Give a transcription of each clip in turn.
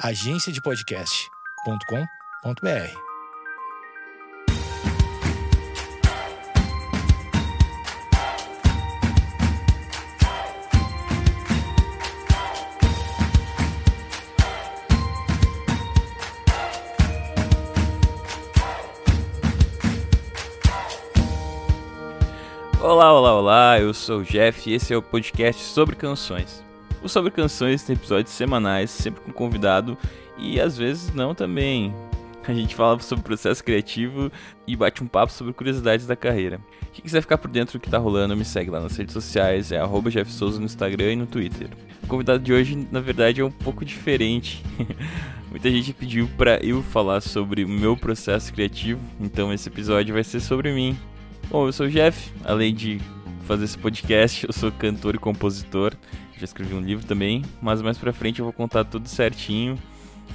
agenciadepodcast.com.br. Olá, olá, olá, eu sou o Jeff e esse é o podcast sobre canções. O Sobre Canções tem episódios semanais, sempre com convidado e às vezes não também. A gente fala sobre processo criativo e bate um papo sobre curiosidades da carreira. Quem quiser ficar por dentro do que tá rolando, me segue lá nas redes sociais, é arroba no Instagram e no Twitter. O convidado de hoje, na verdade, é um pouco diferente. Muita gente pediu para eu falar sobre o meu processo criativo, então esse episódio vai ser sobre mim. Bom, eu sou o Jeff, além de fazer esse podcast, eu sou cantor e compositor. Já escrevi um livro também, mas mais pra frente eu vou contar tudo certinho.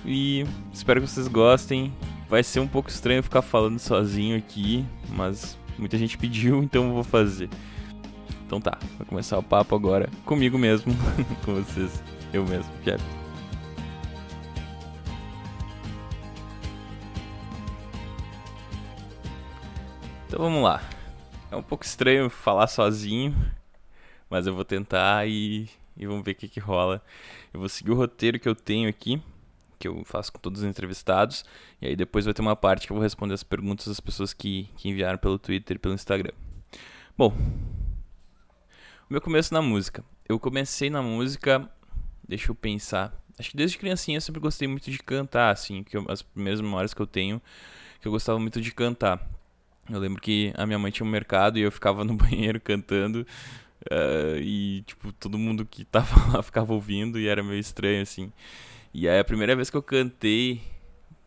E espero que vocês gostem. Vai ser um pouco estranho ficar falando sozinho aqui, mas muita gente pediu, então eu vou fazer. Então tá, vai começar o papo agora comigo mesmo, com vocês, eu mesmo, Jeff. Então vamos lá. É um pouco estranho falar sozinho, mas eu vou tentar e, e vamos ver o que, que rola. Eu vou seguir o roteiro que eu tenho aqui, que eu faço com todos os entrevistados, e aí depois vai ter uma parte que eu vou responder as perguntas das pessoas que, que enviaram pelo Twitter e pelo Instagram. Bom, o meu começo na música. Eu comecei na música, deixa eu pensar. Acho que desde criancinha eu sempre gostei muito de cantar, assim, que eu, as primeiras memórias que eu tenho, que eu gostava muito de cantar. Eu lembro que a minha mãe tinha um mercado e eu ficava no banheiro cantando. Uh, e, tipo, todo mundo que tava lá ficava ouvindo e era meio estranho, assim. E aí a primeira vez que eu cantei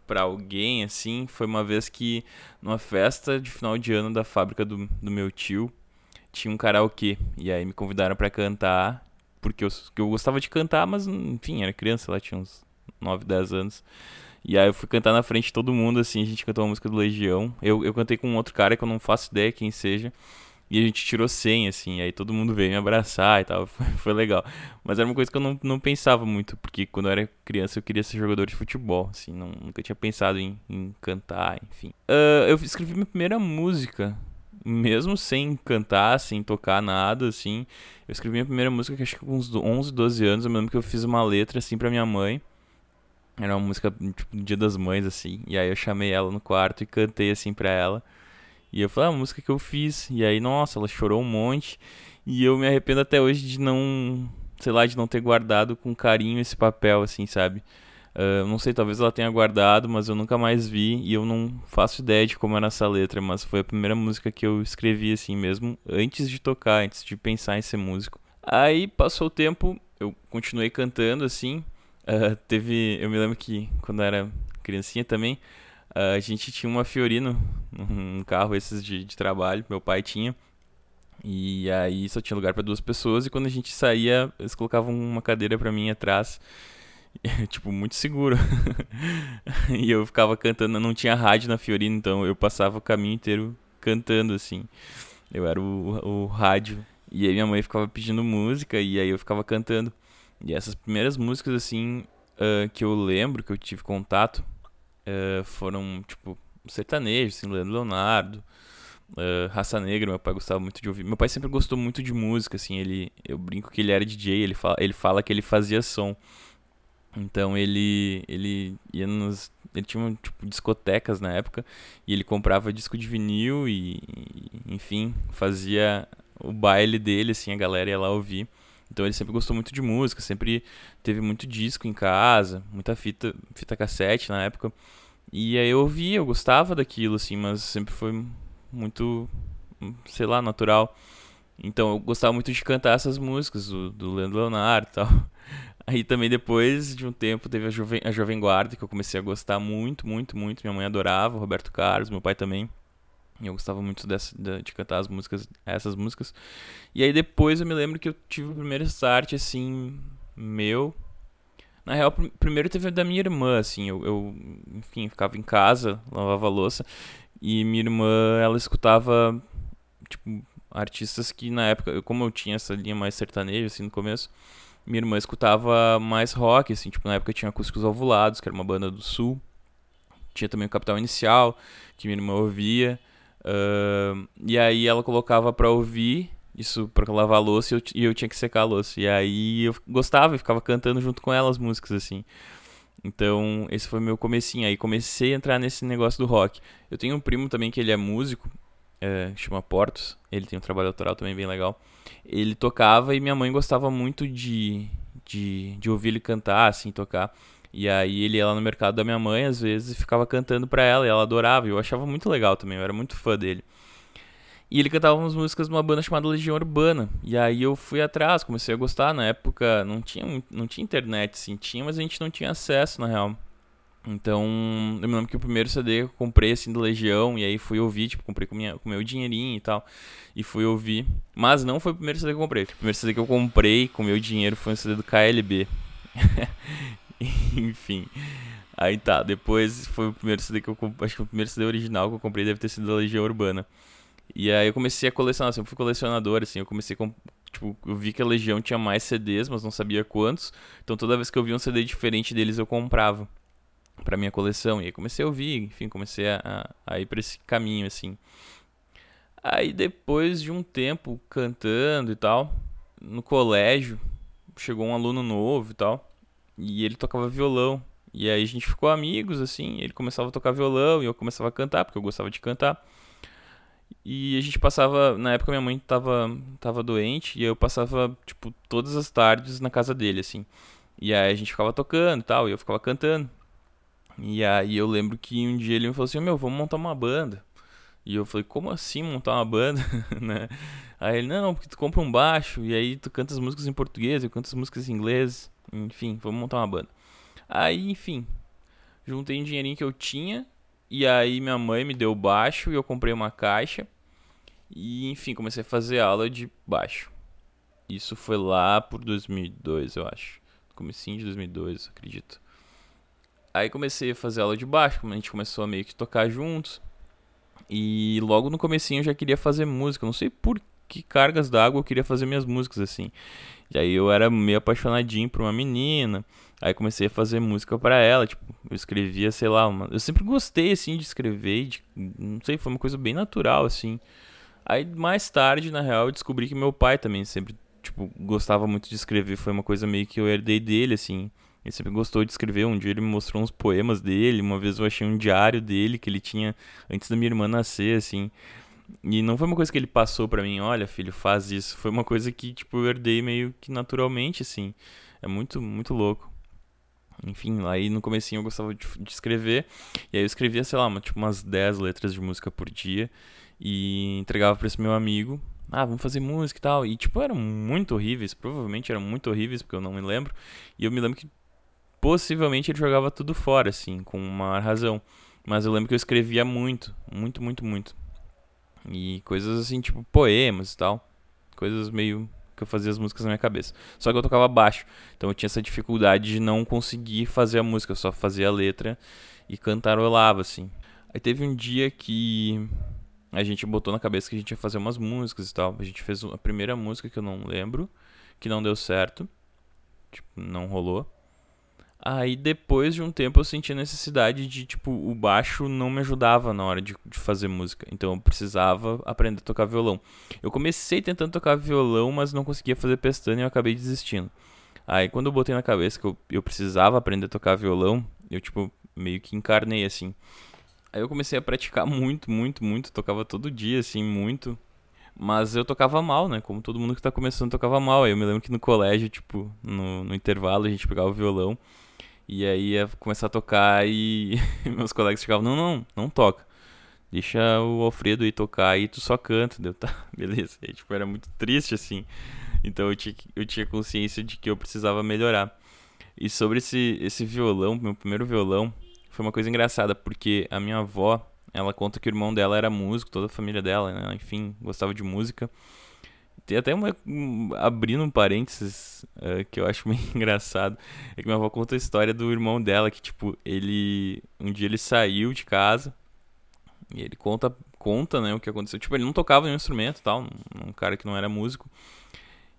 pra alguém, assim, foi uma vez que numa festa de final de ano da fábrica do, do meu tio tinha um karaokê. E aí me convidaram para cantar, porque eu, eu gostava de cantar, mas enfim, era criança, lá tinha uns 9, 10 anos. E aí eu fui cantar na frente de todo mundo, assim, a gente cantou uma música do Legião. Eu, eu cantei com um outro cara que eu não faço ideia quem seja. E a gente tirou 100, assim, aí todo mundo veio me abraçar e tal, foi, foi, legal. Mas era uma coisa que eu não, não pensava muito, porque quando eu era criança eu queria ser jogador de futebol, assim, não, nunca tinha pensado em, em cantar, enfim. Uh, eu escrevi minha primeira música, mesmo sem cantar, sem tocar nada, assim. Eu escrevi minha primeira música, que acho que com uns 11, 12 anos, eu me lembro que eu fiz uma letra, assim, pra minha mãe. Era uma música, tipo, Dia das Mães, assim. E aí eu chamei ela no quarto e cantei, assim, pra ela. E eu falei, ah, a música que eu fiz. E aí, nossa, ela chorou um monte. E eu me arrependo até hoje de não, sei lá, de não ter guardado com carinho esse papel, assim, sabe? Uh, não sei, talvez ela tenha guardado, mas eu nunca mais vi. E eu não faço ideia de como era essa letra. Mas foi a primeira música que eu escrevi, assim mesmo, antes de tocar, antes de pensar em ser músico. Aí passou o tempo, eu continuei cantando, assim. Uh, teve. Eu me lembro que quando eu era criancinha também, a gente tinha uma Fiorino, um carro esses de, de trabalho, meu pai tinha. E aí só tinha lugar para duas pessoas e quando a gente saía, eles colocavam uma cadeira para mim atrás. tipo, muito seguro. e eu ficava cantando, não tinha rádio na Fiorino, então eu passava o caminho inteiro cantando assim. Eu era o, o rádio. E aí minha mãe ficava pedindo música e aí eu ficava cantando. E essas primeiras músicas, assim, uh, que eu lembro, que eu tive contato, uh, foram, tipo, sertanejo, assim, Leandro Leonardo, uh, Raça Negra, meu pai gostava muito de ouvir. Meu pai sempre gostou muito de música, assim, ele, eu brinco que ele era DJ, ele fala, ele fala que ele fazia som. Então ele, ele ia nos... Ele tinha, tipo, discotecas na época, e ele comprava disco de vinil e, e enfim, fazia o baile dele, assim, a galera ia lá ouvir. Então ele sempre gostou muito de música, sempre teve muito disco em casa, muita fita, fita cassete na época. E aí eu ouvia, eu gostava daquilo, assim, mas sempre foi muito, sei lá, natural. Então eu gostava muito de cantar essas músicas do, do Leandro Leonardo e tal. Aí também depois de um tempo teve a Jovem, a Jovem Guarda, que eu comecei a gostar muito, muito, muito. Minha mãe adorava, Roberto Carlos, meu pai também. Eu gostava muito dessa, de, cantar as músicas, essas músicas. E aí depois eu me lembro que eu tive o primeiro start, assim, meu. Na real, pr primeiro teve da minha irmã, assim, eu, eu, enfim, ficava em casa, lavava louça, e minha irmã, ela escutava, tipo, artistas que na época, como eu tinha essa linha mais sertaneja, assim, no começo, minha irmã escutava mais rock, assim, tipo, na época tinha Acústicos Ovulados, que era uma banda do sul. Tinha também o Capital Inicial, que minha irmã ouvia. Uh, e aí ela colocava pra ouvir isso pra lavar a louça e eu, e eu tinha que secar a louça. E aí eu gostava e ficava cantando junto com ela as músicas, assim. Então, esse foi meu comecinho. Aí comecei a entrar nesse negócio do rock. Eu tenho um primo também que ele é músico, é, chama Portos. Ele tem um trabalho autoral também bem legal. Ele tocava e minha mãe gostava muito de, de, de ouvir ele cantar, assim, tocar. E aí ele ia lá no mercado da minha mãe, às vezes, e ficava cantando pra ela, e ela adorava. E eu achava muito legal também, eu era muito fã dele. E ele cantava umas músicas de uma banda chamada Legião Urbana. E aí eu fui atrás, comecei a gostar. Na época não tinha, não tinha internet, sim, tinha, mas a gente não tinha acesso, na real. Então, eu me lembro que o primeiro CD que eu comprei, assim, do Legião, e aí fui ouvir, tipo, comprei com, minha, com meu dinheirinho e tal, e fui ouvir. Mas não foi o primeiro CD que eu comprei. O primeiro CD que eu comprei com meu dinheiro foi um CD do KLB. Enfim. Aí tá, depois foi o primeiro CD que eu acho que o primeiro CD original que eu comprei deve ter sido da Legião Urbana. E aí eu comecei a colecionar, assim, eu fui colecionador, assim, eu comecei com, tipo, eu vi que a Legião tinha mais CDs, mas não sabia quantos. Então toda vez que eu via um CD diferente deles, eu comprava para minha coleção. E aí comecei a ouvir, enfim, comecei a, a ir para esse caminho, assim. Aí depois de um tempo cantando e tal, no colégio, chegou um aluno novo e tal, e ele tocava violão. E aí a gente ficou amigos, assim, ele começava a tocar violão e eu começava a cantar, porque eu gostava de cantar. E a gente passava, na época minha mãe tava, tava doente, e eu passava, tipo, todas as tardes na casa dele, assim. E aí a gente ficava tocando e tal, e eu ficava cantando. E aí eu lembro que um dia ele me falou assim, meu, vamos montar uma banda. E eu falei, como assim montar uma banda? né? Aí ele, não, porque tu compra um baixo, e aí tu canta as músicas em português, eu canto as músicas em inglês. Enfim, vamos montar uma banda. Aí, enfim, juntei um dinheirinho que eu tinha, e aí minha mãe me deu baixo, e eu comprei uma caixa. E, enfim, comecei a fazer aula de baixo. Isso foi lá por 2002, eu acho. Comecinho de 2002, acredito. Aí comecei a fazer aula de baixo, a gente começou a meio que tocar juntos. E logo no comecinho eu já queria fazer música, não sei por que cargas d'água eu queria fazer minhas músicas assim. E aí eu era meio apaixonadinho por uma menina. Aí comecei a fazer música para ela, tipo, eu escrevia, sei lá, uma... eu sempre gostei assim de escrever, de... não sei, foi uma coisa bem natural assim. Aí mais tarde, na real, eu descobri que meu pai também sempre, tipo, gostava muito de escrever, foi uma coisa meio que eu herdei dele assim. Ele sempre gostou de escrever. Um dia ele me mostrou uns poemas dele. Uma vez eu achei um diário dele que ele tinha antes da minha irmã nascer, assim. E não foi uma coisa que ele passou para mim, olha, filho, faz isso. Foi uma coisa que, tipo, eu herdei meio que naturalmente, assim. É muito, muito louco. Enfim, aí no comecinho eu gostava de, de escrever. E aí eu escrevia, sei lá, uma, tipo umas 10 letras de música por dia. E entregava pra esse meu amigo. Ah, vamos fazer música e tal. E, tipo, eram muito horríveis. Provavelmente eram muito horríveis, porque eu não me lembro. E eu me lembro que possivelmente ele jogava tudo fora, assim, com uma razão. Mas eu lembro que eu escrevia muito, muito, muito, muito. E coisas assim, tipo poemas e tal. Coisas meio que eu fazia as músicas na minha cabeça. Só que eu tocava baixo. Então eu tinha essa dificuldade de não conseguir fazer a música. Eu só fazia a letra e cantarolava, assim. Aí teve um dia que a gente botou na cabeça que a gente ia fazer umas músicas e tal. A gente fez a primeira música que eu não lembro, que não deu certo. Tipo, não rolou. Aí depois de um tempo eu senti a necessidade de, tipo, o baixo não me ajudava na hora de, de, fazer música. Então eu precisava aprender a tocar violão. Eu comecei tentando tocar violão, mas não conseguia fazer pestana e eu acabei desistindo. Aí quando eu botei na cabeça que eu, eu precisava aprender a tocar violão, eu, tipo, meio que encarnei assim. Aí eu comecei a praticar muito, muito, muito. Tocava todo dia, assim, muito. Mas eu tocava mal, né? Como todo mundo que tá começando tocava mal. Aí eu me lembro que no colégio, tipo, no, no intervalo, a gente pegava o violão. E aí ia começar a tocar e meus colegas ficavam, não, não, não toca. Deixa o Alfredo aí tocar e tu só canta. Deu, tá, beleza. E, tipo, era muito triste, assim. Então eu tinha, eu tinha consciência de que eu precisava melhorar. E sobre esse, esse violão, meu primeiro violão, foi uma coisa engraçada, porque a minha avó, ela conta que o irmão dela era músico, toda a família dela, né? Enfim, gostava de música. Tem até uma. Abrindo um parênteses uh, que eu acho meio engraçado. É que minha avó conta a história do irmão dela, que, tipo, ele. Um dia ele saiu de casa. E ele conta, conta, né, o que aconteceu. Tipo, ele não tocava nenhum instrumento tal. Um, um cara que não era músico.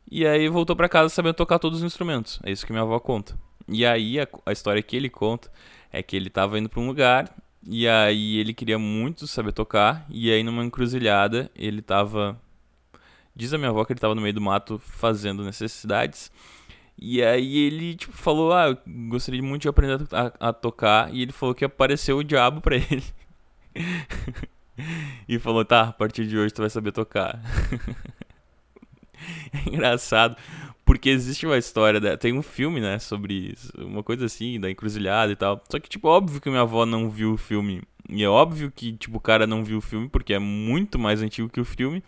E aí voltou para casa sabendo tocar todos os instrumentos. É isso que minha avó conta. E aí a, a história que ele conta é que ele tava indo para um lugar e aí ele queria muito saber tocar e aí numa encruzilhada ele tava diz a minha avó que ele tava no meio do mato fazendo necessidades. E aí ele tipo falou: "Ah, eu gostaria muito de aprender a, a tocar" e ele falou que apareceu o diabo para ele. e falou: "Tá, a partir de hoje tu vai saber tocar". é engraçado, porque existe uma história, da, tem um filme, né, sobre isso, uma coisa assim, da encruzilhada e tal. Só que, tipo, óbvio que minha avó não viu o filme. E é óbvio que, tipo, o cara não viu o filme, porque é muito mais antigo que o filme.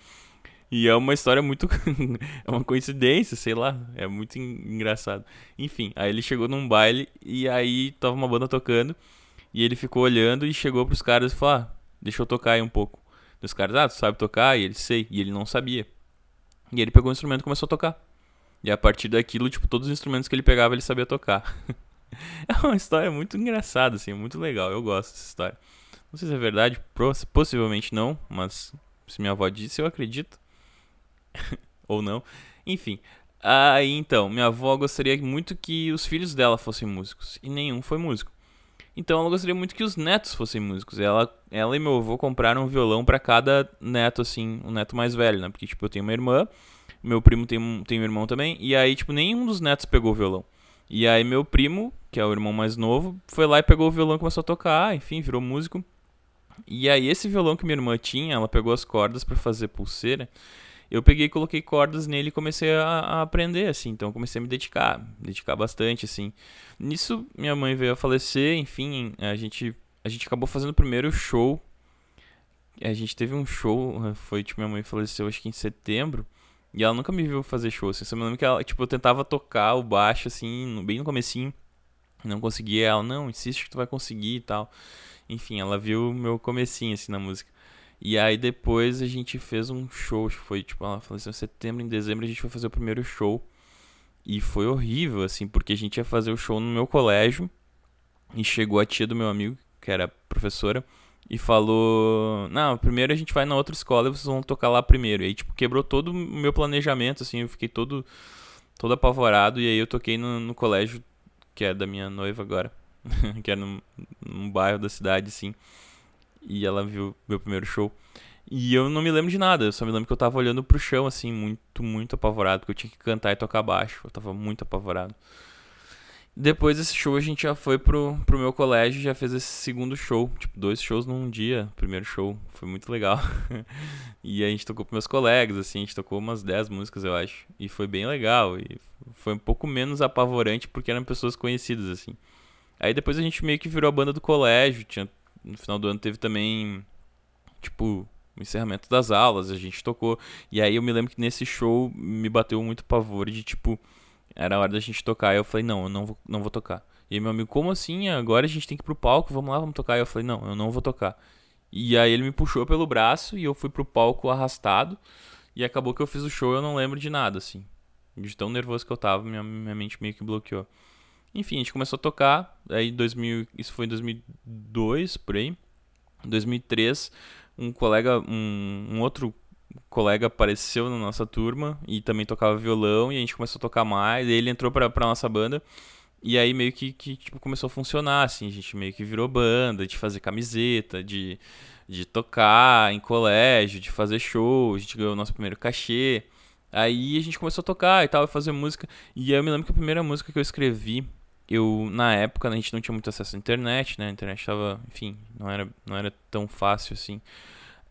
E é uma história muito. é uma coincidência, sei lá. É muito engraçado. Enfim, aí ele chegou num baile e aí tava uma banda tocando. E ele ficou olhando e chegou pros caras e falou: Ah, deixa eu tocar aí um pouco. E os caras, ah, tu sabe tocar? E ele, sei. E ele não sabia. E ele pegou o instrumento e começou a tocar. E a partir daquilo, tipo, todos os instrumentos que ele pegava, ele sabia tocar. é uma história muito engraçada, assim, muito legal. Eu gosto dessa história. Não sei se é verdade, possivelmente não, mas se minha avó disse, eu acredito. Ou não. Enfim. Aí então, minha avó gostaria muito que os filhos dela fossem músicos. E nenhum foi músico. Então ela gostaria muito que os netos fossem músicos. Ela, ela e meu avô compraram um violão para cada neto, assim, um neto mais velho, né? Porque, tipo, eu tenho uma irmã, meu primo tem um, tem um irmão também, e aí, tipo, nenhum dos netos pegou o violão. E aí meu primo, que é o irmão mais novo, foi lá e pegou o violão e começou a tocar, enfim, virou músico. E aí esse violão que minha irmã tinha, ela pegou as cordas para fazer pulseira. Eu peguei coloquei cordas nele e comecei a, a, aprender, assim. Então comecei a me dedicar, me dedicar bastante, assim. Nisso, minha mãe veio a falecer, enfim, a gente, a gente acabou fazendo o primeiro show. A gente teve um show, foi tipo, minha mãe faleceu acho que em setembro. E ela nunca me viu fazer show, assim. Eu me lembro que ela, tipo, eu tentava tocar o baixo, assim, bem no comecinho. Não conseguia. Ela, não, insiste que tu vai conseguir e tal. Enfim, ela viu meu comecinho, assim, na música. E aí depois a gente fez um show, foi tipo, ela assim, em setembro, em dezembro a gente foi fazer o primeiro show. E foi horrível, assim, porque a gente ia fazer o show no meu colégio. E chegou a tia do meu amigo, que era professora, e falou: Não, primeiro a gente vai na outra escola e vocês vão tocar lá primeiro. E aí, tipo, quebrou todo o meu planejamento, assim, eu fiquei todo, todo apavorado. E aí eu toquei no, no colégio, que é da minha noiva agora, que é num, num bairro da cidade, assim. E ela viu meu primeiro show. E eu não me lembro de nada, eu só me lembro que eu tava olhando pro chão, assim, muito, muito apavorado, porque eu tinha que cantar e tocar baixo. Eu tava muito apavorado. Depois desse show a gente já foi pro, pro meu colégio já fez esse segundo show. Tipo, dois shows num dia. Primeiro show. Foi muito legal. e a gente tocou pros meus colegas, assim, a gente tocou umas 10 músicas, eu acho. E foi bem legal. E foi um pouco menos apavorante porque eram pessoas conhecidas, assim. Aí depois a gente meio que virou a banda do colégio. Tinha, no final do ano teve também, tipo, o encerramento das aulas, a gente tocou. E aí eu me lembro que nesse show me bateu muito pavor de tipo, era a hora da gente tocar. E eu falei, não, eu não vou, não vou tocar. E aí meu amigo, como assim? Agora a gente tem que ir pro palco, vamos lá, vamos tocar. E eu falei, não, eu não vou tocar. E aí ele me puxou pelo braço e eu fui pro palco arrastado. E acabou que eu fiz o show eu não lembro de nada, assim. De tão nervoso que eu tava, minha, minha mente meio que bloqueou. Enfim, a gente começou a tocar. Aí 2000, isso foi em 2002, por aí. Em 2003 um colega, um, um outro colega apareceu na nossa turma e também tocava violão e a gente começou a tocar mais. E ele entrou pra, pra nossa banda. E aí meio que, que tipo, começou a funcionar, assim, a gente meio que virou banda, de fazer camiseta, de, de tocar em colégio, de fazer show, a gente ganhou o nosso primeiro cachê. Aí a gente começou a tocar e tal, fazer música. E eu me lembro que a primeira música que eu escrevi, eu, na época, a gente não tinha muito acesso à internet, né? A internet tava, enfim, não era, não era tão fácil assim.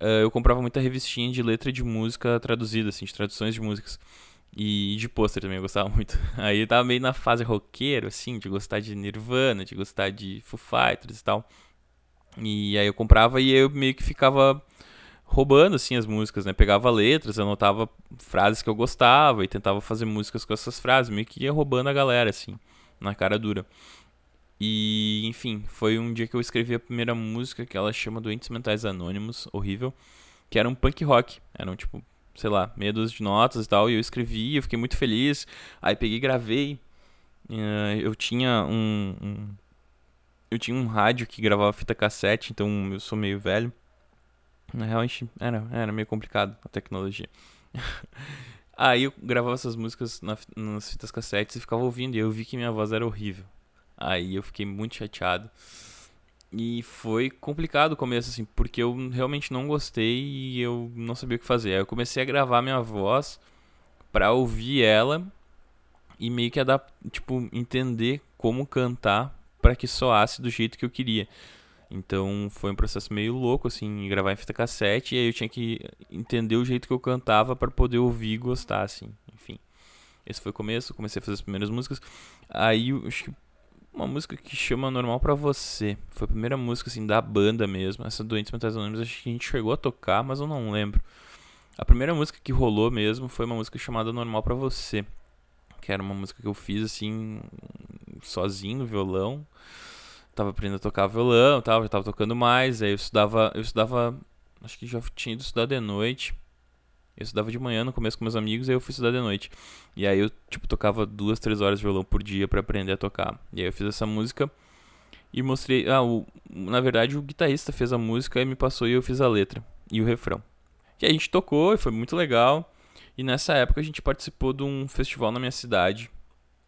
Uh, eu comprava muita revistinha de letra de música traduzida, assim, de traduções de músicas. E de pôster também, eu gostava muito. Aí eu tava meio na fase roqueiro, assim, de gostar de Nirvana, de gostar de Foo Fighters e tal. E aí eu comprava e eu meio que ficava roubando, assim, as músicas, né? Pegava letras, anotava frases que eu gostava e tentava fazer músicas com essas frases. Meio que ia roubando a galera, assim na cara dura. E, enfim, foi um dia que eu escrevi a primeira música que ela chama Doentes Mentais Anônimos, horrível, que era um punk rock. Eram, tipo, sei lá, meia dúzia de notas e tal, e eu escrevi, eu fiquei muito feliz. Aí peguei gravei. Uh, eu tinha um, um, Eu tinha um rádio que gravava fita cassete, então eu sou meio velho. Na real, era, era meio complicado a tecnologia. Aí eu gravava essas músicas na, nas fitas cassetes e ficava ouvindo, e eu vi que minha voz era horrível. Aí eu fiquei muito chateado. E foi complicado o começo, assim, porque eu realmente não gostei e eu não sabia o que fazer. Aí eu comecei a gravar minha voz pra ouvir ela e meio que dar, tipo, entender como cantar para que soasse do jeito que eu queria. Então foi um processo meio louco, assim, gravar em fita cassete, e aí eu tinha que entender o jeito que eu cantava para poder ouvir e gostar, assim, enfim. Esse foi o começo, comecei a fazer as primeiras músicas. Aí, acho que uma música que chama Normal para Você. Foi a primeira música, assim, da banda mesmo. Essa Doentes Mentais Anônimos, acho que a gente chegou a tocar, mas eu não lembro. A primeira música que rolou mesmo foi uma música chamada Normal para Você. Que era uma música que eu fiz, assim, sozinho no violão tava aprendendo a tocar violão, tal, já tava tocando mais, aí eu estudava, eu estudava, acho que já tinha ido estudar de noite. Eu estudava de manhã no começo com meus amigos, aí eu fui estudar de noite. E aí eu, tipo, tocava duas, três horas de violão por dia para aprender a tocar. E aí eu fiz essa música e mostrei. Ah, o, na verdade o guitarrista fez a música e me passou e eu fiz a letra e o refrão. E aí a gente tocou e foi muito legal. E nessa época a gente participou de um festival na minha cidade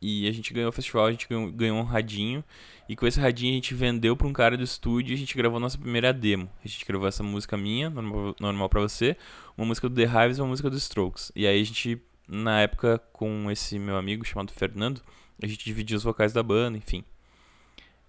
e a gente ganhou o festival, a gente ganhou, um radinho. E com esse radinho a gente vendeu para um cara do estúdio e a gente gravou nossa primeira demo. A gente gravou essa música minha, normal, normal para você, uma música do The Hives e uma música do Strokes. E aí a gente, na época, com esse meu amigo chamado Fernando, a gente dividia os vocais da banda, enfim.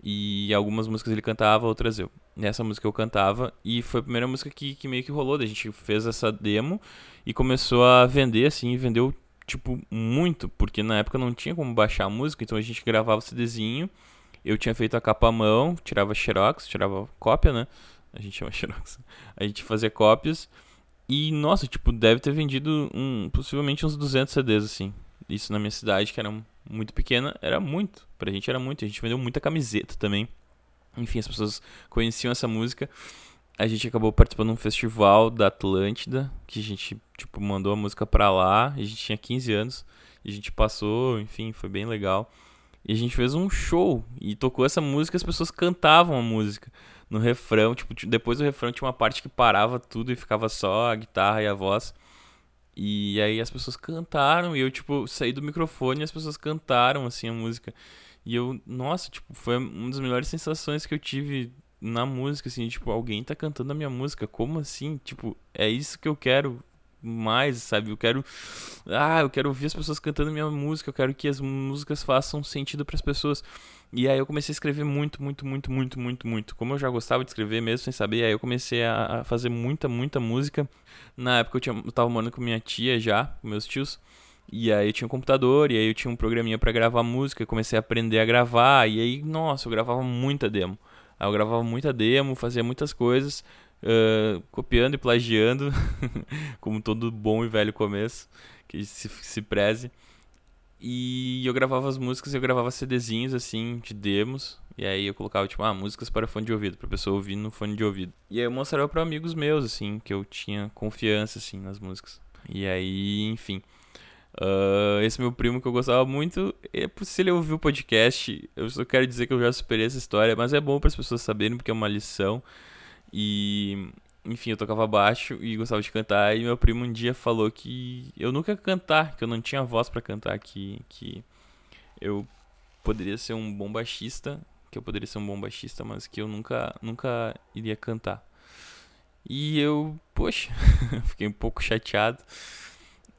E algumas músicas ele cantava, outras eu. Nessa música eu cantava e foi a primeira música que, que meio que rolou. A gente fez essa demo e começou a vender, assim, vendeu tipo, muito, porque na época não tinha como baixar a música, então a gente gravava o CDzinho, eu tinha feito a capa à mão, tirava xerox, tirava cópia, né? A gente chama xerox. A gente fazia cópias e, nossa, tipo, deve ter vendido um, possivelmente uns 200 CDs, assim. Isso na minha cidade, que era muito pequena, era muito. Pra gente era muito. A gente vendeu muita camiseta também. Enfim, as pessoas conheciam essa música a gente acabou participando de um festival da Atlântida, que a gente, tipo, mandou a música pra lá, a gente tinha 15 anos, e a gente passou, enfim, foi bem legal. E a gente fez um show e tocou essa música, as pessoas cantavam a música no refrão, tipo, depois do refrão tinha uma parte que parava tudo e ficava só a guitarra e a voz. E aí as pessoas cantaram e eu, tipo, saí do microfone e as pessoas cantaram, assim, a música. E eu, nossa, tipo, foi uma das melhores sensações que eu tive na música, assim, tipo, alguém tá cantando a minha música, como assim? Tipo, é isso que eu quero mais, sabe? Eu quero. Ah, eu quero ouvir as pessoas cantando a minha música, eu quero que as músicas façam sentido para as pessoas. E aí eu comecei a escrever muito, muito, muito, muito, muito, muito. Como eu já gostava de escrever mesmo sem saber, aí eu comecei a, fazer muita, muita música. Na época eu, tinha, eu tava morando com minha tia já, com meus tios. E aí eu tinha um computador, e aí eu tinha um programinha para gravar música, comecei a aprender a gravar, e aí, nossa, eu gravava muita demo. Eu gravava muita demo, fazia muitas coisas, uh, copiando e plagiando, como todo bom e velho começo, que se, se preze. E eu gravava as músicas, eu gravava CDzinhos assim, de demos. E aí eu colocava, tipo, ah, músicas para fone de ouvido, pra pessoa ouvir no fone de ouvido. E aí eu mostrava para amigos meus, assim, que eu tinha confiança, assim, nas músicas. E aí, enfim. Uh, esse meu primo que eu gostava muito, é, se ele ouviu o podcast, eu só quero dizer que eu já superei essa história, mas é bom para as pessoas saberem porque é uma lição. E, enfim, eu tocava baixo e gostava de cantar. E meu primo um dia falou que eu nunca ia cantar, que eu não tinha voz para cantar, que, que eu poderia ser um bom baixista, que eu poderia ser um bom baixista, mas que eu nunca, nunca iria cantar. E eu, poxa, fiquei um pouco chateado.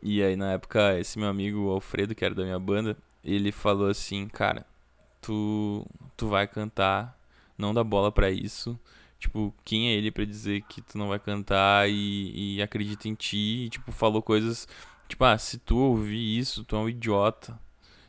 E aí, na época, esse meu amigo Alfredo, que era da minha banda, ele falou assim: Cara, tu, tu vai cantar, não dá bola para isso. Tipo, quem é ele para dizer que tu não vai cantar e, e acredita em ti? E, tipo, falou coisas. Tipo, ah, se tu ouvir isso, tu é um idiota,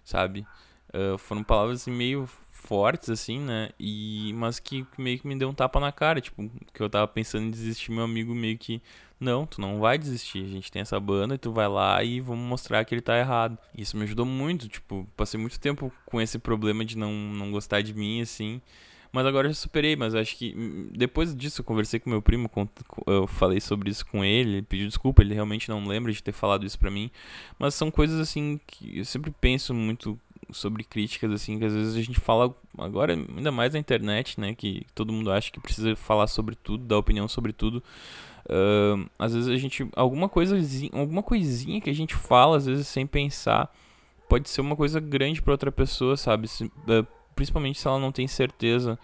sabe? Uh, foram palavras assim, meio fortes, assim, né? E, mas que meio que me deu um tapa na cara, tipo, que eu tava pensando em desistir, meu amigo meio que, não, tu não vai desistir, a gente tem essa banda e tu vai lá e vamos mostrar que ele tá errado. Isso me ajudou muito, tipo, passei muito tempo com esse problema de não, não gostar de mim, assim, mas agora eu já superei, mas acho que hum, depois disso eu conversei com meu primo, eu falei sobre isso com ele, ele pediu desculpa, ele realmente não lembra de ter falado isso pra mim. Mas são coisas assim que eu sempre penso muito sobre críticas, assim, que às vezes a gente fala, agora ainda mais na internet, né, que todo mundo acha que precisa falar sobre tudo, dar opinião sobre tudo. Uh, às vezes a gente, alguma coisinha, alguma coisinha que a gente fala, às vezes sem pensar, pode ser uma coisa grande para outra pessoa, sabe? Se, uh, principalmente se ela não tem certeza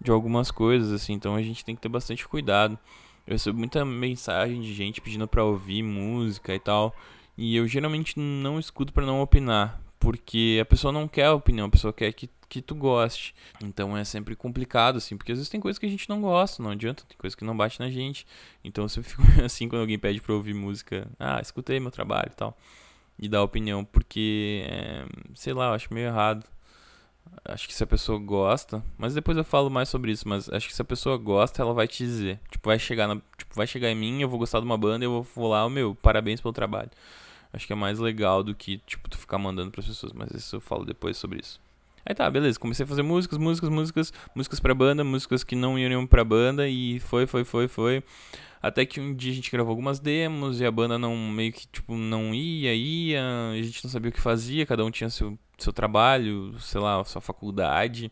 de algumas coisas, assim, então a gente tem que ter bastante cuidado. Eu recebo muita mensagem de gente pedindo para ouvir música e tal, e eu geralmente não escuto para não opinar, porque a pessoa não quer a opinião, a pessoa quer que, que tu goste. Então é sempre complicado, assim, porque às vezes tem coisas que a gente não gosta, não adianta, tem coisas que não bate na gente. Então eu sempre fico assim quando alguém pede pra ouvir música, ah, escutei meu trabalho e tal, e dar opinião, porque, é, sei lá, eu acho meio errado. Acho que se a pessoa gosta, mas depois eu falo mais sobre isso, mas acho que se a pessoa gosta, ela vai te dizer. Tipo, vai chegar, na, tipo, vai chegar em mim, eu vou gostar de uma banda, eu vou oh, meu, parabéns pelo trabalho. Acho que é mais legal do que, tipo, tu ficar mandando pras pessoas, mas isso eu falo depois sobre isso. Aí tá, beleza, comecei a fazer músicas, músicas, músicas, músicas pra banda, músicas que não iriam pra banda e foi, foi, foi, foi. Até que um dia a gente gravou algumas demos e a banda não meio que tipo não ia, ia, a gente não sabia o que fazia, cada um tinha seu, seu trabalho, sei lá, sua faculdade.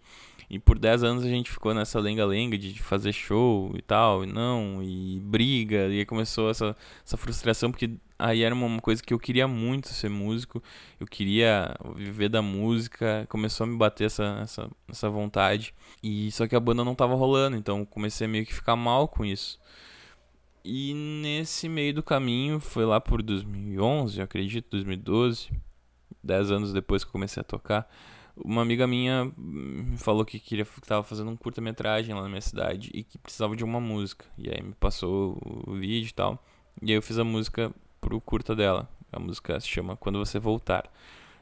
E por 10 anos a gente ficou nessa lenga-lenga de fazer show e tal, e não, e briga, e aí começou essa, essa frustração, porque aí era uma coisa que eu queria muito ser músico, eu queria viver da música, começou a me bater essa, essa, essa vontade, e só que a banda não tava rolando, então comecei a meio que ficar mal com isso. E nesse meio do caminho, foi lá por 2011, eu acredito, 2012, 10 anos depois que eu comecei a tocar, uma amiga minha falou que queria que tava fazendo um curta-metragem lá na minha cidade e que precisava de uma música. E aí me passou o vídeo e tal. E aí eu fiz a música pro curta dela. A música se chama Quando Você Voltar.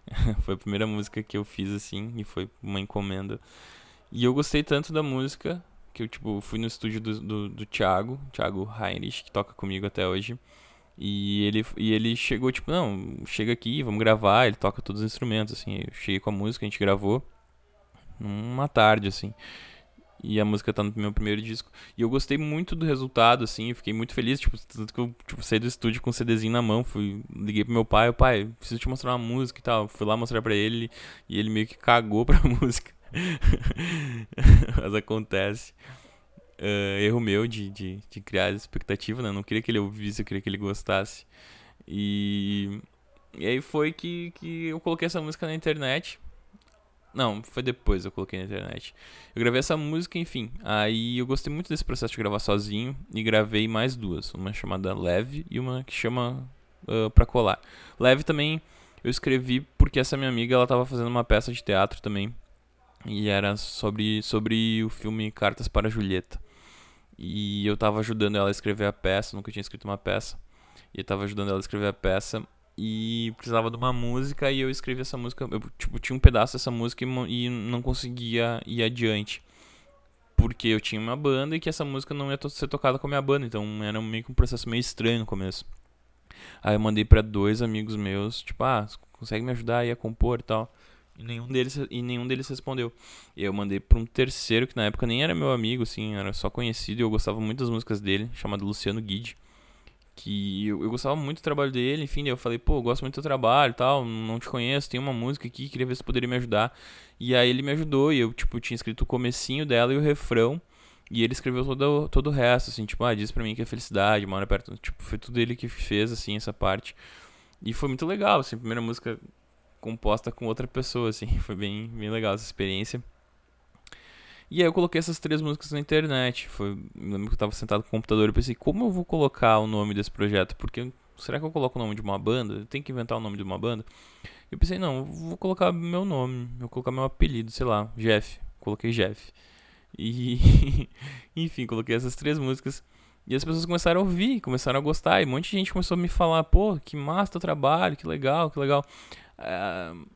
foi a primeira música que eu fiz assim e foi uma encomenda. E eu gostei tanto da música que eu tipo fui no estúdio do, do, do Thiago, Thiago Heinrich, que toca comigo até hoje. E ele, e ele chegou, tipo, não, chega aqui, vamos gravar. Ele toca todos os instrumentos, assim. Eu cheguei com a música, a gente gravou numa tarde, assim. E a música tá no meu primeiro disco. E eu gostei muito do resultado, assim. Fiquei muito feliz, tipo, tanto que eu tipo, saí do estúdio com um CDzinho na mão. Fui, liguei pro meu pai, o pai, preciso te mostrar uma música e tal. Fui lá mostrar pra ele e ele meio que cagou pra música. Mas acontece uh, erro meu de, de, de criar expectativa, né? Eu não queria que ele ouvisse, eu queria que ele gostasse. E, e aí foi que, que eu coloquei essa música na internet. Não, foi depois eu coloquei na internet. Eu gravei essa música, enfim. Aí eu gostei muito desse processo de gravar sozinho e gravei mais duas. Uma chamada Leve e uma que chama uh, Pra Colar. Leve também eu escrevi porque essa minha amiga ela tava fazendo uma peça de teatro também. E era sobre, sobre o filme Cartas para Julieta. E eu tava ajudando ela a escrever a peça, nunca tinha escrito uma peça. E eu tava ajudando ela a escrever a peça e precisava de uma música e eu escrevi essa música, eu tipo tinha um pedaço dessa música e, e não conseguia ir adiante. Porque eu tinha uma banda e que essa música não ia to ser tocada com a minha banda, então era meio que um processo meio estranho no começo. Aí eu mandei para dois amigos meus, tipo, ah, consegue me ajudar aí a compor e tal. E nenhum deles, e nenhum deles respondeu. E eu mandei pra um terceiro, que na época nem era meu amigo, assim, era só conhecido, e eu gostava muito das músicas dele, chamado Luciano Guide. Que eu, eu gostava muito do trabalho dele, enfim, eu falei, pô, eu gosto muito do teu trabalho tal, não te conheço, tem uma música aqui, queria ver se poderia me ajudar. E aí ele me ajudou, e eu, tipo, tinha escrito o comecinho dela e o refrão. E ele escreveu todo, todo o resto, assim, tipo, ah, diz pra mim que é felicidade, mora perto. Tipo, foi tudo ele que fez, assim, essa parte. E foi muito legal, assim, primeira música composta com outra pessoa, assim. Foi bem, bem legal essa experiência. E aí eu coloquei essas três músicas na internet. Foi, eu lembro que eu tava sentado com o computador e pensei, como eu vou colocar o nome desse projeto? Porque será que eu coloco o nome de uma banda? Eu tenho que inventar o nome de uma banda? Eu pensei, não, vou colocar meu nome, vou colocar meu apelido, sei lá, Jeff. Coloquei Jeff. E enfim, coloquei essas três músicas. E as pessoas começaram a ouvir, começaram a gostar. E um monte de gente começou a me falar, pô, que massa teu trabalho, que legal, que legal. Uh,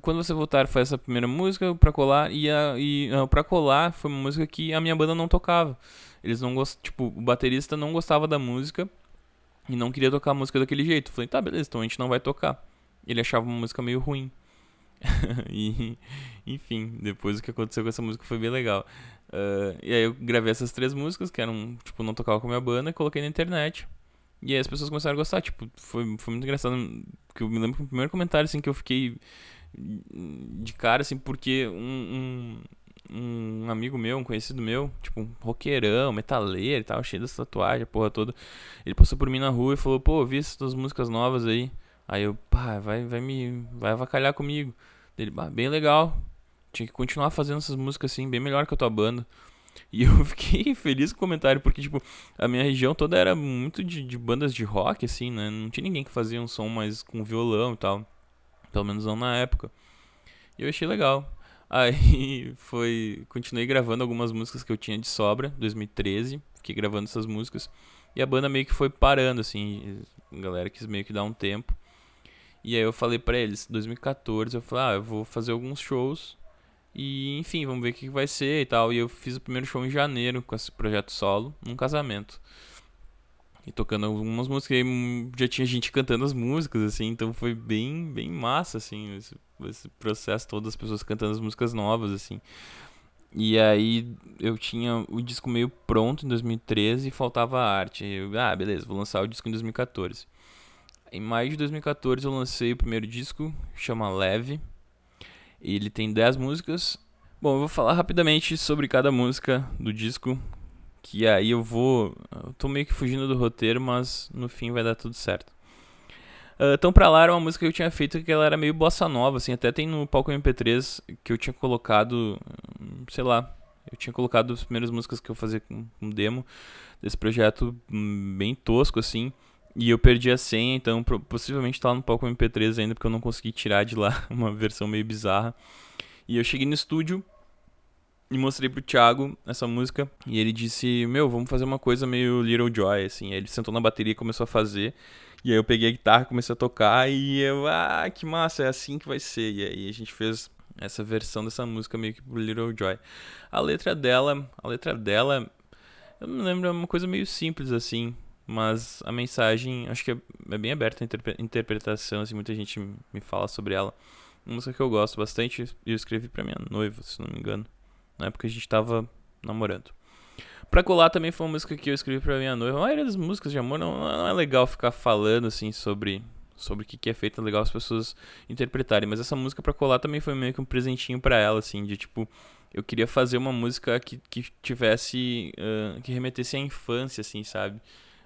quando você voltar foi essa primeira música para colar e a e uh, para colar foi uma música que a minha banda não tocava. Eles não gost, tipo, o baterista não gostava da música e não queria tocar a música daquele jeito. Falei: "Tá, beleza, então a gente não vai tocar". Ele achava uma música meio ruim. e, enfim, depois o que aconteceu com essa música foi bem legal. Uh, e aí eu gravei essas três músicas que eram, tipo, não tocava com a minha banda, e coloquei na internet. E aí as pessoas começaram a gostar, tipo, foi, foi muito engraçado. Que eu me lembro que o primeiro comentário assim que eu fiquei de cara, assim, porque um, um, um, amigo meu, um conhecido meu, tipo, um roqueirão, metaleiro e tal, cheio dessa tatuagem, a porra toda, ele passou por mim na rua e falou, pô, vi essas músicas novas aí. Aí eu, pá, vai, vai me. Vai avacalhar comigo. Ele, bah, bem legal. Tinha que continuar fazendo essas músicas assim, bem melhor que a tua banda. E eu fiquei feliz com o comentário, porque, tipo, a minha região toda era muito de, de bandas de rock, assim, né? Não tinha ninguém que fazia um som mais com violão e tal. Pelo menos não na época. E eu achei legal. Aí foi. Continuei gravando algumas músicas que eu tinha de sobra, 2013. Fiquei gravando essas músicas. E a banda meio que foi parando, assim. A galera quis meio que dar um tempo. E aí eu falei para eles, 2014, eu falei, ah, eu vou fazer alguns shows e, enfim, vamos ver o que vai ser e tal. E eu fiz o primeiro show em janeiro com esse projeto solo, num casamento. E tocando algumas músicas, e já tinha gente cantando as músicas, assim, então foi bem, bem massa, assim, esse, esse processo todo, as pessoas cantando as músicas novas, assim. E aí eu tinha o disco meio pronto em 2013 e faltava arte. Eu, ah, beleza, vou lançar o disco em 2014. Em maio de 2014 eu lancei o primeiro disco, chama Leve ele tem 10 músicas. Bom, eu vou falar rapidamente sobre cada música do disco. Que aí eu vou. Eu tô meio que fugindo do roteiro, mas no fim vai dar tudo certo. Uh, Pra Lá era uma música que eu tinha feito que ela era meio bossa nova, assim. Até tem no palco MP3 que eu tinha colocado. Sei lá. Eu tinha colocado as primeiras músicas que eu fazia com um demo desse projeto hum, bem tosco, assim. E eu perdi a senha, então possivelmente tá lá no palco MP3 ainda, porque eu não consegui tirar de lá uma versão meio bizarra. E eu cheguei no estúdio e mostrei pro Thiago essa música. E ele disse: Meu, vamos fazer uma coisa meio Little Joy, assim. Aí ele sentou na bateria e começou a fazer. E aí eu peguei a guitarra, comecei a tocar. E eu, ah, que massa, é assim que vai ser. E aí a gente fez essa versão dessa música meio que pro Little Joy. A letra dela, a letra dela, eu não lembro, é uma coisa meio simples assim. Mas a mensagem, acho que é, é bem aberta a interpretação, assim, muita gente me fala sobre ela. Uma música que eu gosto bastante, e eu escrevi pra minha noiva, se não me engano. Na época a gente tava namorando. Pra colar também foi uma música que eu escrevi pra minha noiva. A maioria das músicas de amor não, não é legal ficar falando, assim, sobre sobre o que, que é feito, é legal as pessoas interpretarem. Mas essa música pra colar também foi meio que um presentinho pra ela, assim, de tipo, eu queria fazer uma música que, que tivesse, uh, que remetesse à infância, assim, sabe?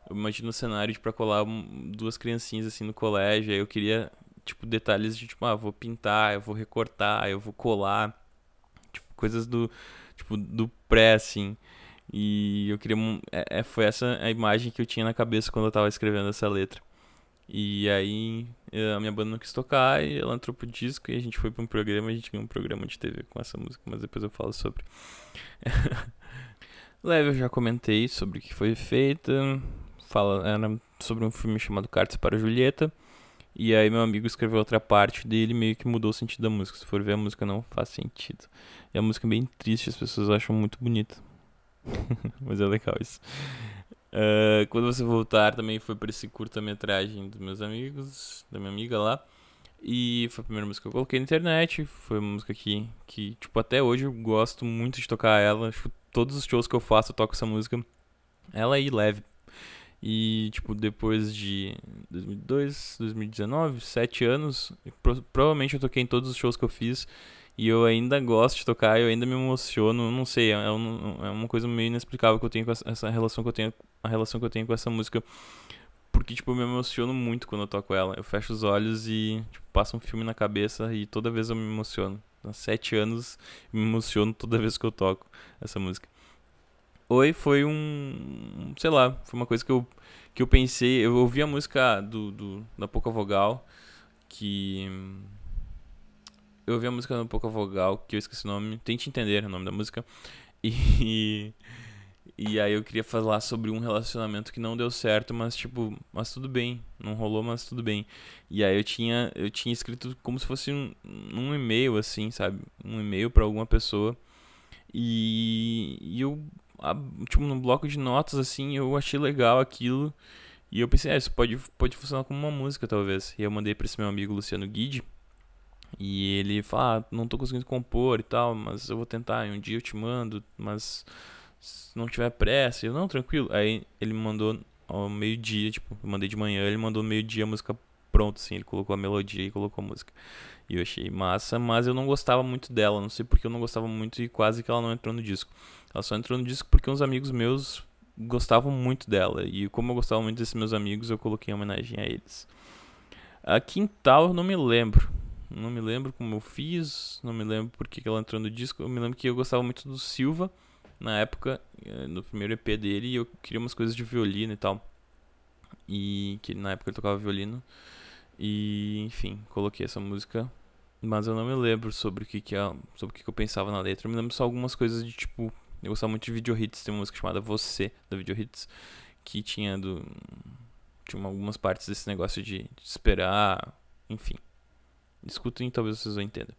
Eu imagino um cenário de pra colar duas criancinhas assim no colégio. Aí eu queria, tipo, detalhes de tipo, ah, vou pintar, eu vou recortar, eu vou colar. Coisas do. Tipo, do pré, assim. E eu queria. É, é, foi essa a imagem que eu tinha na cabeça quando eu tava escrevendo essa letra. E aí a minha banda não quis tocar e ela entrou pro disco e a gente foi pra um programa, a gente ganhou um programa de TV com essa música, mas depois eu falo sobre. Leve, eu já comentei sobre o que foi feito fala era sobre um filme chamado Cartas para Julieta. E aí meu amigo escreveu outra parte dele meio que mudou o sentido da música. Se for ver a música não faz sentido. E a música é bem triste, as pessoas acham muito bonita. Mas é legal isso. Uh, quando você voltar também foi para esse curta-metragem dos meus amigos, da minha amiga lá. E foi a primeira música que eu coloquei na internet. Foi uma música que, que tipo, até hoje eu gosto muito de tocar ela. Tipo, todos os shows que eu faço eu toco essa música. Ela aí leve e, tipo, depois de 2002, 2019, sete anos, pro, provavelmente eu toquei em todos os shows que eu fiz. E eu ainda gosto de tocar, eu ainda me emociono, não sei, é, um, é uma coisa meio inexplicável que eu tenho com essa relação que eu tenho, a relação que eu tenho com essa música. Porque, tipo, eu me emociono muito quando eu toco ela. Eu fecho os olhos e, tipo, passa um filme na cabeça e toda vez eu me emociono. Há sete anos, me emociono toda vez que eu toco essa música. Oi foi um. Sei lá, foi uma coisa que eu, que eu pensei. Eu ouvi a música do, do da Pouca Vogal, que. Eu ouvi a música da Pouca Vogal, que eu esqueci o nome. Tente entender o nome da música. E. E aí eu queria falar sobre um relacionamento que não deu certo, mas tipo, mas tudo bem, não rolou, mas tudo bem. E aí eu tinha eu tinha escrito como se fosse um, um e-mail assim, sabe? Um e-mail para alguma pessoa. E, e eu tipo, no bloco de notas, assim, eu achei legal aquilo. E eu pensei, ah, isso pode, pode funcionar como uma música, talvez. E eu mandei pra esse meu amigo Luciano Guide. E ele fala, ah, não tô conseguindo compor e tal, mas eu vou tentar, um dia eu te mando, mas se não tiver pressa, eu, não, tranquilo. Aí ele me mandou ao meio-dia, tipo, eu mandei de manhã, ele mandou meio-dia a música pronto, assim, ele colocou a melodia e colocou a música. E eu achei massa, mas eu não gostava muito dela, não sei porque eu não gostava muito e quase que ela não entrou no disco. Ela só entrou no disco porque uns amigos meus gostavam muito dela, e como eu gostava muito desses meus amigos, eu coloquei em homenagem a eles. A Quintal eu não me lembro. Não me lembro como eu fiz, não me lembro porque ela entrou no disco. Eu me lembro que eu gostava muito do Silva na época, eh, no primeiro EP dele, e eu queria umas coisas de violino e tal. E que na época ele tocava violino. E, enfim, coloquei essa música. Mas eu não me lembro sobre o que, que, é, sobre o que, que eu pensava na letra. Eu me lembro só algumas coisas de tipo. Eu gostava muito de video hits. Tem uma música chamada Você, da video hits. Que tinha do. Tinha algumas partes desse negócio de, de esperar. Enfim. Escutem, talvez vocês não entendam.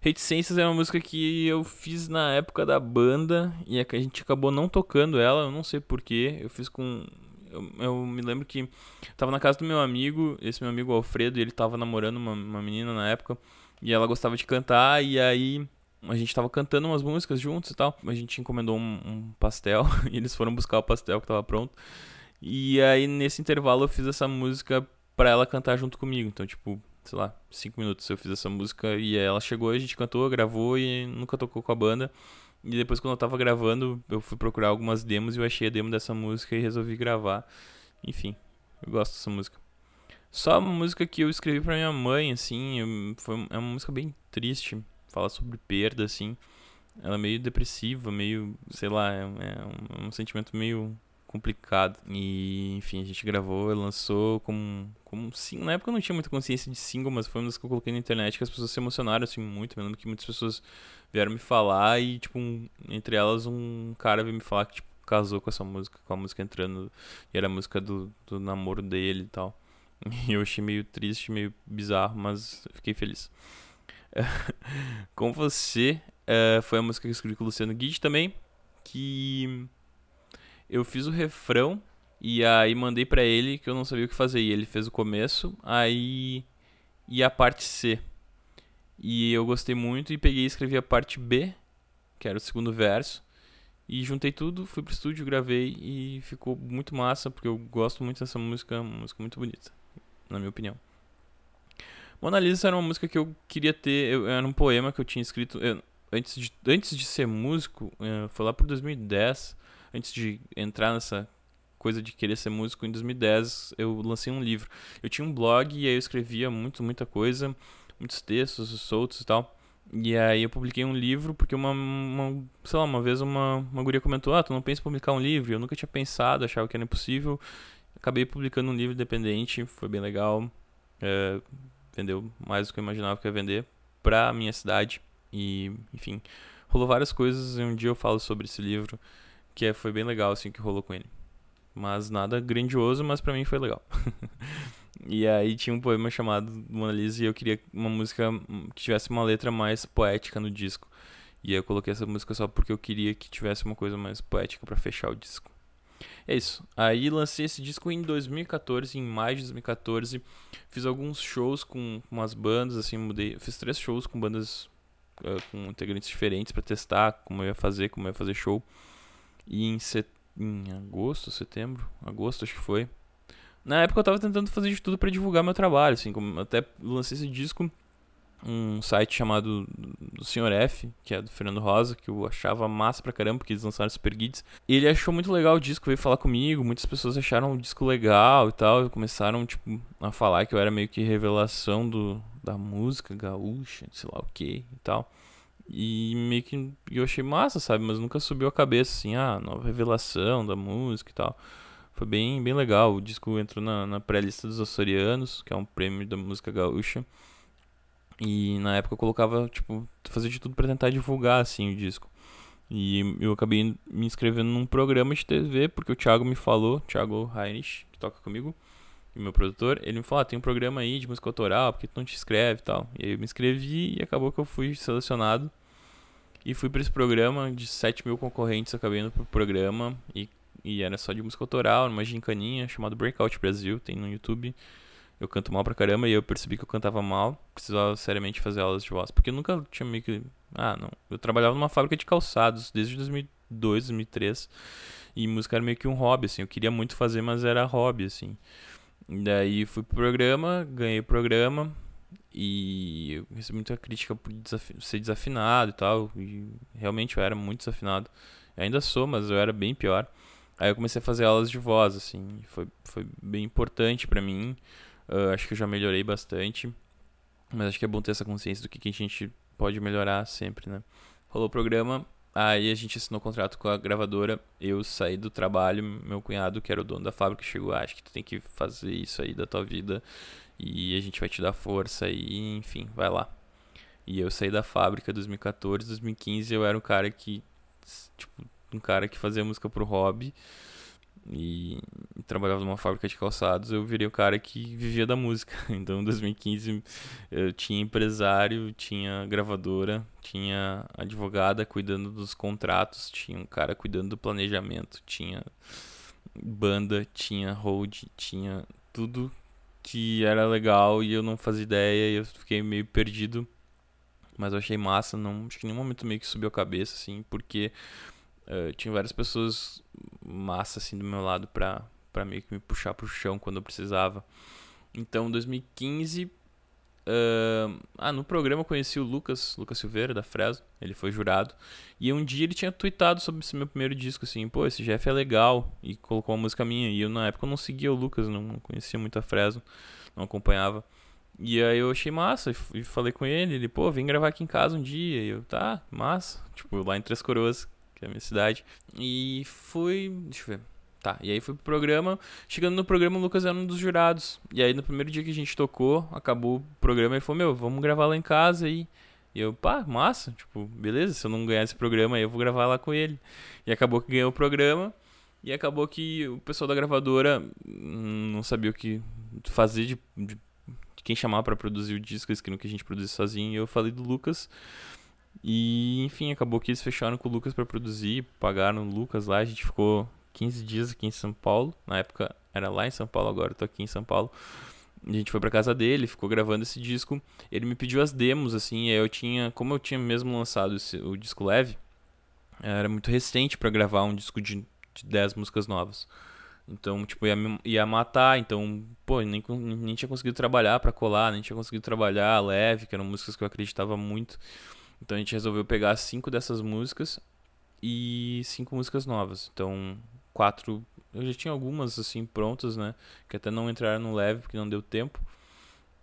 Reticências é uma música que eu fiz na época da banda e a gente acabou não tocando ela, eu não sei porquê. Eu fiz com. Eu, eu, me lembro que tava na casa do meu amigo, esse meu amigo Alfredo, e ele tava namorando uma, uma menina na época, e ela gostava de cantar, e aí a gente tava cantando umas músicas juntos e tal. A gente encomendou um, um pastel, e eles foram buscar o pastel que tava pronto. E aí nesse intervalo eu fiz essa música pra ela cantar junto comigo. Então, tipo, sei lá, cinco minutos eu fiz essa música e ela chegou, a gente cantou, gravou e nunca tocou com a banda. E depois quando eu tava gravando, eu fui procurar algumas demos e eu achei a demo dessa música e resolvi gravar. Enfim, eu gosto dessa música. Só uma música que eu escrevi pra minha mãe, assim, foi, é uma música bem triste, fala sobre perda, assim. Ela é meio depressiva, meio, sei lá, é, é um, um sentimento meio complicado. E, enfim, a gente gravou lançou como, como sim. Na época eu não tinha muita consciência de single, mas foi uma das que eu coloquei na internet que as pessoas se emocionaram assim muito. Eu lembro que muitas pessoas vieram me falar e, tipo, um, entre elas um cara veio me falar que, tipo, casou com essa música, com a música entrando. E era a música do, do namoro dele e tal. E eu achei meio triste, meio bizarro, mas fiquei feliz. Com você, uh, foi a música que eu escrevi com o Luciano Guide também. Que eu fiz o refrão e aí mandei para ele que eu não sabia o que fazer. E ele fez o começo, aí e a parte C. E eu gostei muito e peguei e escrevi a parte B, que era o segundo verso. E juntei tudo, fui pro estúdio, gravei e ficou muito massa, porque eu gosto muito dessa música, uma música muito bonita, na minha opinião. Mona Lisa era uma música que eu queria ter, eu, era um poema que eu tinha escrito eu, antes, de, antes de ser músico, eh, foi lá por 2010 antes de entrar nessa coisa de querer ser músico, em 2010 eu lancei um livro. Eu tinha um blog e aí eu escrevia muito, muita coisa, muitos textos soltos e tal. E aí eu publiquei um livro porque uma, uma sei lá, uma vez uma, uma guria comentou, ah, tu não pensa em publicar um livro? Eu nunca tinha pensado, achava que era impossível. Acabei publicando um livro independente, foi bem legal. É, vendeu mais do que eu imaginava que ia vender pra minha cidade. E, enfim, rolou várias coisas e um dia eu falo sobre esse livro que é, foi bem legal, assim, que rolou com ele. Mas nada grandioso, mas pra mim foi legal. e aí tinha um poema chamado Mona Lisa e eu queria uma música que tivesse uma letra mais poética no disco. E aí eu coloquei essa música só porque eu queria que tivesse uma coisa mais poética para fechar o disco. É isso. Aí lancei esse disco em 2014, em maio de 2014. Fiz alguns shows com umas bandas, assim, mudei. Fiz três shows com bandas uh, com integrantes diferentes para testar como eu ia fazer, como eu ia fazer show. E em, set... em agosto, setembro, agosto acho que foi. Na época eu tava tentando fazer de tudo para divulgar meu trabalho, assim, como até lancei esse disco um site chamado do Sr. F, que é do Fernando Rosa, que eu achava massa pra caramba, porque eles lançaram Super Guides. Ele achou muito legal o disco, veio falar comigo, muitas pessoas acharam o disco legal e tal, e começaram, tipo, a falar que eu era meio que revelação do, da música gaúcha, sei lá o que e tal. E meio que eu achei massa, sabe? Mas nunca subiu a cabeça, assim, ah, nova revelação da música e tal. Foi bem, bem legal. O disco entrou na, na pré-lista dos Açorianos, que é um prêmio da música gaúcha. E na época eu colocava, tipo, fazia de tudo para tentar divulgar, assim, o disco. E eu acabei me inscrevendo num programa de TV, porque o Thiago me falou, Thiago Heinrich, que toca comigo, e meu produtor, ele me falou, ah, tem um programa aí de música autoral, porque tu não te inscreve e tal. E aí eu me inscrevi e acabou que eu fui selecionado. E fui para esse programa de 7 mil concorrentes, acabei indo pro programa e, e era só de música autoral, numa gincaninha chamada Breakout Brasil, tem no YouTube. Eu canto mal pra caramba e eu percebi que eu cantava mal, precisava seriamente fazer aulas de voz, porque eu nunca tinha meio que... Ah, não, eu trabalhava numa fábrica de calçados desde 2002, 2003, e música era meio que um hobby, assim, eu queria muito fazer, mas era hobby, assim. Daí fui pro programa, ganhei o programa e eu recebi muita crítica por desafi ser desafinado e tal. E realmente eu era muito desafinado. Eu ainda sou, mas eu era bem pior. Aí eu comecei a fazer aulas de voz, assim. Foi, foi bem importante para mim. Uh, acho que eu já melhorei bastante. Mas acho que é bom ter essa consciência do que, que a gente pode melhorar sempre, né? Rolou o programa, aí a gente assinou contrato com a gravadora. Eu saí do trabalho, meu cunhado, que era o dono da fábrica, chegou, ah, acho que tu tem que fazer isso aí da tua vida e a gente vai te dar força e, enfim, vai lá. E eu saí da fábrica em 2014, 2015 eu era um cara que, tipo, um cara que fazia música pro hobby e trabalhava numa fábrica de calçados, eu virei o cara que vivia da música. Então, em 2015, eu tinha empresário, tinha gravadora, tinha advogada cuidando dos contratos, tinha um cara cuidando do planejamento, tinha banda, tinha hold, tinha tudo que era legal e eu não fazia ideia e eu fiquei meio perdido. Mas eu achei massa, não, acho que em nenhum momento meio que subiu a cabeça, assim, porque uh, tinha várias pessoas massa assim do meu lado pra, pra meio que me puxar pro chão quando eu precisava. Então, 2015, uh, ah, no programa eu conheci o Lucas, Lucas Silveira, da Fresno, ele foi jurado, e um dia ele tinha tweetado sobre esse meu primeiro disco, assim, pô, esse Jeff é legal, e colocou uma música minha, e eu na época eu não seguia o Lucas, não conhecia muito a Fresno, não acompanhava. E aí eu achei massa e falei com ele, ele, pô, vem gravar aqui em casa um dia. E eu, tá, massa. Tipo, lá em Três Coroas, que é a minha cidade. E fui. Deixa eu ver. Tá, e aí fui pro programa. Chegando no programa, o Lucas era um dos jurados. E aí no primeiro dia que a gente tocou, acabou o programa, ele falou: Meu, vamos gravar lá em casa aí. E eu, pá, massa. Tipo, beleza, se eu não ganhar esse programa aí, eu vou gravar lá com ele. E acabou que ganhou o programa. E acabou que o pessoal da gravadora não sabia o que fazer de, de, de quem chamar para produzir o disco, eles queriam que a gente produzisse sozinho. E eu falei do Lucas. E, enfim, acabou que eles fecharam com o Lucas para produzir, pagaram o Lucas lá, a gente ficou 15 dias aqui em São Paulo. Na época era lá em São Paulo, agora eu tô aqui em São Paulo. A gente foi pra casa dele, ficou gravando esse disco. Ele me pediu as demos, assim, eu tinha, como eu tinha mesmo lançado esse, o disco leve, era muito recente para gravar um disco de, de 10 músicas novas. Então, tipo, ia, ia matar, então, pô, nem, nem tinha conseguido trabalhar para colar, nem tinha conseguido trabalhar leve, que eram músicas que eu acreditava muito. Então a gente resolveu pegar cinco dessas músicas e cinco músicas novas. Então, quatro. Eu já tinha algumas assim prontas, né? Que até não entraram no leve porque não deu tempo.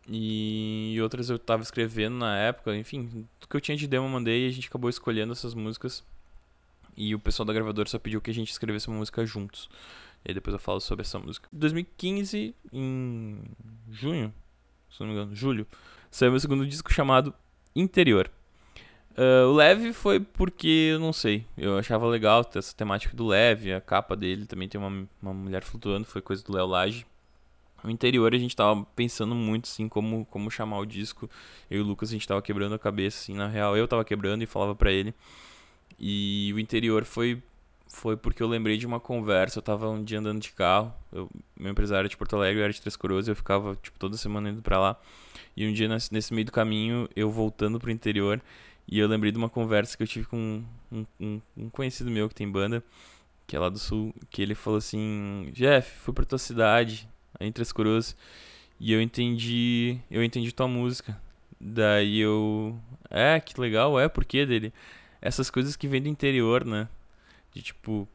E outras eu tava escrevendo na época, enfim, o que eu tinha de demo eu mandei e a gente acabou escolhendo essas músicas. E o pessoal da gravadora só pediu que a gente escrevesse uma música juntos. E aí depois eu falo sobre essa música. Em 2015, em junho, se não me engano, julho, saiu meu segundo disco chamado Interior. Uh, o Leve foi porque, eu não sei, eu achava legal essa temática do Leve, a capa dele também tem uma, uma mulher flutuando, foi coisa do Léo Lage. O interior a gente tava pensando muito, assim, como, como chamar o disco. Eu e o Lucas a gente tava quebrando a cabeça, assim, na real eu tava quebrando e falava para ele. E o interior foi foi porque eu lembrei de uma conversa, eu tava um dia andando de carro, eu, meu empresário era de Porto Alegre, eu era de Três Coroas, eu ficava, tipo, toda semana indo pra lá. E um dia, nesse meio do caminho, eu voltando pro interior, e eu lembrei de uma conversa que eu tive com um, um, um, conhecido meu que tem banda, que é lá do sul, que ele falou assim: Jeff, fui pra tua cidade, em Três Coroas, e eu entendi. Eu entendi tua música. Daí eu. É, que legal, é, por quê dele? Essas coisas que vêm do interior, né? De tipo.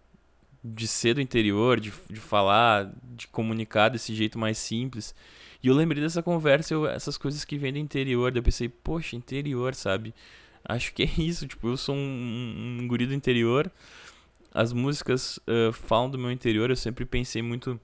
De ser do interior, de, de falar, de comunicar desse jeito mais simples. E eu lembrei dessa conversa, eu, essas coisas que vêm do interior. Daí eu pensei, poxa, interior, sabe? Acho que é isso, tipo, eu sou um, um guri do interior. As músicas uh, falam do meu interior, eu sempre pensei muito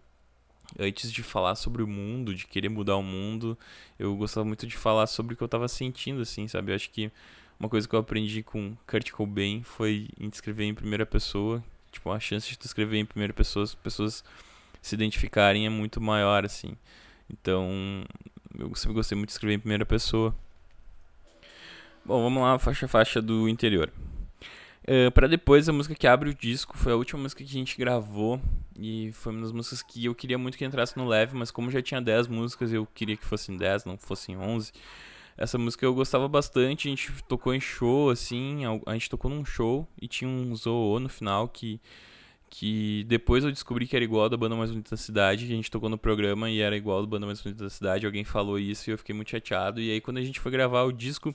antes de falar sobre o mundo, de querer mudar o mundo, eu gostava muito de falar sobre o que eu tava sentindo, assim, sabe? Eu acho que uma coisa que eu aprendi com Kurt Cobain foi em escrever em primeira pessoa. Tipo, a chance de tu escrever em primeira pessoa, as pessoas se identificarem é muito maior, assim. Então, eu sempre gostei muito de escrever em primeira pessoa. Bom, vamos lá, faixa faixa do interior. Uh, para depois, a música que abre o disco foi a última música que a gente gravou e foi uma das músicas que eu queria muito que entrasse no leve, mas como já tinha 10 músicas, eu queria que fossem 10, não fossem 11. Essa música eu gostava bastante, a gente tocou em show, assim, a gente tocou num show e tinha um zoô no final que, que depois eu descobri que era igual da Banda Mais Bonita da Cidade, que a gente tocou no programa e era igual da Banda Mais Bonita da Cidade, alguém falou isso e eu fiquei muito chateado. E aí quando a gente foi gravar o disco,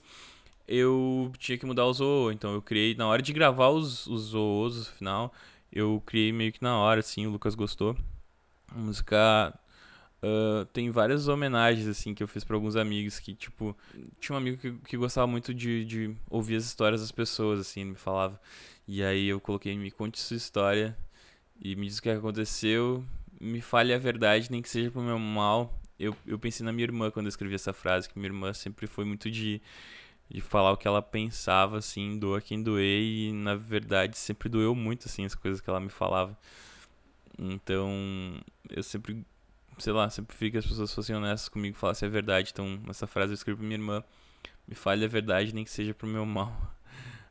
eu tinha que mudar o zoô, então eu criei, na hora de gravar os, os zoos, no final, eu criei meio que na hora, assim, o Lucas gostou. A música uh, tem várias homenagens, assim, que eu fiz para alguns amigos que, tipo, tinha um amigo que, que gostava muito de, de ouvir as histórias das pessoas, assim, ele me falava. E aí eu coloquei, me conte sua história e me diz o que aconteceu, me fale a verdade, nem que seja pro meu mal. Eu, eu pensei na minha irmã quando eu escrevi essa frase, que minha irmã sempre foi muito de de falar o que ela pensava, assim, doa quem doer, e na verdade sempre doeu muito, assim, as coisas que ela me falava. Então, eu sempre, sei lá, sempre preferi que as pessoas fossem honestas comigo e falassem a verdade. Então, essa frase eu escrevi pra minha irmã: me fale a verdade, nem que seja pro meu mal.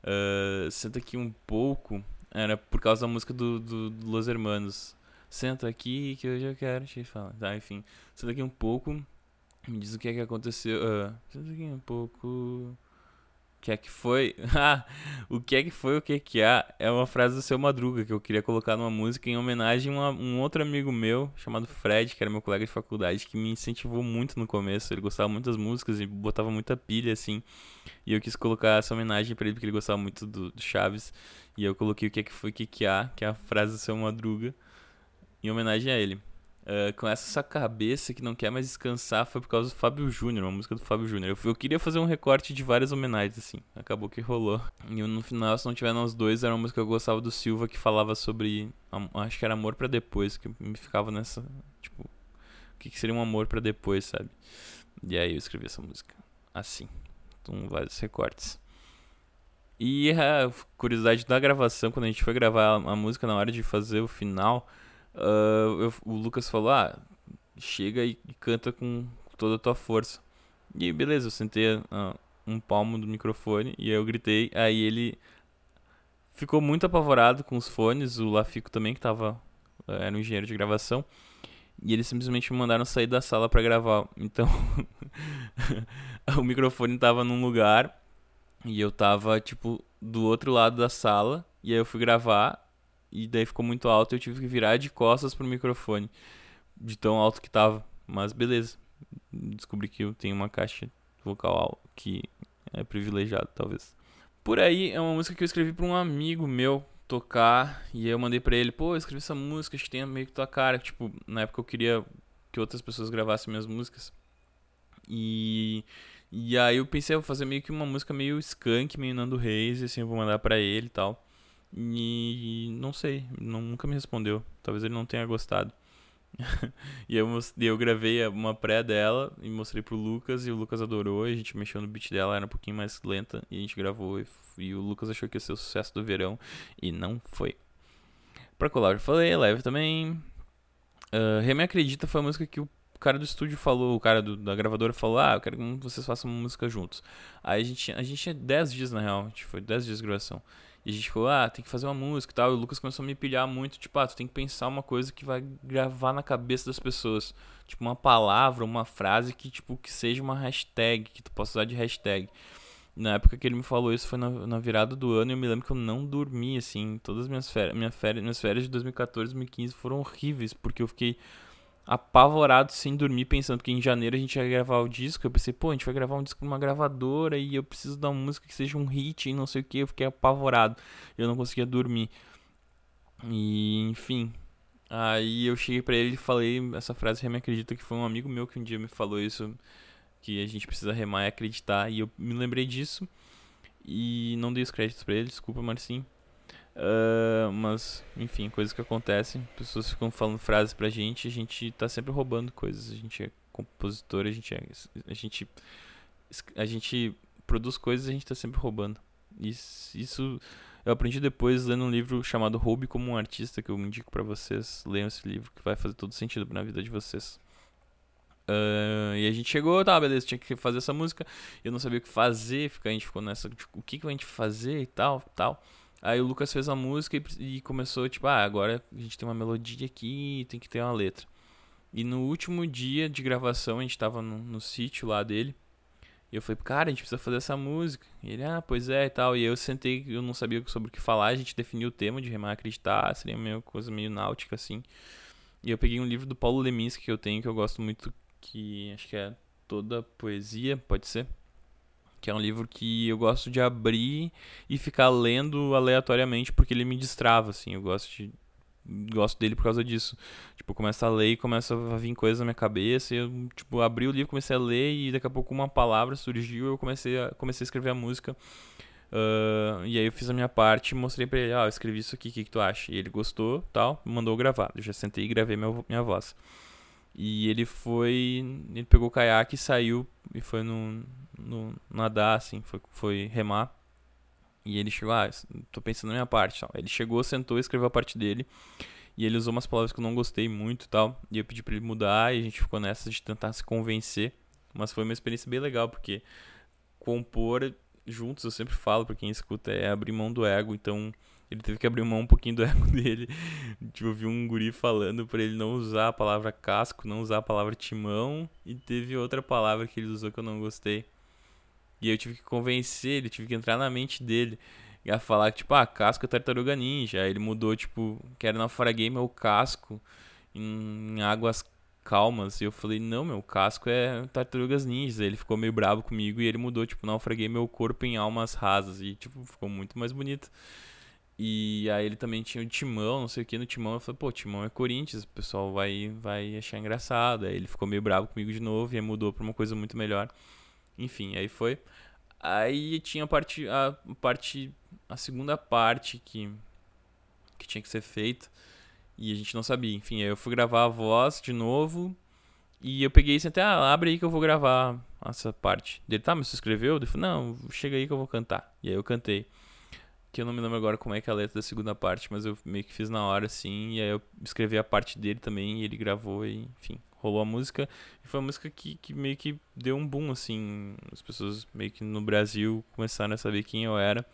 Uh, senta aqui um pouco, era por causa da música do, do, do Los Hermanos. Senta aqui que hoje eu quero te falar. Tá, enfim, senta aqui um pouco, me diz o que é que aconteceu. Uh, senta aqui um pouco que é que foi? O que é que foi, o que é que há? É uma frase do Seu Madruga que eu queria colocar numa música em homenagem a um outro amigo meu chamado Fred, que era meu colega de faculdade, que me incentivou muito no começo. Ele gostava muito das músicas e botava muita pilha assim. E eu quis colocar essa homenagem para ele porque ele gostava muito do, do, Chaves. E eu coloquei o que é que foi, o que é que há, que é a frase do Seu Madruga, em homenagem a ele. Uh, com essa cabeça que não quer mais descansar foi por causa do Fábio Júnior, uma música do Fábio Júnior. Eu, eu, queria fazer um recorte de várias homenagens, assim. Acabou que rolou. E no final, se não tiver nós dois, era uma música que eu gostava do Silva que falava sobre. Acho que era amor para depois, que me ficava nessa. Tipo, o que, que seria um amor para depois, sabe? E aí eu escrevi essa música. Assim. Com vários recortes. E a curiosidade da gravação, quando a gente foi gravar a música na hora de fazer o final uh, eu, o Lucas falou: ah, chega e, e, canta com toda a tua força. E beleza, eu sentei uh, um palmo do microfone e eu gritei. Aí ele ficou muito apavorado com os fones, o Lafico também, que tava, uh, era um engenheiro de gravação. E eles simplesmente me mandaram sair da sala para gravar. Então, o microfone tava num lugar e eu tava, tipo, do outro lado da sala. E aí eu fui gravar e daí ficou muito alto e eu tive que virar de costas pro microfone. De tão alto que tava. Mas beleza. Descobri que eu tenho uma caixa vocal que é privilegiado, talvez. Por aí é uma música que eu escrevi pra um amigo meu tocar. E eu mandei pra ele, pô, eu escrevi essa música, acho que tem meio que tua cara. Tipo, na época eu queria que outras pessoas gravassem minhas músicas. E. E aí eu pensei, eu vou fazer meio que uma música meio skunk, meio Nando Reis, assim, eu vou mandar pra ele e tal. E não sei, nunca me respondeu. Talvez ele não tenha gostado. e eu, eu gravei uma pré dela e mostrei pro Lucas e o Lucas adorou. A gente mexeu no beat dela, era um pouquinho mais lenta e a gente gravou. E, e o Lucas achou que ia ser o sucesso do verão e não foi. Pra colar eu falei, leve também. Uh, Remy Acredita foi a música que o cara do estúdio falou, o cara do, da gravadora falou: Ah, eu quero que vocês façam música juntos. Aí a gente, a gente tinha 10 dias na real, a gente foi 10 dias de gravação. E a gente falou, ah, tem que fazer uma música e tal. E o Lucas começou a me pilhar muito, tipo, ah, tu tem que pensar uma coisa que vai gravar na cabeça das pessoas. Tipo, uma palavra, uma frase que, tipo, que seja uma hashtag, que tu possa usar de hashtag. Na época que ele me falou isso foi na, na virada do ano e eu me lembro que eu não dormi, assim. Todas as minhas férias, minha férias, minhas férias de 2014 2015 foram horríveis, porque eu fiquei apavorado sem dormir, pensando que em janeiro a gente ia gravar o disco. Eu pensei, pô, a gente vai gravar um disco numa gravadora e eu preciso dar uma música que seja um hit e não sei o que. Eu fiquei apavorado. Eu não conseguia dormir. E, enfim. Aí eu cheguei pra ele e falei essa frase, me acredita que foi um amigo meu que um dia me falou isso. Que a gente precisa remar e acreditar. E eu me lembrei disso. E não dei os créditos pra ele, desculpa, Marcinho. Uh, mas, enfim, coisas que acontecem. Pessoas ficam falando frases pra gente, a gente tá sempre roubando coisas. A gente é compositor, a gente é. A gente, a gente produz coisas a gente tá sempre roubando. Isso, isso eu aprendi depois lendo um livro chamado Roube como um Artista, que eu indico para vocês. Leiam esse livro que vai fazer todo sentido na vida de vocês. Uh, e a gente chegou, tá, beleza, tinha que fazer essa música. Eu não sabia o que fazer, a gente ficou nessa, tipo, o que, que a gente fazer e tal, tal. Aí o Lucas fez a música e, e, começou, tipo, ah, agora a gente tem uma melodia aqui, tem que ter uma letra. E no último dia de gravação, a gente tava no, no sítio lá dele. E eu falei, cara, a gente precisa fazer essa música. E ele, ah, pois é e tal. E eu sentei, eu não sabia sobre o que falar, a gente definiu o tema de remar acreditar, seria uma coisa meio náutica, assim. E eu peguei um livro do Paulo Leminski que eu tenho, que eu gosto muito, que acho que é Toda Poesia, pode ser? Que é um livro que eu gosto de abrir e ficar lendo aleatoriamente, porque ele me destrava, assim. Eu gosto de gosto dele por causa disso. Tipo, começa a ler e começa a vir coisas na minha cabeça. E eu, tipo, abri o livro, comecei a ler e daqui a pouco uma palavra surgiu eu comecei a, comecei a escrever a música. Uh, e aí eu fiz a minha parte mostrei pra ele, ah, eu escrevi isso aqui, o que, que tu acha? E ele gostou, tal, mandou gravar. Eu já sentei e gravei minha, minha voz. E ele foi, ele pegou o caiaque e saiu e foi no, no nadar, assim, foi, foi remar. E ele chegou, ah, tô pensando na minha parte. Tal. Ele chegou, sentou, escreveu a parte dele. E ele usou umas palavras que eu não gostei muito tal. E eu pedi pra ele mudar e a gente ficou nessa de tentar se convencer. Mas foi uma experiência bem legal, porque compor juntos, eu sempre falo pra quem escuta, é abrir mão do ego. Então ele teve que abrir mão um pouquinho do ego dele. Eu vi um guri falando pra ele não usar a palavra casco, não usar a palavra timão. E teve outra palavra que ele usou que eu não gostei. E eu tive que convencer ele, tive que entrar na mente dele. A falar tipo, ah, casco é tartaruga ninja. Aí ele mudou, tipo, que era na Fora Game é o casco em águas calmas. E eu falei, não, meu, casco é tartarugas ninjas. Aí ele ficou meio bravo comigo e ele mudou, tipo, naufraguei meu corpo em almas rasas. E, tipo, ficou muito mais bonito. E aí ele também tinha o Timão, não sei o que, no Timão. Eu falei, pô, Timão é Corinthians, o pessoal vai, vai achar engraçado. Aí ele ficou meio bravo comigo de novo e aí mudou pra uma coisa muito melhor. Enfim, aí foi. Aí tinha a parte, a parte, a segunda parte que, que tinha que ser feita e a gente não sabia. Enfim, aí eu fui gravar a voz de novo e eu peguei e sentei, ah, abre aí que eu vou gravar essa parte. Ele, tá, mas você escreveu? Ele falou, não, chega aí que eu vou cantar. E aí eu cantei. Que eu não me lembro agora como é que é a letra da segunda parte, mas eu meio que fiz na hora, assim, e aí eu escrevi a parte dele também, e ele gravou, e enfim, rolou a música. E foi uma música que, que meio que deu um boom, assim. As pessoas meio que no Brasil começaram a saber quem eu era.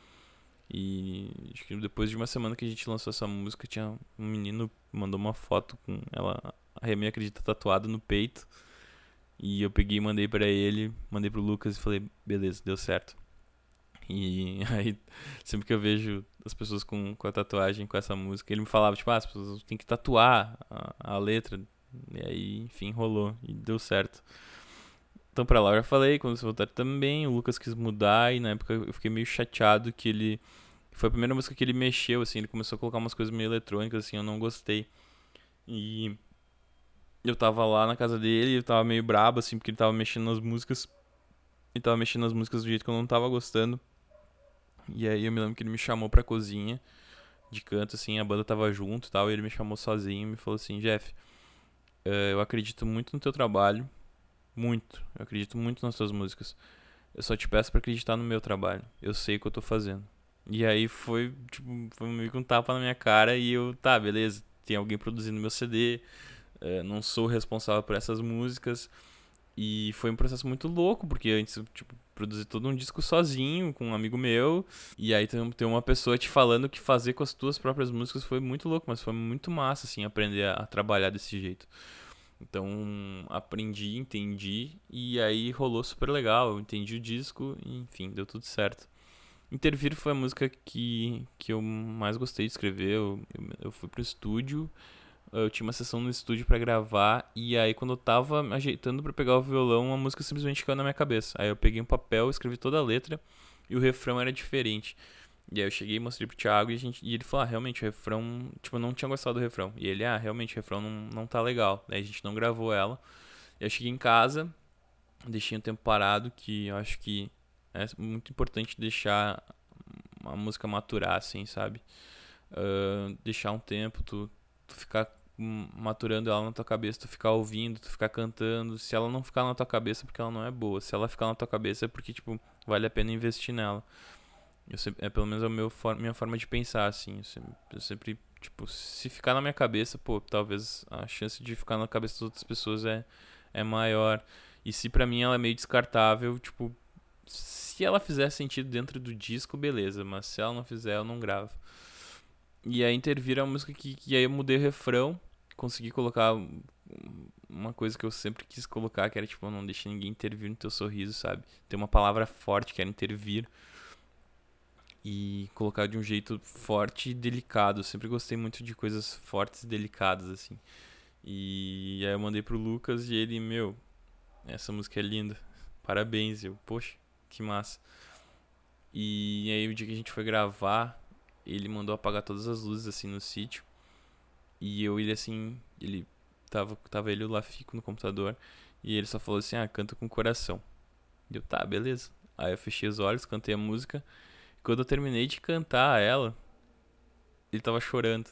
E acho que depois de uma semana que a gente lançou essa música, tinha um menino mandou uma foto com ela, a Remy acredita, tatuada no peito. E eu peguei e mandei para ele, mandei pro Lucas e falei, beleza, deu certo. E aí, sempre que eu vejo as pessoas com, com a tatuagem, com essa música, ele me falava, tipo, ah, as pessoas têm que tatuar a, a letra e aí, enfim, rolou e deu certo. Então pra Laura eu falei, quando você voltar também, o Lucas quis mudar e na época eu fiquei meio chateado que ele. Foi a primeira música que ele mexeu, assim, ele começou a colocar umas coisas meio eletrônicas, assim, eu não gostei. E eu tava lá na casa dele eu tava meio brabo, assim, porque ele tava mexendo nas músicas. E tava mexendo nas músicas do jeito que eu não tava gostando. E aí eu me lembro que ele me chamou pra cozinha de canto, assim, a banda tava junto e tal, e ele me chamou sozinho e me falou assim, Jeff, eu acredito muito no teu trabalho. Muito. Eu acredito muito nas tuas músicas. Eu só te peço para acreditar no meu trabalho. Eu sei o que eu tô fazendo. E aí foi, tipo, foi meio que um tapa na minha cara e eu, tá, beleza, tem alguém produzindo meu CD, eh, não sou responsável por essas músicas. E foi um processo muito louco, porque antes, tipo, produzi todo um disco sozinho, com um amigo meu, e aí tem, uma pessoa te falando que fazer com as tuas próprias músicas foi muito louco, mas foi muito massa, assim, aprender a, a trabalhar desse jeito. Então, aprendi, entendi, e aí rolou super legal, eu entendi o disco, enfim, deu tudo certo. Intervir foi a música que, que eu mais gostei de escrever, eu, eu, eu fui pro estúdio, eu tinha uma sessão no estúdio para gravar e aí quando eu tava ajeitando para pegar o violão, a música simplesmente caiu na minha cabeça. Aí eu peguei um papel, escrevi toda a letra e o refrão era diferente. E aí eu cheguei e mostrei pro Thiago e, a gente, e ele falou, ah, realmente o refrão, tipo, eu não tinha gostado do refrão. E ele, ah, realmente o refrão não, não tá legal. Aí a gente não gravou ela. Eu cheguei em casa, deixei um tempo parado, que eu acho que é muito importante deixar a música maturar, assim, sabe? Uh, deixar um tempo, tu, tu ficar maturando ela na tua cabeça, tu ficar ouvindo, tu ficar cantando. Se ela não ficar na tua cabeça, é porque ela não é boa. Se ela ficar na tua cabeça, é porque, tipo, vale a pena investir nela. Eu sempre, é pelo menos a meu, minha forma de pensar, assim. Eu sempre, eu sempre, tipo, se ficar na minha cabeça, pô, talvez a chance de ficar na cabeça das outras pessoas é, é maior. E se pra mim ela é meio descartável, tipo, se ela fizer sentido dentro do disco, beleza. Mas se ela não fizer, eu não gravo. E aí intervir a música que, que aí eu mudei o refrão, consegui colocar uma coisa que eu sempre quis colocar, que era tipo, não deixe ninguém intervir no teu sorriso, sabe? Ter uma palavra forte, que era intervir. E colocar de um jeito forte e delicado. Eu sempre gostei muito de coisas fortes e delicadas, assim. E aí eu mandei pro Lucas e ele, meu, essa música é linda. Parabéns. Eu, poxa, que massa. E aí o dia que a gente foi gravar, ele mandou apagar todas as luzes assim no sítio. E eu ele assim, ele tava tava ele lá fico no computador e ele só falou assim: "Ah, canta com coração". E eu, tá, beleza. Aí eu fechei os olhos, cantei a música. E quando eu terminei de cantar ela, ele tava chorando.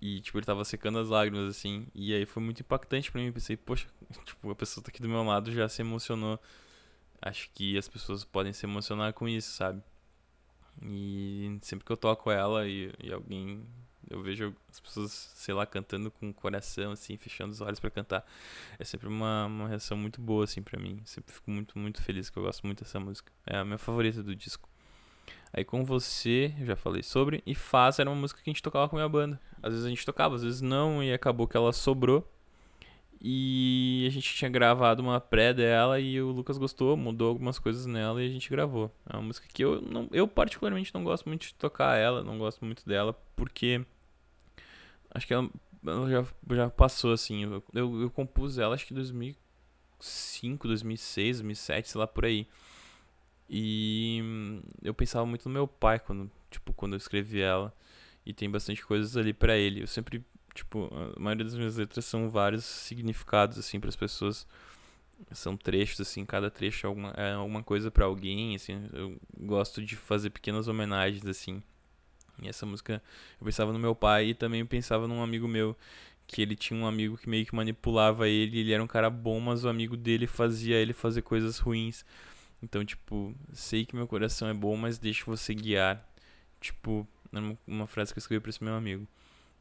E, tipo, ele tava secando as lágrimas, assim. E aí foi muito impactante para mim. pensei, poxa, tipo, a pessoa tá aqui do meu lado já se emocionou. Acho que as pessoas podem se emocionar com isso, sabe? E sempre que eu toco ela e, e alguém. Eu vejo as pessoas, sei lá, cantando com o coração, assim, fechando os olhos para cantar. É sempre uma, uma reação muito boa, assim, para mim. Sempre fico muito, muito feliz, que eu gosto muito dessa música. É a minha favorita do disco. Aí com você, eu já falei sobre. E Faz era uma música que a gente tocava com a minha banda. Às vezes a gente tocava, às vezes não, e acabou que ela sobrou. E a gente tinha gravado uma pré dela e o Lucas gostou, mudou algumas coisas nela e a gente gravou. É uma música que eu, não, eu particularmente não gosto muito de tocar ela, não gosto muito dela, porque acho que ela, ela já, já passou assim. Eu, eu, compus ela acho que em 2005, 2006, 2007, sei lá por aí. E eu pensava muito no meu pai quando, tipo, quando eu escrevi ela. E tem bastante coisas ali para ele. Eu sempre Tipo, a maioria das minhas letras são vários significados, assim, para as pessoas. São trechos, assim, cada trecho é alguma, é alguma coisa para alguém, assim. Eu gosto de fazer pequenas homenagens, assim. E essa música, eu pensava no meu pai e também pensava num amigo meu, que ele tinha um amigo que meio que manipulava ele, ele era um cara bom, mas o amigo dele fazia ele fazer coisas ruins. Então, tipo, sei que meu coração é bom, mas deixa você guiar. Tipo, uma frase que eu escrevi pra esse meu amigo.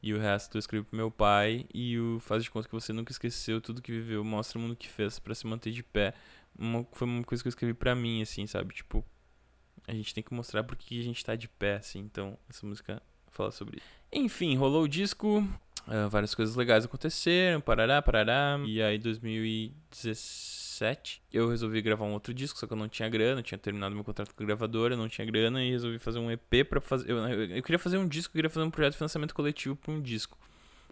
E o resto eu escrevo pro meu pai. E o faz de conta que você nunca esqueceu tudo que viveu. Mostra o mundo que fez para se manter de pé. Uma, foi uma coisa que eu escrevi pra mim, assim, sabe? Tipo, a gente tem que mostrar porque a gente tá de pé, assim. Então, essa música fala sobre isso. Enfim, rolou o disco. Uh, várias coisas legais aconteceram. Parará, parará. E aí, 2017 2017, eu resolvi gravar um outro disco, só que eu não tinha grana, tinha terminado meu contrato com a gravadora, não tinha grana e resolvi fazer um EP para fazer. Eu, eu, eu, queria fazer um disco, eu queria fazer um projeto de financiamento coletivo para um disco,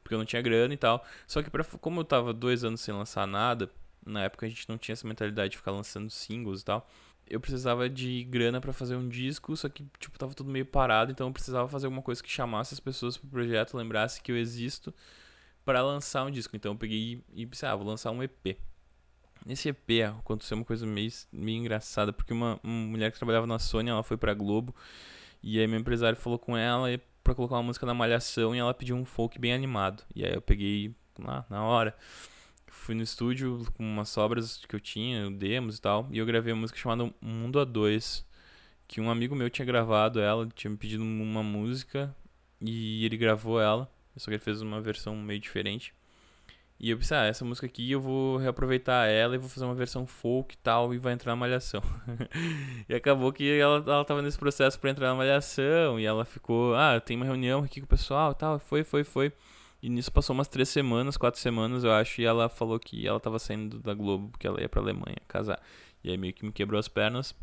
porque eu não tinha grana e tal. Só que pra, como eu tava dois anos sem lançar nada, na época a gente não tinha essa mentalidade de ficar lançando singles e tal. Eu precisava de grana para fazer um disco, só que tipo tava tudo meio parado, então eu precisava fazer alguma coisa que chamasse as pessoas pro projeto, lembrasse que eu existo para lançar um disco. Então eu peguei e pensei, ah, vou lançar um EP. Nesse EP aconteceu uma coisa meio, meio engraçada, porque uma, uma mulher que trabalhava na Sony, ela foi pra Globo, e aí meu empresário falou com ela pra colocar uma música na Malhação, e ela pediu um folk bem animado. E aí eu peguei lá, na hora, fui no estúdio com umas sobras que eu tinha, demos e tal, e eu gravei uma música chamada Mundo a Dois, que um amigo meu tinha gravado ela, tinha me pedido uma música, e ele gravou ela, só que ele fez uma versão meio diferente. E eu pensei, ah, essa música aqui eu vou reaproveitar ela e vou fazer uma versão folk e tal, e vai entrar na Malhação. e acabou que ela, ela tava nesse processo para entrar na Malhação, e ela ficou, ah, tem uma reunião aqui com o pessoal e tal, foi, foi, foi. E nisso passou umas três semanas, quatro semanas, eu acho, e ela falou que ela tava saindo da Globo, porque ela ia pra Alemanha casar. E aí meio que me quebrou as pernas,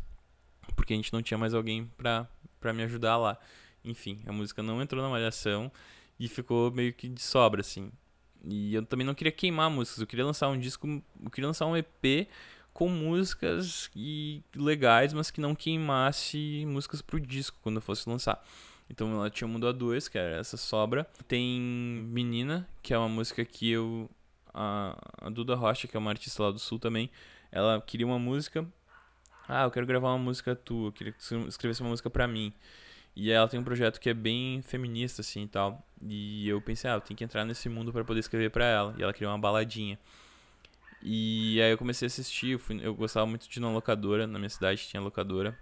porque a gente não tinha mais alguém pra, pra me ajudar lá. Enfim, a música não entrou na Malhação, e ficou meio que de sobra, assim. E eu também não queria queimar músicas, eu queria lançar um disco, eu queria lançar um EP com músicas e legais, mas que não queimasse músicas pro disco quando eu fosse lançar. Então ela tinha Mundo a 2, que era essa sobra. Tem Menina, que é uma música que eu. A Duda Rocha, que é uma artista lá do sul também, ela queria uma música. Ah, eu quero gravar uma música tua, eu queria que você escrevesse uma música pra mim. E ela tem um projeto que é bem feminista, assim, e tal. E eu pensei, ah, eu tenho que entrar nesse mundo para poder escrever para ela. E ela criou uma baladinha. E aí eu comecei a assistir, eu, fui, eu gostava muito de ir na locadora, na minha cidade tinha locadora.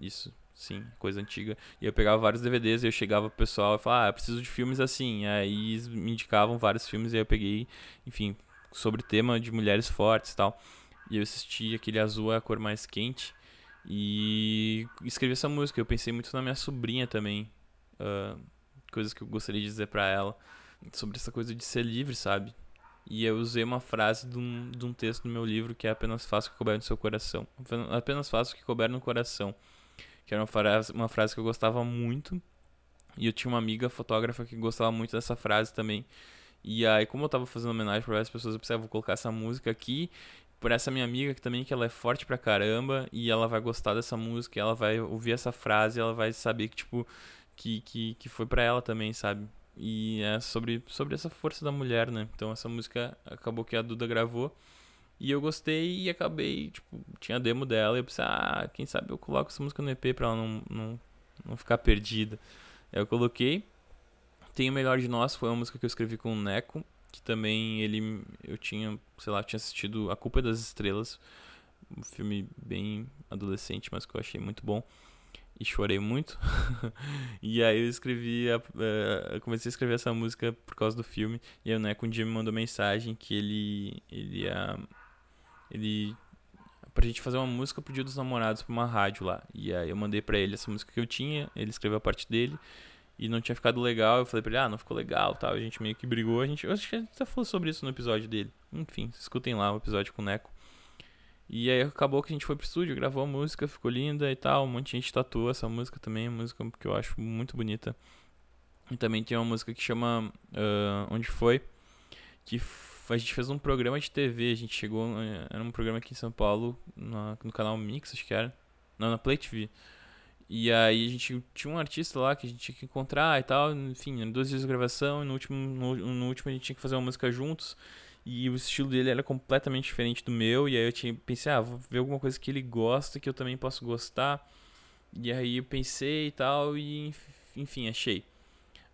Isso, sim, coisa antiga. E eu pegava vários DVDs e eu chegava pro pessoal e falava, ah, eu preciso de filmes assim. Aí me indicavam vários filmes e aí eu peguei, enfim, sobre tema de mulheres fortes e tal. E eu assisti aquele azul é a cor mais quente. E escrevi essa música. Eu pensei muito na minha sobrinha também. Uh, coisas que eu gostaria de dizer para ela. Sobre essa coisa de ser livre, sabe? E eu usei uma frase de um, de um texto do meu livro que é apenas faça o que couber no seu coração. Apenas faça o que couber no coração. Que era uma frase, uma frase que eu gostava muito. E eu tinha uma amiga fotógrafa que gostava muito dessa frase também. E aí, como eu tava fazendo homenagem para várias pessoas, eu pensei, ah, vou colocar essa música aqui por essa minha amiga que também que ela é forte pra caramba e ela vai gostar dessa música, ela vai ouvir essa frase, ela vai saber que tipo que que, que foi para ela também, sabe? E é sobre sobre essa força da mulher, né? Então essa música acabou que a Duda gravou e eu gostei e acabei, tipo, tinha a demo dela e eu pensei, ah, quem sabe eu coloco essa música no EP pra ela não, não, não ficar perdida. Eu coloquei. Tem o Melhor de Nós, foi uma música que eu escrevi com o Neco que também ele eu tinha, sei lá, tinha assistido A Culpa é das Estrelas, um filme bem adolescente, mas que eu achei muito bom e chorei muito. e aí eu escrevi, a, uh, eu comecei a escrever essa música por causa do filme. E aí Neco um dia me mandou mensagem que ele ele ia ele pra gente fazer uma música pro Dia dos Namorados pra uma rádio lá. E aí eu mandei para ele essa música que eu tinha, ele escreveu a parte dele e não tinha ficado legal. Eu falei pra ele, ah, não ficou legal tal. A gente meio que brigou. A gente, eu acho que a gente até falou sobre isso no episódio dele. Enfim, escutem lá o episódio com o Neco. E aí acabou que a gente foi pro estúdio, gravou a música, ficou linda e tal. Um monte de gente tatuou essa música também, uma música que eu acho muito bonita. E também tem uma música que chama uh, Onde Foi, que a gente fez um programa de TV. A gente chegou, era um programa aqui em São Paulo, no canal Mix, acho que era. Não, na Play TV. E aí a gente tinha um artista lá que a gente tinha que encontrar e tal. Enfim, dois dias de gravação. E no último, no, no, último a gente tinha que fazer uma música juntos. E o estilo dele era completamente diferente do meu. E aí eu tinha, pensei, ah, vou ver alguma coisa que ele gosta, que eu também posso gostar. E aí eu pensei e tal. E enfim, achei.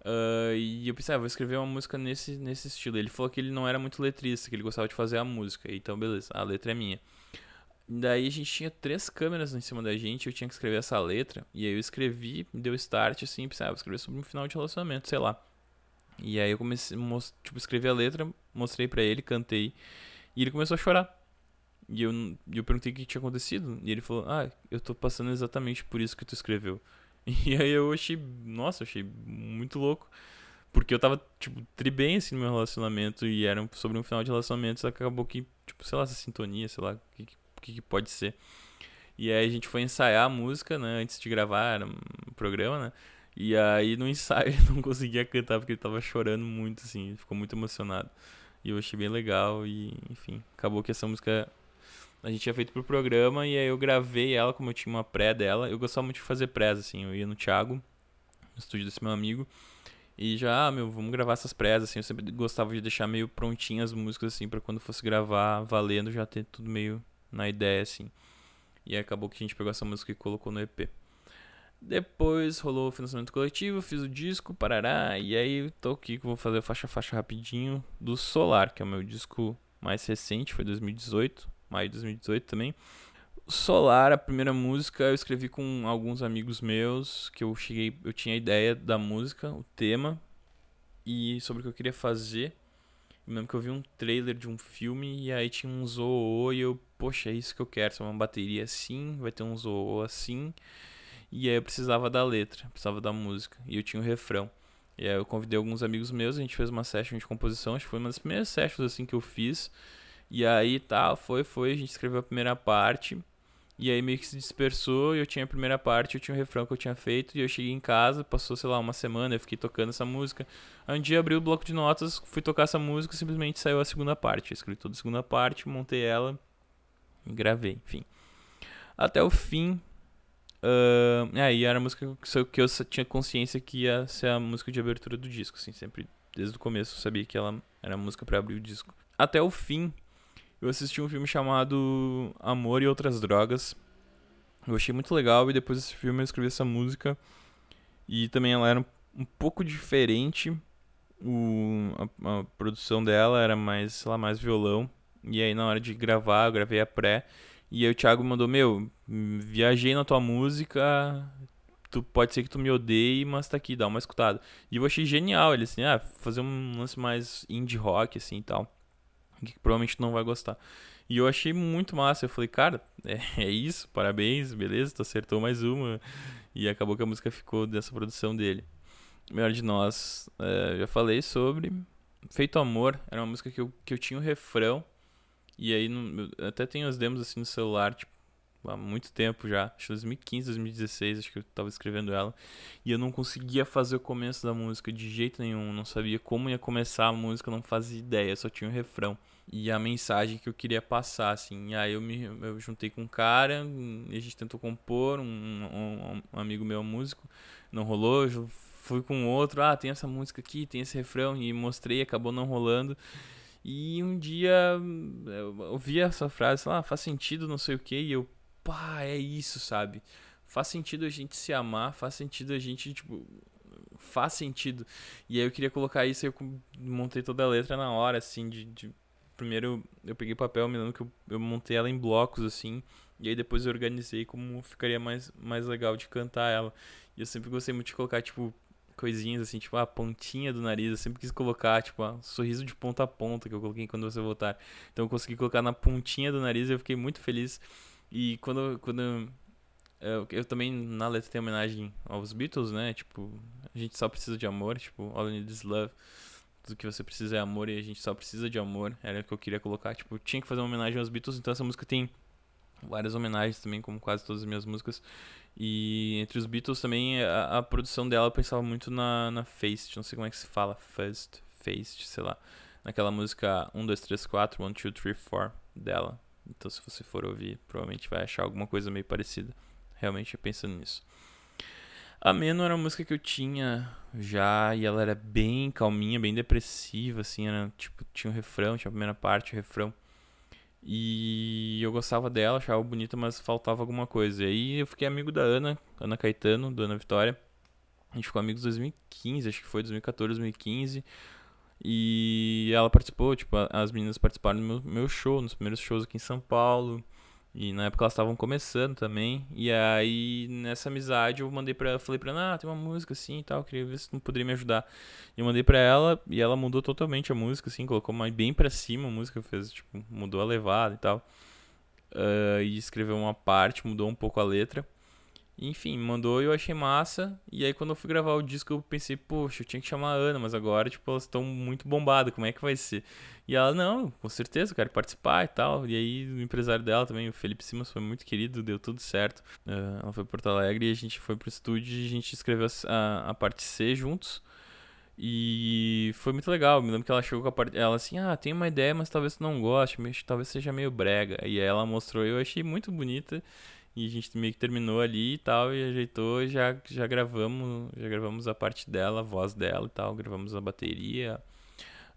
Uh, e eu pensei, ah, vou escrever uma música nesse, nesse estilo. Ele falou que ele não era muito letrista, que ele gostava de fazer a música. Então, beleza, a letra é minha. Daí a gente tinha três câmeras em cima da gente, eu tinha que escrever essa letra, e aí eu escrevi, deu start assim, pensei, ah, vou escrever sobre um final de relacionamento, sei lá. E aí eu comecei, tipo, escrevi a letra, mostrei para ele, cantei, e ele começou a chorar. E eu, eu perguntei o que tinha acontecido, e ele falou, ah, eu tô passando exatamente por isso que tu escreveu. E aí eu achei, nossa, achei muito louco. Porque eu tava, tipo, tri bem assim no meu relacionamento e era sobre um final de relacionamento, acabou que, tipo, sei lá, essa sintonia, sei lá, o que, que, que pode ser. E aí a gente foi ensaiar a música, né? Antes de gravar um programa, né? E aí no ensaio ele não conseguia cantar porque ele tava chorando muito, assim. Ficou muito emocionado. E eu achei bem legal e, enfim, acabou que essa música a gente tinha feito pro programa e aí eu gravei ela como eu tinha uma pré dela. Eu gostava muito de fazer prés, assim. Eu ia no Thiago, no estúdio desse meu amigo. E já, ah, meu, vamos gravar essas prés, assim. Eu sempre gostava de deixar meio prontinhas as músicas, assim, para quando fosse gravar valendo já ter tudo meio na ideia, assim. E acabou que a gente pegou essa música e colocou no EP. Depois rolou o financiamento coletivo, fiz o disco, parará, e aí tô aqui que vou fazer faixa faixa rapidinho do Solar, que é o meu disco mais recente, foi 2018, maio de 2018 também. Solar, a primeira música eu escrevi com alguns amigos meus, que eu cheguei, eu tinha a ideia da música, o tema e sobre o que eu queria fazer. Eu lembro que eu vi um trailer de um filme e aí tinha um zoô e eu, poxa, é isso que eu quero, uma bateria assim, vai ter um zoô assim. E aí eu precisava da letra, precisava da música e eu tinha o refrão. E aí eu convidei alguns amigos meus, a gente fez uma session de composição, acho que foi uma das primeiras sessions assim que eu fiz. E aí tá, foi, foi, a gente escreveu a primeira parte. E aí meio que se dispersou, eu tinha a primeira parte, eu tinha o refrão que eu tinha feito, e eu cheguei em casa, passou, sei lá, uma semana, eu fiquei tocando essa música. Aí um dia abri o bloco de notas, fui tocar essa música, simplesmente saiu a segunda parte. Eu escrevi toda a segunda parte, montei ela gravei, enfim. Até o fim. Uh, aí era a música que eu tinha consciência que ia ser a música de abertura do disco, assim, sempre desde o começo eu sabia que ela era a música para abrir o disco. Até o fim, eu assisti um filme chamado Amor e Outras Drogas. Eu achei muito legal e depois desse filme eu escrevi essa música. E também ela era um pouco diferente. O, a, a produção dela era mais, sei lá, mais violão. E aí na hora de gravar, eu gravei a pré. E aí o Thiago mandou, meu, viajei na tua música, tu pode ser que tu me odeie, mas tá aqui, dá uma escutada. E eu achei genial, ele assim, ah, fazer um lance mais indie rock assim e tal que provavelmente não vai gostar. E eu achei muito massa. Eu falei, cara, é, é isso, parabéns, beleza, tu acertou mais uma. E acabou que a música ficou dessa produção dele. Melhor de Nós, é, já falei sobre. Feito Amor era uma música que eu, que eu tinha um refrão. E aí, até tenho as demos assim no celular, tipo, há muito tempo já. Acho que 2015, 2016, acho que eu tava escrevendo ela. E eu não conseguia fazer o começo da música de jeito nenhum. Não sabia como ia começar a música, não fazia ideia, só tinha um refrão. E a mensagem que eu queria passar, assim. E aí eu me eu juntei com um cara, e a gente tentou compor, um, um, um amigo meu músico, não rolou. Eu fui com outro, ah, tem essa música aqui, tem esse refrão, e mostrei, acabou não rolando. E um dia eu ouvi essa frase, ah, faz sentido, não sei o que, e eu, pá, é isso, sabe? Faz sentido a gente se amar, faz sentido a gente, tipo, faz sentido. E aí eu queria colocar isso eu montei toda a letra na hora, assim, de. de... Primeiro eu peguei papel, me lembro que eu, eu montei ela em blocos, assim, e aí depois eu organizei como ficaria mais, mais legal de cantar ela. E eu sempre gostei muito de colocar, tipo, coisinhas assim, tipo a pontinha do nariz. Eu sempre quis colocar, tipo, um sorriso de ponta a ponta que eu coloquei quando você voltar. Então eu consegui colocar na pontinha do nariz e eu fiquei muito feliz. E quando, quando eu, eu também na letra tem homenagem aos Beatles, né? Tipo, a gente só precisa de amor, tipo, all you need is love. Tudo que você precisa é amor e a gente só precisa de amor. Era o que eu queria colocar. Tipo, tinha que fazer uma homenagem aos Beatles, então essa música tem várias homenagens também, como quase todas as minhas músicas. E entre os Beatles também, a, a produção dela eu pensava muito na, na não sei como é que se fala, First, Faced, sei lá. Naquela música 1, 2, 3, 4, 1, 2, 3, 4 dela. Então se você for ouvir, provavelmente vai achar alguma coisa meio parecida. Realmente pensando nisso. A Meno era uma música que eu tinha já e ela era bem calminha, bem depressiva, assim, era tipo, tinha um refrão, tinha a primeira parte, o refrão. E eu gostava dela, achava bonita, mas faltava alguma coisa. E aí eu fiquei amigo da Ana, Ana Caetano, da Ana Vitória. A gente ficou amigos em 2015, acho que foi 2014, 2015. E ela participou, tipo, as meninas participaram do meu, meu show, nos primeiros shows aqui em São Paulo. E na época elas estavam começando também. E aí, nessa amizade, eu mandei pra ela, falei pra ela, ah, tem uma música assim e tal, queria ver se não poderia me ajudar. E eu mandei pra ela e ela mudou totalmente a música, assim, colocou mais bem pra cima a música, fez, tipo, mudou a levada e tal. Uh, e escreveu uma parte, mudou um pouco a letra. Enfim, mandou e eu achei massa. E aí quando eu fui gravar o disco eu pensei, poxa, eu tinha que chamar a Ana, mas agora, tipo, elas estão muito bombadas, como é que vai ser? E ela, não, com certeza, eu quero participar e tal. E aí o empresário dela também, o Felipe Simas, foi muito querido, deu tudo certo. Uh, ela foi para Porto Alegre e a gente foi pro estúdio e a gente escreveu a, a parte C juntos. E foi muito legal. Me lembro que ela chegou com a parte. Ela assim, ah, tem uma ideia, mas talvez não goste, talvez seja meio brega. E aí ela mostrou eu achei muito bonita. E a gente meio que terminou ali e tal, e ajeitou, já, já gravamos, já gravamos a parte dela, a voz dela e tal, gravamos a bateria,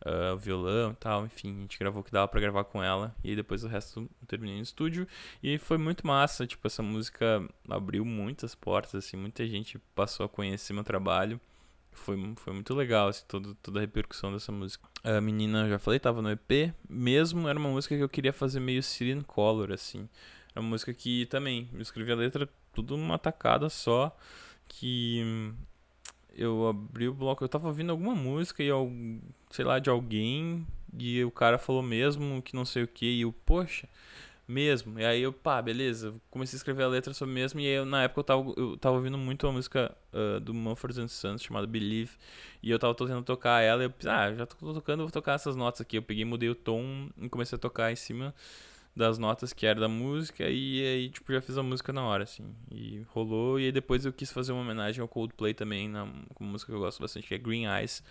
uh, o violão e tal, enfim, a gente gravou o que dava para gravar com ela, e depois o resto eu terminei no estúdio, e foi muito massa, tipo, essa música abriu muitas portas, assim, muita gente passou a conhecer meu trabalho, foi, foi muito legal, assim, todo, toda a repercussão dessa música. A menina, já falei, tava no EP, mesmo era uma música que eu queria fazer meio Siren Color, assim, é uma música que também, eu escrevi a letra tudo numa tacada só, que eu abri o bloco, eu tava ouvindo alguma música e sei lá, de alguém, e o cara falou mesmo que não sei o que, e eu, poxa, mesmo. E aí eu, pá, beleza, comecei a escrever a letra sobre mesmo, e aí eu, na época eu tava, eu tava ouvindo muito uma música uh, do Mumford Sons chamada Believe, e eu tava tentando tocar ela, e eu ah, já tô tocando, vou tocar essas notas aqui. Eu peguei, mudei o tom e comecei a tocar em cima das notas que era da música e aí, tipo, já fiz a música na hora, assim. E rolou. E aí depois eu quis fazer uma homenagem ao Coldplay também, na, uma música que eu gosto bastante, que é Green Eyes.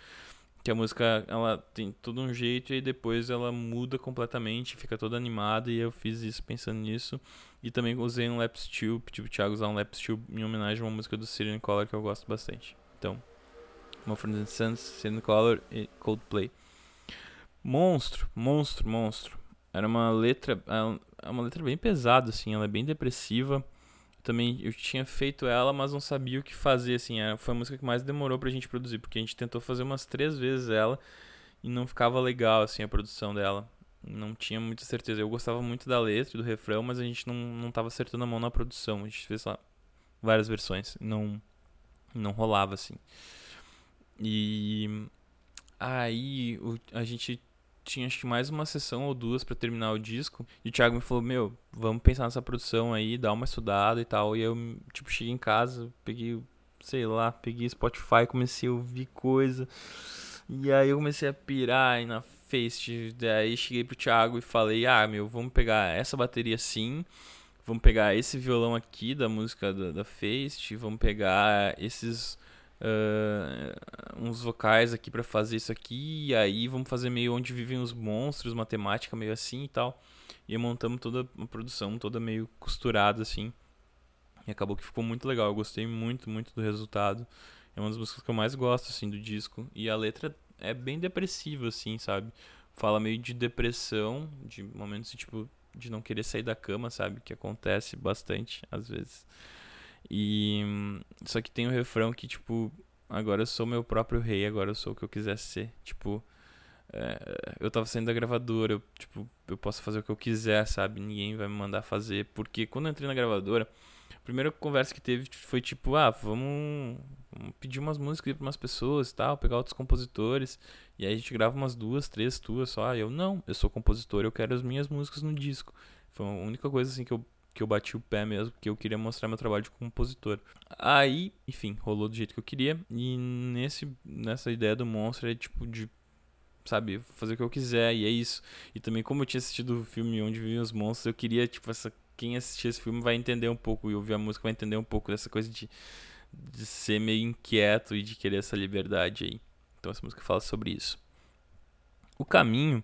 Que a música, ela tem todo um jeito e depois ela muda completamente, fica toda animada e eu fiz isso pensando nisso. E também usei um Lap Steel, pro Thiago usar um Lap Steel em homenagem a uma música do Siren Color que eu gosto bastante. Então, Mumford Sons, Siren Color e Coldplay. Monstro, monstro, monstro. Era uma letra, é uma letra bem pesada, assim, ela é bem depressiva. Também eu tinha feito ela, mas não sabia o que fazer, assim. Foi a música que mais demorou pra gente produzir, porque a gente tentou fazer umas três vezes ela e não ficava legal, assim, a produção dela. Não tinha muita certeza. Eu gostava muito da letra e do refrão, mas a gente não, não tava acertando a mão na produção. A gente fez lá várias versões. Não, não rolava, assim. E aí o, a gente tinha acho que mais uma sessão ou duas para terminar o disco. E o Thiago me falou: Meu, vamos pensar nessa produção aí, dar uma estudada e tal. E eu, tipo, cheguei em casa, peguei, sei lá, peguei Spotify, comecei a ouvir coisa. E aí eu comecei a pirar aí na Face. Daí cheguei pro Thiago e falei: Ah, meu, vamos pegar essa bateria sim. Vamos pegar esse violão aqui da música da, da Face. Vamos pegar esses. Uh, uns vocais aqui para fazer isso aqui. E aí vamos fazer meio onde vivem os monstros, matemática meio assim e tal. E montamos toda uma produção, toda meio costurada assim. E acabou que ficou muito legal. Eu gostei muito, muito do resultado. É uma das músicas que eu mais gosto, assim, do disco. E a letra é bem depressiva, assim, sabe? Fala meio de depressão, de momentos, tipo, de não querer sair da cama, sabe? Que acontece bastante, às vezes. E. Só que tem o um refrão que, tipo, agora eu sou meu próprio rei, agora eu sou o que eu quiser ser. Tipo. É, eu tava saindo da gravadora, eu, tipo, eu posso fazer o que eu quiser, sabe? Ninguém vai me mandar fazer. Porque quando eu entrei na gravadora, a primeira conversa que teve foi tipo, ah, vamos, vamos pedir umas músicas para umas pessoas e tal, pegar outros compositores. E aí a gente grava umas duas, três tuas só. E eu, não, eu sou compositor, eu quero as minhas músicas no disco. Foi a única coisa assim que eu, que eu bati o pé mesmo, porque eu queria mostrar meu trabalho de compositor. Aí, enfim, rolou do jeito que eu queria. E nesse, nessa ideia do monstro é tipo de sabe, fazer o que eu quiser, e é isso. E também, como eu tinha assistido o filme Onde Vivem os Monstros, eu queria, tipo, essa. Quem assistir esse filme vai entender um pouco, e ouvir a música vai entender um pouco dessa coisa de, de ser meio inquieto e de querer essa liberdade aí. Então, essa música fala sobre isso. O Caminho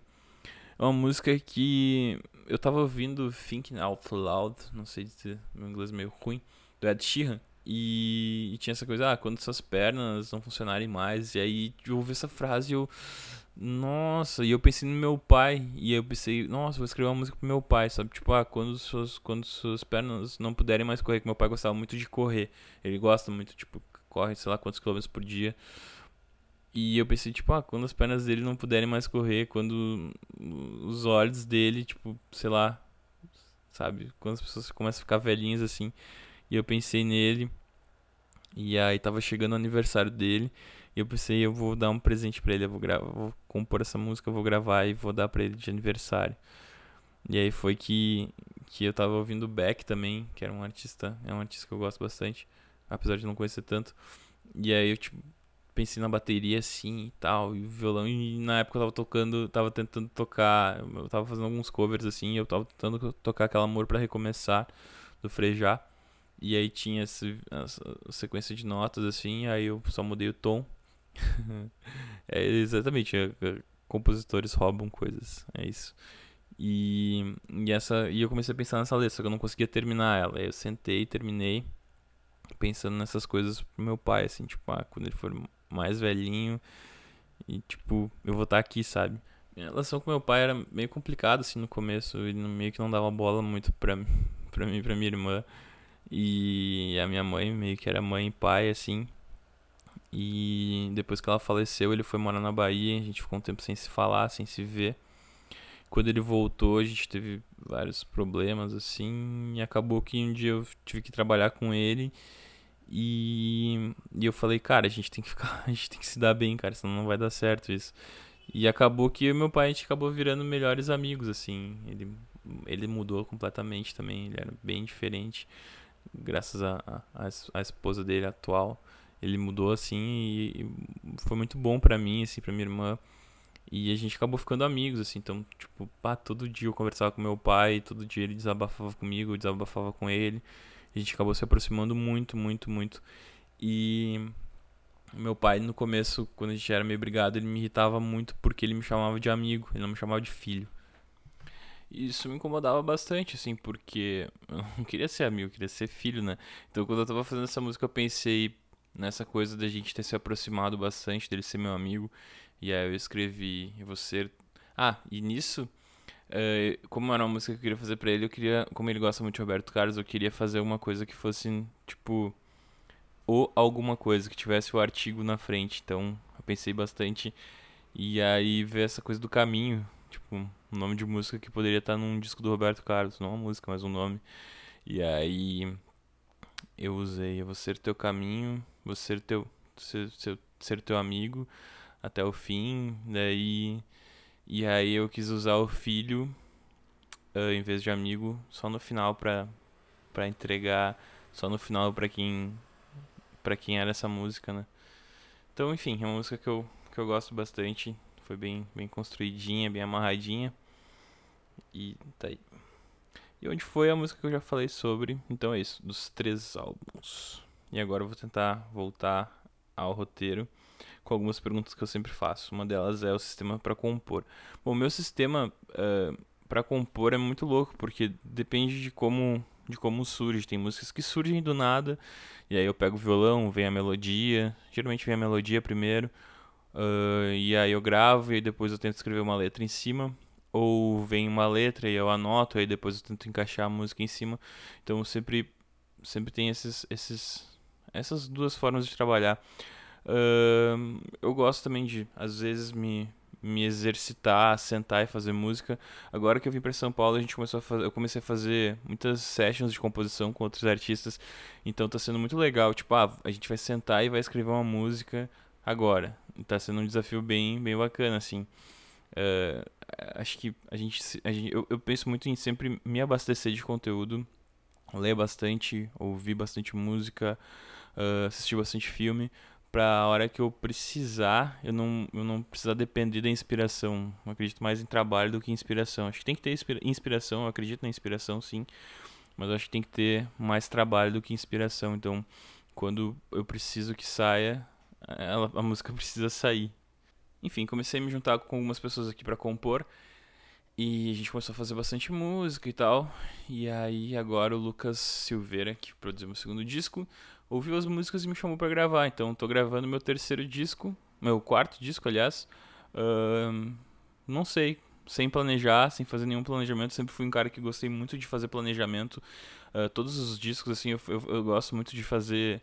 é uma música que eu tava ouvindo Thinking Out Loud, não sei dizer, meu inglês é meio ruim, do Ed Sheeran. E, e, tinha essa coisa, ah, quando suas pernas não funcionarem mais. E aí eu ouvi essa frase e eu. Nossa, e eu pensei no meu pai. E eu pensei, nossa, vou escrever uma música pro meu pai, sabe? Tipo, ah, quando suas, quando suas pernas não puderem mais correr, que meu pai gostava muito de correr. Ele gosta muito, tipo, corre sei lá quantos quilômetros por dia. E eu pensei, tipo, ah, quando as pernas dele não puderem mais correr, quando os olhos dele, tipo, sei lá, sabe? Quando as pessoas começam a ficar velhinhas assim. E eu pensei nele. E aí tava chegando o aniversário dele. E eu pensei, eu vou dar um presente para ele, eu vou gravar, vou compor essa música, eu vou gravar e vou dar para ele de aniversário. E aí foi que que eu tava ouvindo Beck também, que era um artista, é um artista que eu gosto bastante, apesar de não conhecer tanto. E aí eu tipo pensei na bateria assim e tal, e o violão e na época eu tava tocando, tava tentando tocar, eu tava fazendo alguns covers assim, eu tava tentando tocar aquela amor para recomeçar do Frejá. E aí tinha essa sequência de notas assim, aí eu só mudei o tom é exatamente, é, é, compositores roubam coisas, é isso. E, e, essa, e eu comecei a pensar nessa letra, só que eu não conseguia terminar ela. Aí eu sentei e terminei pensando nessas coisas pro meu pai, assim, tipo, ah, quando ele for mais velhinho e, tipo, eu vou estar tá aqui, sabe? Minha relação com meu pai era meio complicada, assim, no começo, ele meio que não dava bola muito pra, pra mim e pra minha irmã. E a minha mãe meio que era mãe e pai, assim. E depois que ela faleceu, ele foi morar na Bahia. A gente ficou um tempo sem se falar, sem se ver. Quando ele voltou, a gente teve vários problemas assim. E acabou que um dia eu tive que trabalhar com ele. E, e eu falei, cara, a gente tem que ficar, a gente tem que se dar bem, cara, senão não vai dar certo isso. E acabou que eu e meu pai a gente acabou virando melhores amigos, assim. Ele, ele mudou completamente também, ele era bem diferente, graças a, a, a esposa dele atual ele mudou assim e, foi muito bom para mim, assim, para minha irmã. E a gente acabou ficando amigos, assim, então, tipo, pá, todo dia eu conversava com meu pai, todo dia ele desabafava comigo, eu desabafava com ele. A gente acabou se aproximando muito, muito, muito. E meu pai, no começo, quando a gente era meio brigado, ele me irritava muito porque ele me chamava de amigo, ele não me chamava de filho. Isso me incomodava bastante, assim, porque eu não queria ser amigo, eu queria ser filho, né? Então, quando eu tava fazendo essa música, eu pensei, nessa coisa da gente ter se aproximado bastante, dele ser meu amigo. E aí eu escrevi você. Ah, e nisso, uh, como era uma música que eu queria fazer pra ele, eu queria, como ele gosta muito de Roberto Carlos, eu queria fazer uma coisa que fosse, tipo, ou alguma coisa, que tivesse o artigo na frente. Então eu pensei bastante. E aí ver essa coisa do caminho, tipo, um nome de música que poderia estar num disco do Roberto Carlos, não uma música, mas um nome. E aí eu usei Eu Vou Ser Teu Caminho, Vou Ser Teu, ser, ser, ser Teu Amigo até o fim, daí... E aí eu quis usar o filho uh, em vez de amigo só no final pra, pra entregar, só no final pra quem, pra quem era essa música, né? Então, enfim, é uma música que eu, que eu gosto bastante. Foi bem, bem construidinha, bem amarradinha. E tá aí. E onde foi a música que eu já falei sobre. Então é isso, dos três álbuns. E agora eu vou tentar voltar ao roteiro com algumas perguntas que eu sempre faço. Uma delas é o sistema para compor. Bom, meu sistema uh, para compor é muito louco, porque depende de como de como surge. Tem músicas que surgem do nada, e aí eu pego o violão, vem a melodia. Geralmente vem a melodia primeiro, uh, e aí eu gravo, e depois eu tento escrever uma letra em cima ou vem uma letra e eu anoto, aí depois eu tento encaixar a música em cima. Então sempre sempre tem esses, esses essas duas formas de trabalhar. Uh, eu gosto também de às vezes me me exercitar, sentar e fazer música. Agora que eu vim para São Paulo, a gente começou a fazer, eu comecei a fazer muitas sessions de composição com outros artistas. Então tá sendo muito legal, tipo, ah, a gente vai sentar e vai escrever uma música agora. Tá sendo um desafio bem bem bacana assim. Uh, acho que a gente, a gente eu, eu, penso muito em sempre me abastecer de conteúdo, ler bastante, ouvir bastante música, uh, assistir bastante filme, para a hora que eu precisar, eu não, eu não precisar depender da inspiração. Eu acredito mais em trabalho do que em inspiração. Acho que tem que ter inspiração, eu acredito na inspiração sim, mas acho que tem que ter mais trabalho do que inspiração. Então, quando eu preciso que saia, ela, a música precisa sair. Enfim, comecei a me juntar com algumas pessoas aqui para compor. E a gente começou a fazer bastante música e tal. E aí agora o Lucas Silveira, que produziu meu segundo disco, ouviu as músicas e me chamou para gravar. Então tô gravando meu terceiro disco, meu quarto disco, aliás. Uh, não sei, sem planejar, sem fazer nenhum planejamento. Sempre fui um cara que gostei muito de fazer planejamento. Uh, todos os discos, assim, eu, eu, eu gosto muito de fazer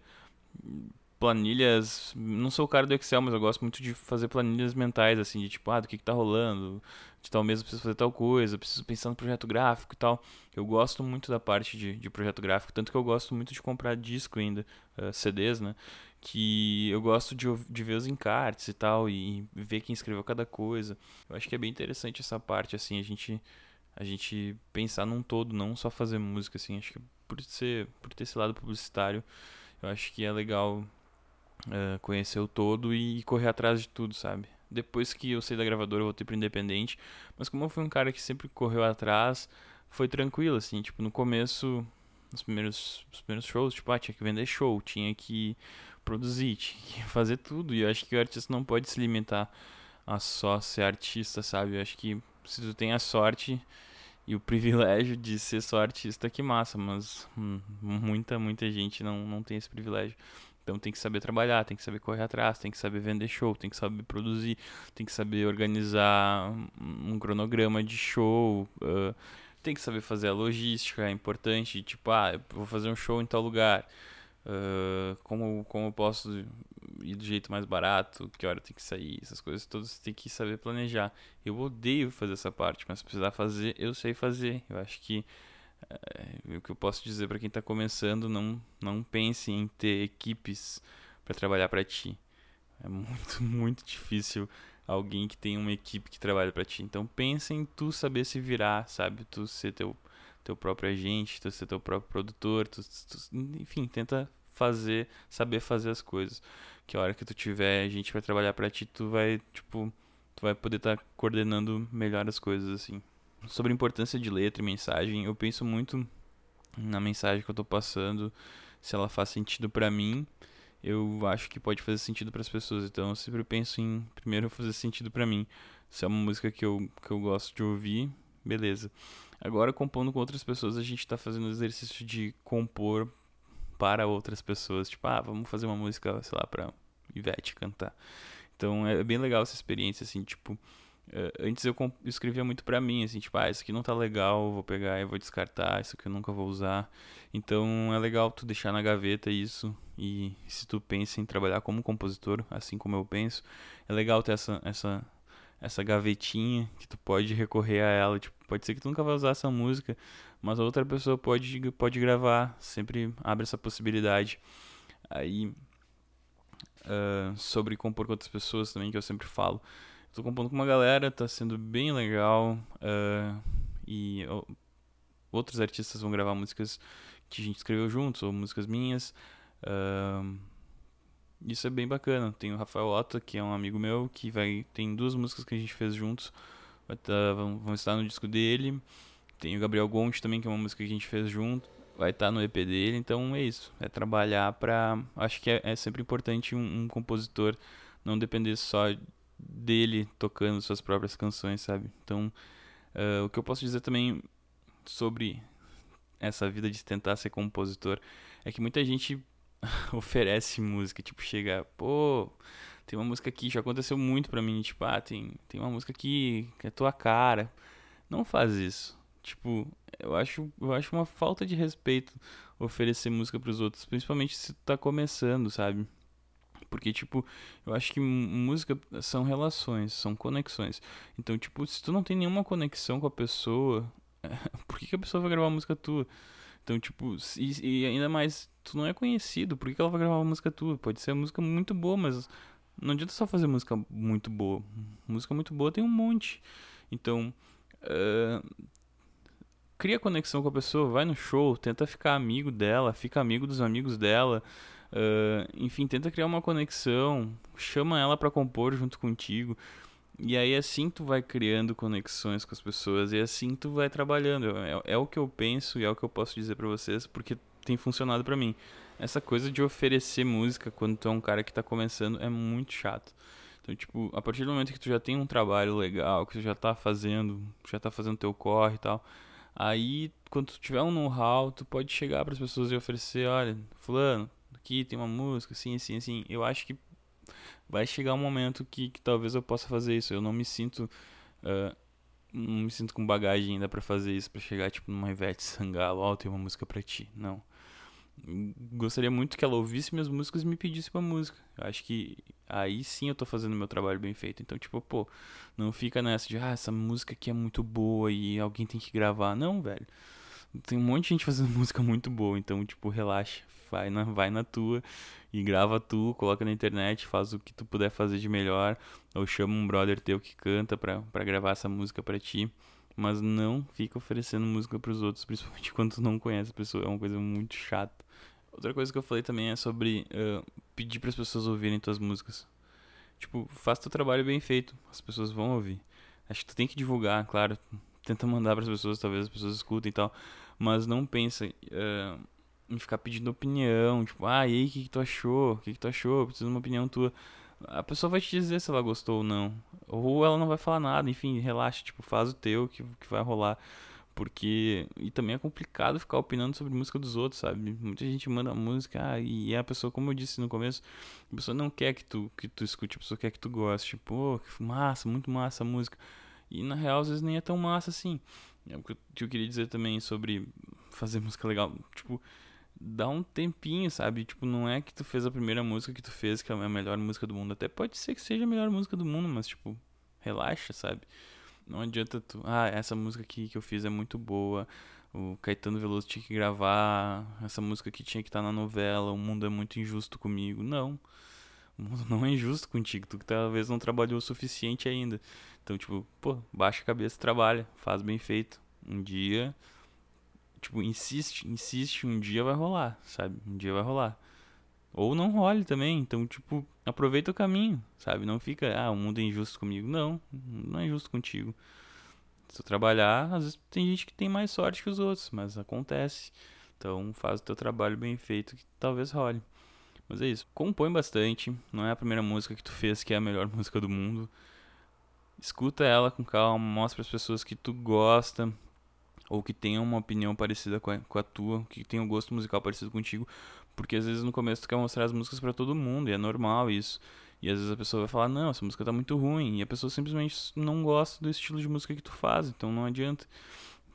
planilhas. Não sou o cara do Excel, mas eu gosto muito de fazer planilhas mentais, assim, de tipo, ah, do que, que tá rolando, de tal mês eu preciso fazer tal coisa, preciso pensar no projeto gráfico e tal. Eu gosto muito da parte de, de projeto gráfico, tanto que eu gosto muito de comprar disco ainda, uh, CDs, né? Que eu gosto de, de ver os encartes e tal, e ver quem escreveu cada coisa. Eu acho que é bem interessante essa parte, assim, a gente a gente pensar num todo, não só fazer música, assim. Acho que por ser, por ter esse lado publicitário, eu acho que é legal uh, conhecer o todo e correr atrás de tudo, sabe? Depois que eu saí da gravadora, eu voltei pro independente. Mas como eu fui um cara que sempre correu atrás, foi tranquilo, assim. Tipo, no começo, nos primeiros, nos primeiros shows, tipo, ah, tinha que vender show, tinha que produzir, tinha que fazer tudo. E eu acho que o artista não pode se limitar a só ser artista, sabe? Eu acho que se tu tem a sorte e o privilégio de ser só artista, que massa. Mas hum, muita, muita gente não, não tem esse privilégio. Então tem que saber trabalhar, tem que saber correr atrás, tem que saber vender show, tem que saber produzir, tem que saber organizar um cronograma de show, uh, tem que saber fazer a logística, é importante, tipo, ah, vou fazer um show em tal lugar. Uh, como, como eu posso ir do jeito mais barato, que hora tem que sair, essas coisas todas tem que saber planejar. Eu odeio fazer essa parte, mas se precisar fazer, eu sei fazer. Eu acho que é, o que eu posso dizer para quem está começando, não, não pense em ter equipes para trabalhar para ti. É muito, muito difícil alguém que tem uma equipe que trabalha para ti. Então pense em tu saber se virar, sabe? Tu ser teu, teu próprio agente, tu ser teu próprio produtor, tu, tu, enfim, tenta fazer, saber fazer as coisas. Que a hora que tu tiver gente para trabalhar para ti, tu vai, tipo, tu vai poder estar tá coordenando melhor as coisas assim sobre a importância de letra e mensagem, eu penso muito na mensagem que eu tô passando, se ela faz sentido para mim, eu acho que pode fazer sentido para as pessoas. Então eu sempre penso em primeiro fazer sentido para mim. Se é uma música que eu, que eu gosto de ouvir, beleza. Agora compondo com outras pessoas, a gente tá fazendo o exercício de compor para outras pessoas, tipo, ah, vamos fazer uma música, sei lá, para Ivete cantar. Então é bem legal essa experiência assim, tipo, antes eu escrevia muito para mim, assim, tipo, ah, isso aqui não tá legal, vou pegar e vou descartar, isso aqui eu nunca vou usar. Então é legal tu deixar na gaveta isso e se tu pensa em trabalhar como compositor, assim como eu penso, é legal ter essa essa essa gavetinha que tu pode recorrer a ela, tipo, pode ser que tu nunca vai usar essa música, mas a outra pessoa pode pode gravar, sempre abre essa possibilidade. Aí uh, sobre compor com outras pessoas também que eu sempre falo Tô compondo com uma galera, tá sendo bem legal. Uh, e uh, outros artistas vão gravar músicas que a gente escreveu juntos, ou músicas minhas. Uh, isso é bem bacana. Tem o Rafael Otto, que é um amigo meu, que vai tem duas músicas que a gente fez juntos, tá, vão, vão estar no disco dele. Tem o Gabriel Gonte também, que é uma música que a gente fez junto, vai estar no EP dele. Então é isso, é trabalhar pra. Acho que é, é sempre importante um, um compositor não depender só dele tocando suas próprias canções, sabe? Então, uh, o que eu posso dizer também sobre essa vida de tentar ser compositor é que muita gente oferece música, tipo, chega, pô, tem uma música aqui, já aconteceu muito pra mim, tipo, ah, tem, tem uma música aqui que é tua cara. Não faz isso. Tipo, eu acho, eu acho uma falta de respeito oferecer música para os outros, principalmente se tu tá começando, sabe? Porque, tipo, eu acho que música são relações, são conexões. Então, tipo, se tu não tem nenhuma conexão com a pessoa, por que, que a pessoa vai gravar música tua? Então, tipo, e, e, ainda mais, tu não é conhecido, por que, que ela vai gravar uma música tua? Pode ser música muito boa, mas não adianta só fazer música muito boa. Música muito boa tem um monte. Então, uh, cria conexão com a pessoa, vai no show, tenta ficar amigo dela, fica amigo dos amigos dela. Uh, enfim, tenta criar uma conexão, chama ela para compor junto contigo. E aí assim tu vai criando conexões com as pessoas e assim tu vai trabalhando. É, é o que eu penso e é o que eu posso dizer para vocês porque tem funcionado para mim. Essa coisa de oferecer música quando tu é um cara que tá começando é muito chato. Então, tipo, a partir do momento que tu já tem um trabalho legal, que tu já tá fazendo, já tá fazendo teu corre e tal, aí quando tu tiver um know-how, tu pode chegar para as pessoas e oferecer, olha, fulano, aqui tem uma música, assim, assim, assim. Eu acho que vai chegar um momento que, que talvez eu possa fazer isso. Eu não me sinto. Uh, não me sinto com bagagem ainda para fazer isso, para chegar tipo numa Ivete Sangalo, ó, oh, tem uma música para ti. Não. Gostaria muito que ela ouvisse minhas músicas e me pedisse uma música. Eu acho que aí sim eu tô fazendo meu trabalho bem feito. Então, tipo, pô, não fica nessa de, ah, essa música aqui é muito boa e alguém tem que gravar. Não, velho. Tem um monte de gente fazendo música muito boa, então, tipo, relaxa, vai na, vai na tua e grava tu, coloca na internet, faz o que tu puder fazer de melhor, ou chama um brother teu que canta pra, pra gravar essa música pra ti, mas não fica oferecendo música pros outros, principalmente quando tu não conhece a pessoa, é uma coisa muito chata. Outra coisa que eu falei também é sobre uh, pedir para as pessoas ouvirem tuas músicas. Tipo, faz teu trabalho bem feito, as pessoas vão ouvir. Acho que tu tem que divulgar, claro, tenta mandar para as pessoas, talvez as pessoas escutem e tal, mas não pensa uh, ficar pedindo opinião, tipo, ah, e aí, o que, que tu achou? O que, que tu achou? Preciso de uma opinião tua. A pessoa vai te dizer se ela gostou ou não. Ou ela não vai falar nada, enfim, relaxa, tipo, faz o teu que, que vai rolar. Porque. E também é complicado ficar opinando sobre música dos outros, sabe? Muita gente manda música ah, e a pessoa, como eu disse no começo, a pessoa não quer que tu, que tu escute, a pessoa quer que tu goste. Tipo, oh, que massa, muito massa a música. E na real, às vezes nem é tão massa assim. É o que eu queria dizer também sobre fazer música legal. Tipo, dá um tempinho, sabe? Tipo, não é que tu fez a primeira música que tu fez, que é a melhor música do mundo. Até pode ser que seja a melhor música do mundo, mas, tipo, relaxa, sabe? Não adianta tu. Ah, essa música aqui que eu fiz é muito boa. O Caetano Veloso tinha que gravar. Essa música aqui tinha que estar tá na novela. O mundo é muito injusto comigo. Não. O mundo não é injusto contigo, tu que talvez não trabalhou o suficiente ainda. Então, tipo, pô, baixa a cabeça, trabalha, faz bem feito. Um dia, tipo, insiste, insiste, um dia vai rolar, sabe? Um dia vai rolar. Ou não role também, então, tipo, aproveita o caminho, sabe? Não fica, ah, o mundo é injusto comigo. Não, não é injusto contigo. Se tu trabalhar, às vezes tem gente que tem mais sorte que os outros, mas acontece. Então, faz o teu trabalho bem feito que talvez role. Mas é isso. Compõe bastante. Não é a primeira música que tu fez que é a melhor música do mundo. Escuta ela com calma, mostra as pessoas que tu gosta ou que tenham uma opinião parecida com a, com a tua, que tenham um gosto musical parecido contigo, porque às vezes no começo tu quer mostrar as músicas para todo mundo e é normal isso. E às vezes a pessoa vai falar: "Não, essa música tá muito ruim", e a pessoa simplesmente não gosta do estilo de música que tu faz, então não adianta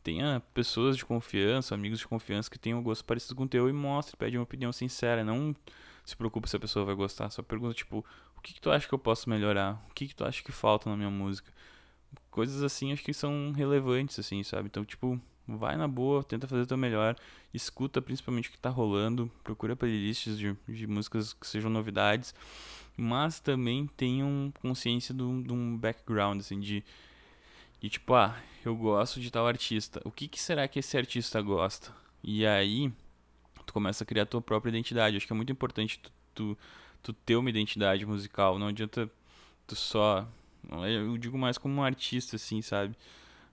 tenha pessoas de confiança, amigos de confiança que tenham um gosto parecido com o teu e mostre, pede uma opinião sincera, não se preocupe se a pessoa vai gostar, só pergunta tipo, o que, que tu acha que eu posso melhorar? O que, que tu acha que falta na minha música? Coisas assim acho que são relevantes, assim, sabe? Então, tipo, vai na boa, tenta fazer o teu melhor, escuta principalmente o que tá rolando, procura playlists de, de músicas que sejam novidades, mas também tenham consciência de um background, assim, de e tipo, ah, eu gosto de tal artista. O que, que será que esse artista gosta? E aí, tu começa a criar a tua própria identidade. Acho que é muito importante tu, tu tu ter uma identidade musical. Não adianta tu só. Eu digo mais como um artista, assim, sabe?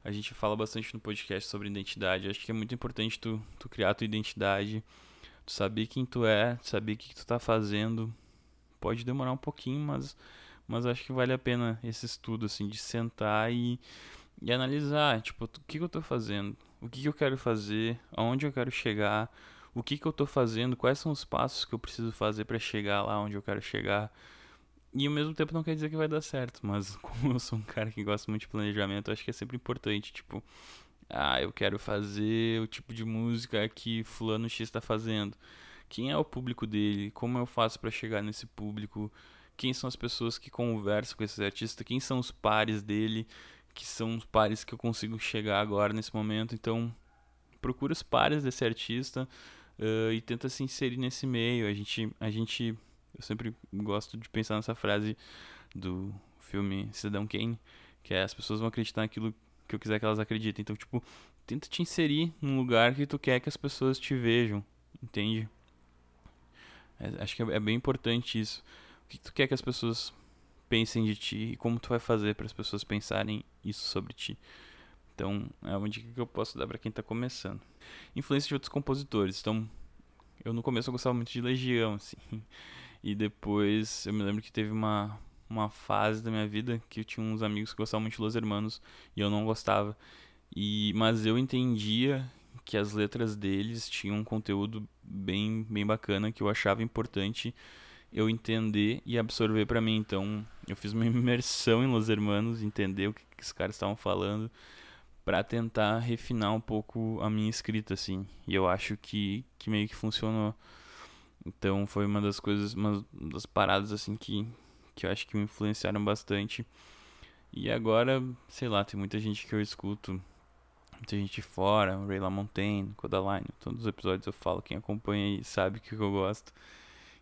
A gente fala bastante no podcast sobre identidade. Acho que é muito importante tu, tu criar tua identidade, tu saber quem tu é, saber o que, que tu tá fazendo. Pode demorar um pouquinho, mas, mas acho que vale a pena esse estudo, assim, de sentar e, e analisar, tipo, o que, que eu tô fazendo? O que, que eu quero fazer? Aonde eu quero chegar? O que, que eu tô fazendo? Quais são os passos que eu preciso fazer para chegar lá onde eu quero chegar? E ao mesmo tempo não quer dizer que vai dar certo, mas como eu sou um cara que gosta muito de planejamento, acho que é sempre importante, tipo, ah, eu quero fazer o tipo de música que fulano X está fazendo. Quem é o público dele? Como eu faço para chegar nesse público? Quem são as pessoas que conversam com esses artistas? Quem são os pares dele? Que são os pares que eu consigo chegar agora nesse momento? Então, procura os pares desse artista uh, e tenta se inserir nesse meio. A gente, a gente eu sempre gosto de pensar nessa frase do filme Cidadão Kane, que é as pessoas vão acreditar naquilo que eu quiser que elas acreditem. Então, tipo, tenta te inserir num lugar que tu quer que as pessoas te vejam, entende? É, acho que é, é, bem importante isso. O que tu quer que as pessoas pensem de ti e como tu vai fazer para as pessoas pensarem isso sobre ti. Então, é uma dica que eu posso dar para quem tá começando. Influência de outros compositores. Então, eu no começo eu gostava muito de Legião, assim. E depois eu me lembro que teve uma, uma fase da minha vida que eu tinha uns amigos que gostavam muito de Los Hermanos e eu não gostava. E, mas eu entendia que as letras deles tinham um conteúdo bem, bem bacana que eu achava importante eu entender e absorver para mim. Então, eu fiz uma imersão em Los Hermanos, entender o que, que os caras estavam falando para tentar refinar um pouco a minha escrita assim. E eu acho que que meio que funcionou. Então foi uma das coisas, uma das paradas assim que, que eu acho que me influenciaram bastante. E agora, sei lá, tem muita gente que eu escuto, muita gente fora, Ray LaMontagne, Codaline, todos os episódios eu falo, quem acompanha aí sabe que eu gosto.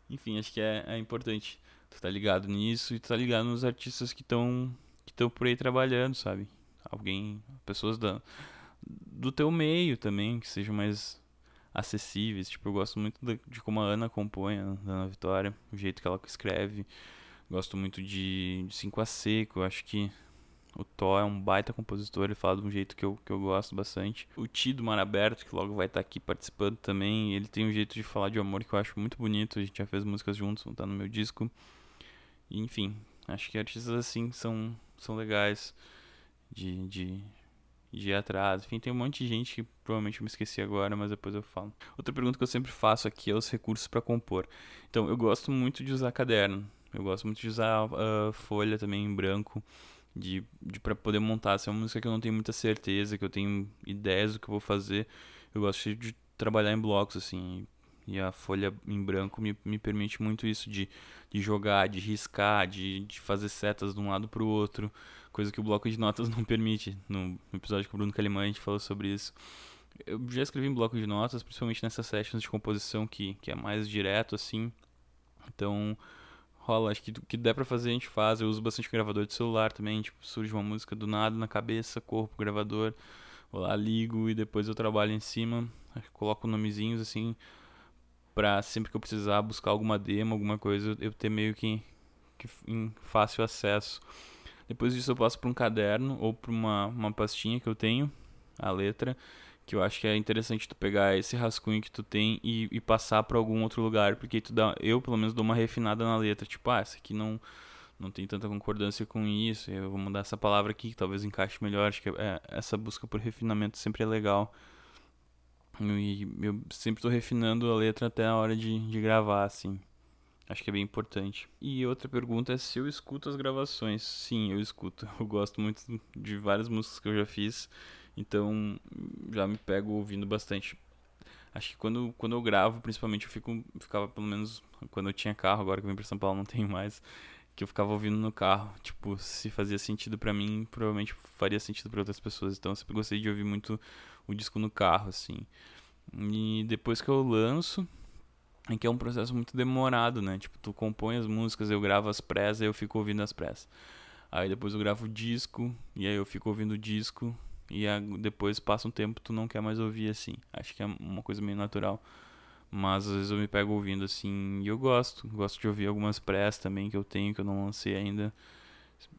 Enfim, acho que é, é importante tu tá ligado nisso e tu tá ligado nos artistas que estão que estão por aí trabalhando, sabe? Alguém, pessoas da do teu meio também, que sejam mais acessíveis. Tipo, eu gosto muito de como a Ana compõe, a Ana Vitória, o jeito que ela escreve. Gosto muito de, de 5 a Seco, eu acho que o Thó é um baita compositor, ele fala de um jeito que eu, que eu gosto bastante. O Ti do Mar Aberto, que logo vai estar aqui participando também, ele tem um jeito de falar de amor que eu acho muito bonito. A gente já fez músicas juntos, vão estar no meu disco. Enfim, acho que artistas assim são, são legais de, de, de atrás. Enfim, tem um monte de gente que provavelmente eu me esqueci agora, mas depois eu falo. Outra pergunta que eu sempre faço aqui é os recursos para compor. Então, eu gosto muito de usar caderno. Eu gosto muito de usar uh, folha também em branco, de, de para poder montar. Se é uma música que eu não tenho muita certeza, que eu tenho ideias do que eu vou fazer, eu gosto de trabalhar em blocos, assim. E a folha em branco me, me permite muito isso de, de jogar, de riscar, de, de fazer setas de um lado para o outro, coisa que o bloco de notas não permite. No episódio com o Bruno Calimã a gente falou sobre isso. Eu já escrevi em bloco de notas, principalmente nessas sessions de composição que, que é mais direto assim. Então, rola, acho que o que der pra fazer a gente faz. Eu uso bastante gravador de celular também, tipo, surge uma música do nada na cabeça, corpo, gravador, vou lá, ligo e depois eu trabalho em cima, coloco nomezinhos assim, pra sempre que eu precisar buscar alguma demo, alguma coisa, eu ter meio que, que em fácil acesso. Depois disso eu passo para um caderno ou para uma, uma pastinha que eu tenho, a letra, que eu acho que é interessante tu pegar esse rascunho que tu tem e, e passar para algum outro lugar, porque tu dá, eu pelo menos dou uma refinada na letra, tipo, ah, essa aqui não não tem tanta concordância com isso, eu vou mudar essa palavra aqui que talvez encaixe melhor, acho que é, essa busca por refinamento sempre é legal. E eu sempre estou refinando a letra até a hora de, de gravar, assim. Acho que é bem importante. E outra pergunta é se eu escuto as gravações. Sim, eu escuto. Eu gosto muito de várias músicas que eu já fiz, então já me pego ouvindo bastante. Acho que quando, quando eu gravo, principalmente, eu fico, ficava pelo menos quando eu tinha carro, agora que eu vim pra São Paulo não tenho mais, que eu ficava ouvindo no carro. Tipo, se fazia sentido para mim, provavelmente faria sentido para outras pessoas. Então eu sempre gostei de ouvir muito o disco no carro, assim. E depois que eu lanço, é que é um processo muito demorado, né? Tipo, tu compõe as músicas, eu gravo as pressas, eu fico ouvindo as pressas. Aí depois eu gravo o disco, e aí eu fico ouvindo o disco, e depois passa um tempo tu não quer mais ouvir assim. Acho que é uma coisa meio natural. Mas às vezes eu me pego ouvindo assim e eu gosto. Gosto de ouvir algumas press também que eu tenho, que eu não lancei ainda.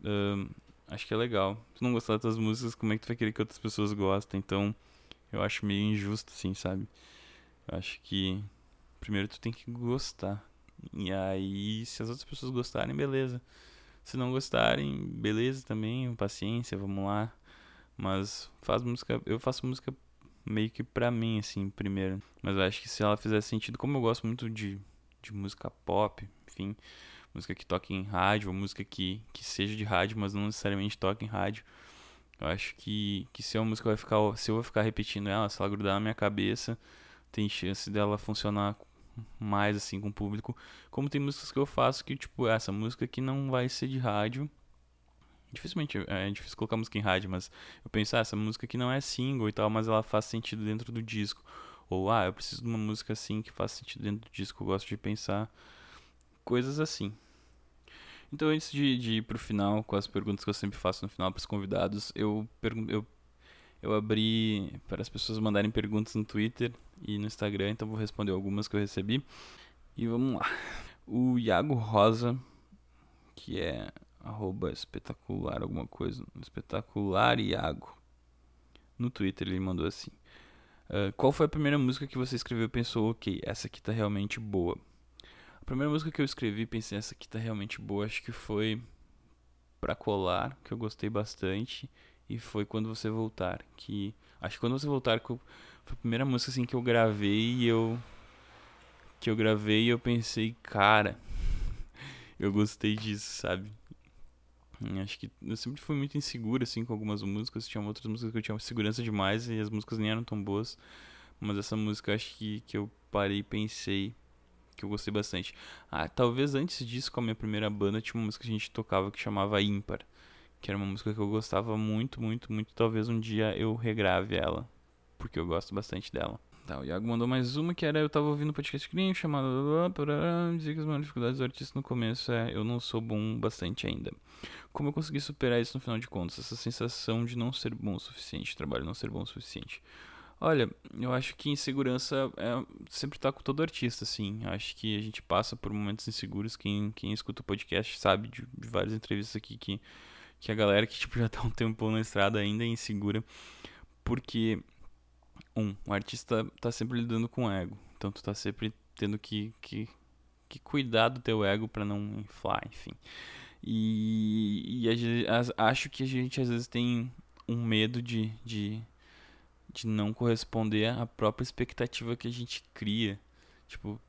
Uh, acho que é legal. Se não gostar das músicas, como é que tu vai querer que outras pessoas gostem? Então, eu acho meio injusto, assim, sabe? Eu acho que primeiro tu tem que gostar. E aí, se as outras pessoas gostarem, beleza. Se não gostarem, beleza também, paciência, vamos lá. Mas faz música, eu faço música meio que pra mim, assim, primeiro. Mas eu acho que se ela fizer sentido, como eu gosto muito de, de música pop, enfim, música que toque em rádio, ou música que, que seja de rádio, mas não necessariamente toque em rádio. Eu acho que, que se a música vai ficar. Se eu vou ficar repetindo ela, se ela grudar na minha cabeça, tem chance dela funcionar mais assim com o público. Como tem músicas que eu faço que, tipo, essa música aqui não vai ser de rádio. Dificilmente é, é difícil colocar música em rádio, mas eu penso, ah, essa música aqui não é single e tal, mas ela faz sentido dentro do disco. Ou, ah, eu preciso de uma música assim que faz sentido dentro do disco. Eu gosto de pensar coisas assim. Então, antes de, de ir pro final, com as perguntas que eu sempre faço no final para os convidados, eu, eu, eu abri para as pessoas mandarem perguntas no Twitter e no Instagram, então vou responder algumas que eu recebi. E vamos lá. O Iago Rosa, que é arroba espetacular alguma coisa, espetacular Iago. No Twitter ele mandou assim. Uh, qual foi a primeira música que você escreveu e pensou, ok, essa aqui tá realmente boa? A primeira música que eu escrevi e pensei, essa aqui tá realmente boa, acho que foi Pra Colar, que eu gostei bastante, e foi Quando Você Voltar, que... Acho que Quando Você Voltar foi a primeira música assim que eu gravei e eu... Que eu gravei e eu pensei, cara, eu gostei disso, sabe? Acho que eu sempre fui muito inseguro, assim, com algumas músicas. Tinha outras músicas que eu tinha segurança demais e as músicas nem eram tão boas. Mas essa música acho que, que eu parei e pensei que eu gostei bastante. Ah, talvez antes disso, com a minha primeira banda, tinha uma música que a gente tocava que chamava Ímpar. Que era uma música que eu gostava muito, muito, muito. Talvez um dia eu regrave ela. Porque eu gosto bastante dela. Tá, o Iago mandou mais uma que era eu tava ouvindo um podcast gringo chamado Dizia que as maiores dificuldades do artista no começo é eu não sou bom bastante ainda. Como eu consegui superar isso no final de contas? Essa sensação de não ser bom o suficiente, trabalho não ser bom o suficiente. Olha, eu acho que insegurança é, sempre tá com todo artista, assim. Acho que a gente passa por momentos inseguros. Quem, quem escuta o podcast sabe de, de várias entrevistas aqui que, que a galera que tipo, já tá um tempo na estrada ainda é insegura. Porque, um, o artista tá sempre lidando com ego. Então tu tá sempre tendo que, que, que cuidar do teu ego para não inflar, enfim. E, e a, acho que a gente às vezes tem um medo de, de de não corresponder à própria expectativa que a gente cria. Tipo,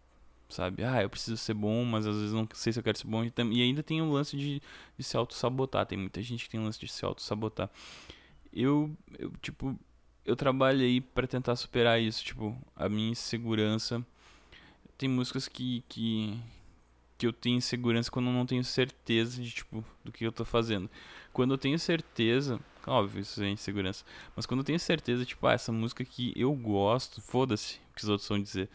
sabe? Ah, eu preciso ser bom, mas às vezes não sei se eu quero ser bom. E ainda tem o lance de, de se auto-sabotar. Tem muita gente que tem o lance de se auto-sabotar. Eu, eu, tipo, eu trabalhei para tentar superar isso. Tipo, a minha insegurança. Tem músicas que, que, que eu tenho insegurança quando eu não tenho certeza de, tipo, do que eu tô fazendo. Quando eu tenho certeza, Óbvio, isso é insegurança. Mas quando eu tenho certeza, tipo, ah, essa música que eu gosto, foda-se o que os outros vão dizer.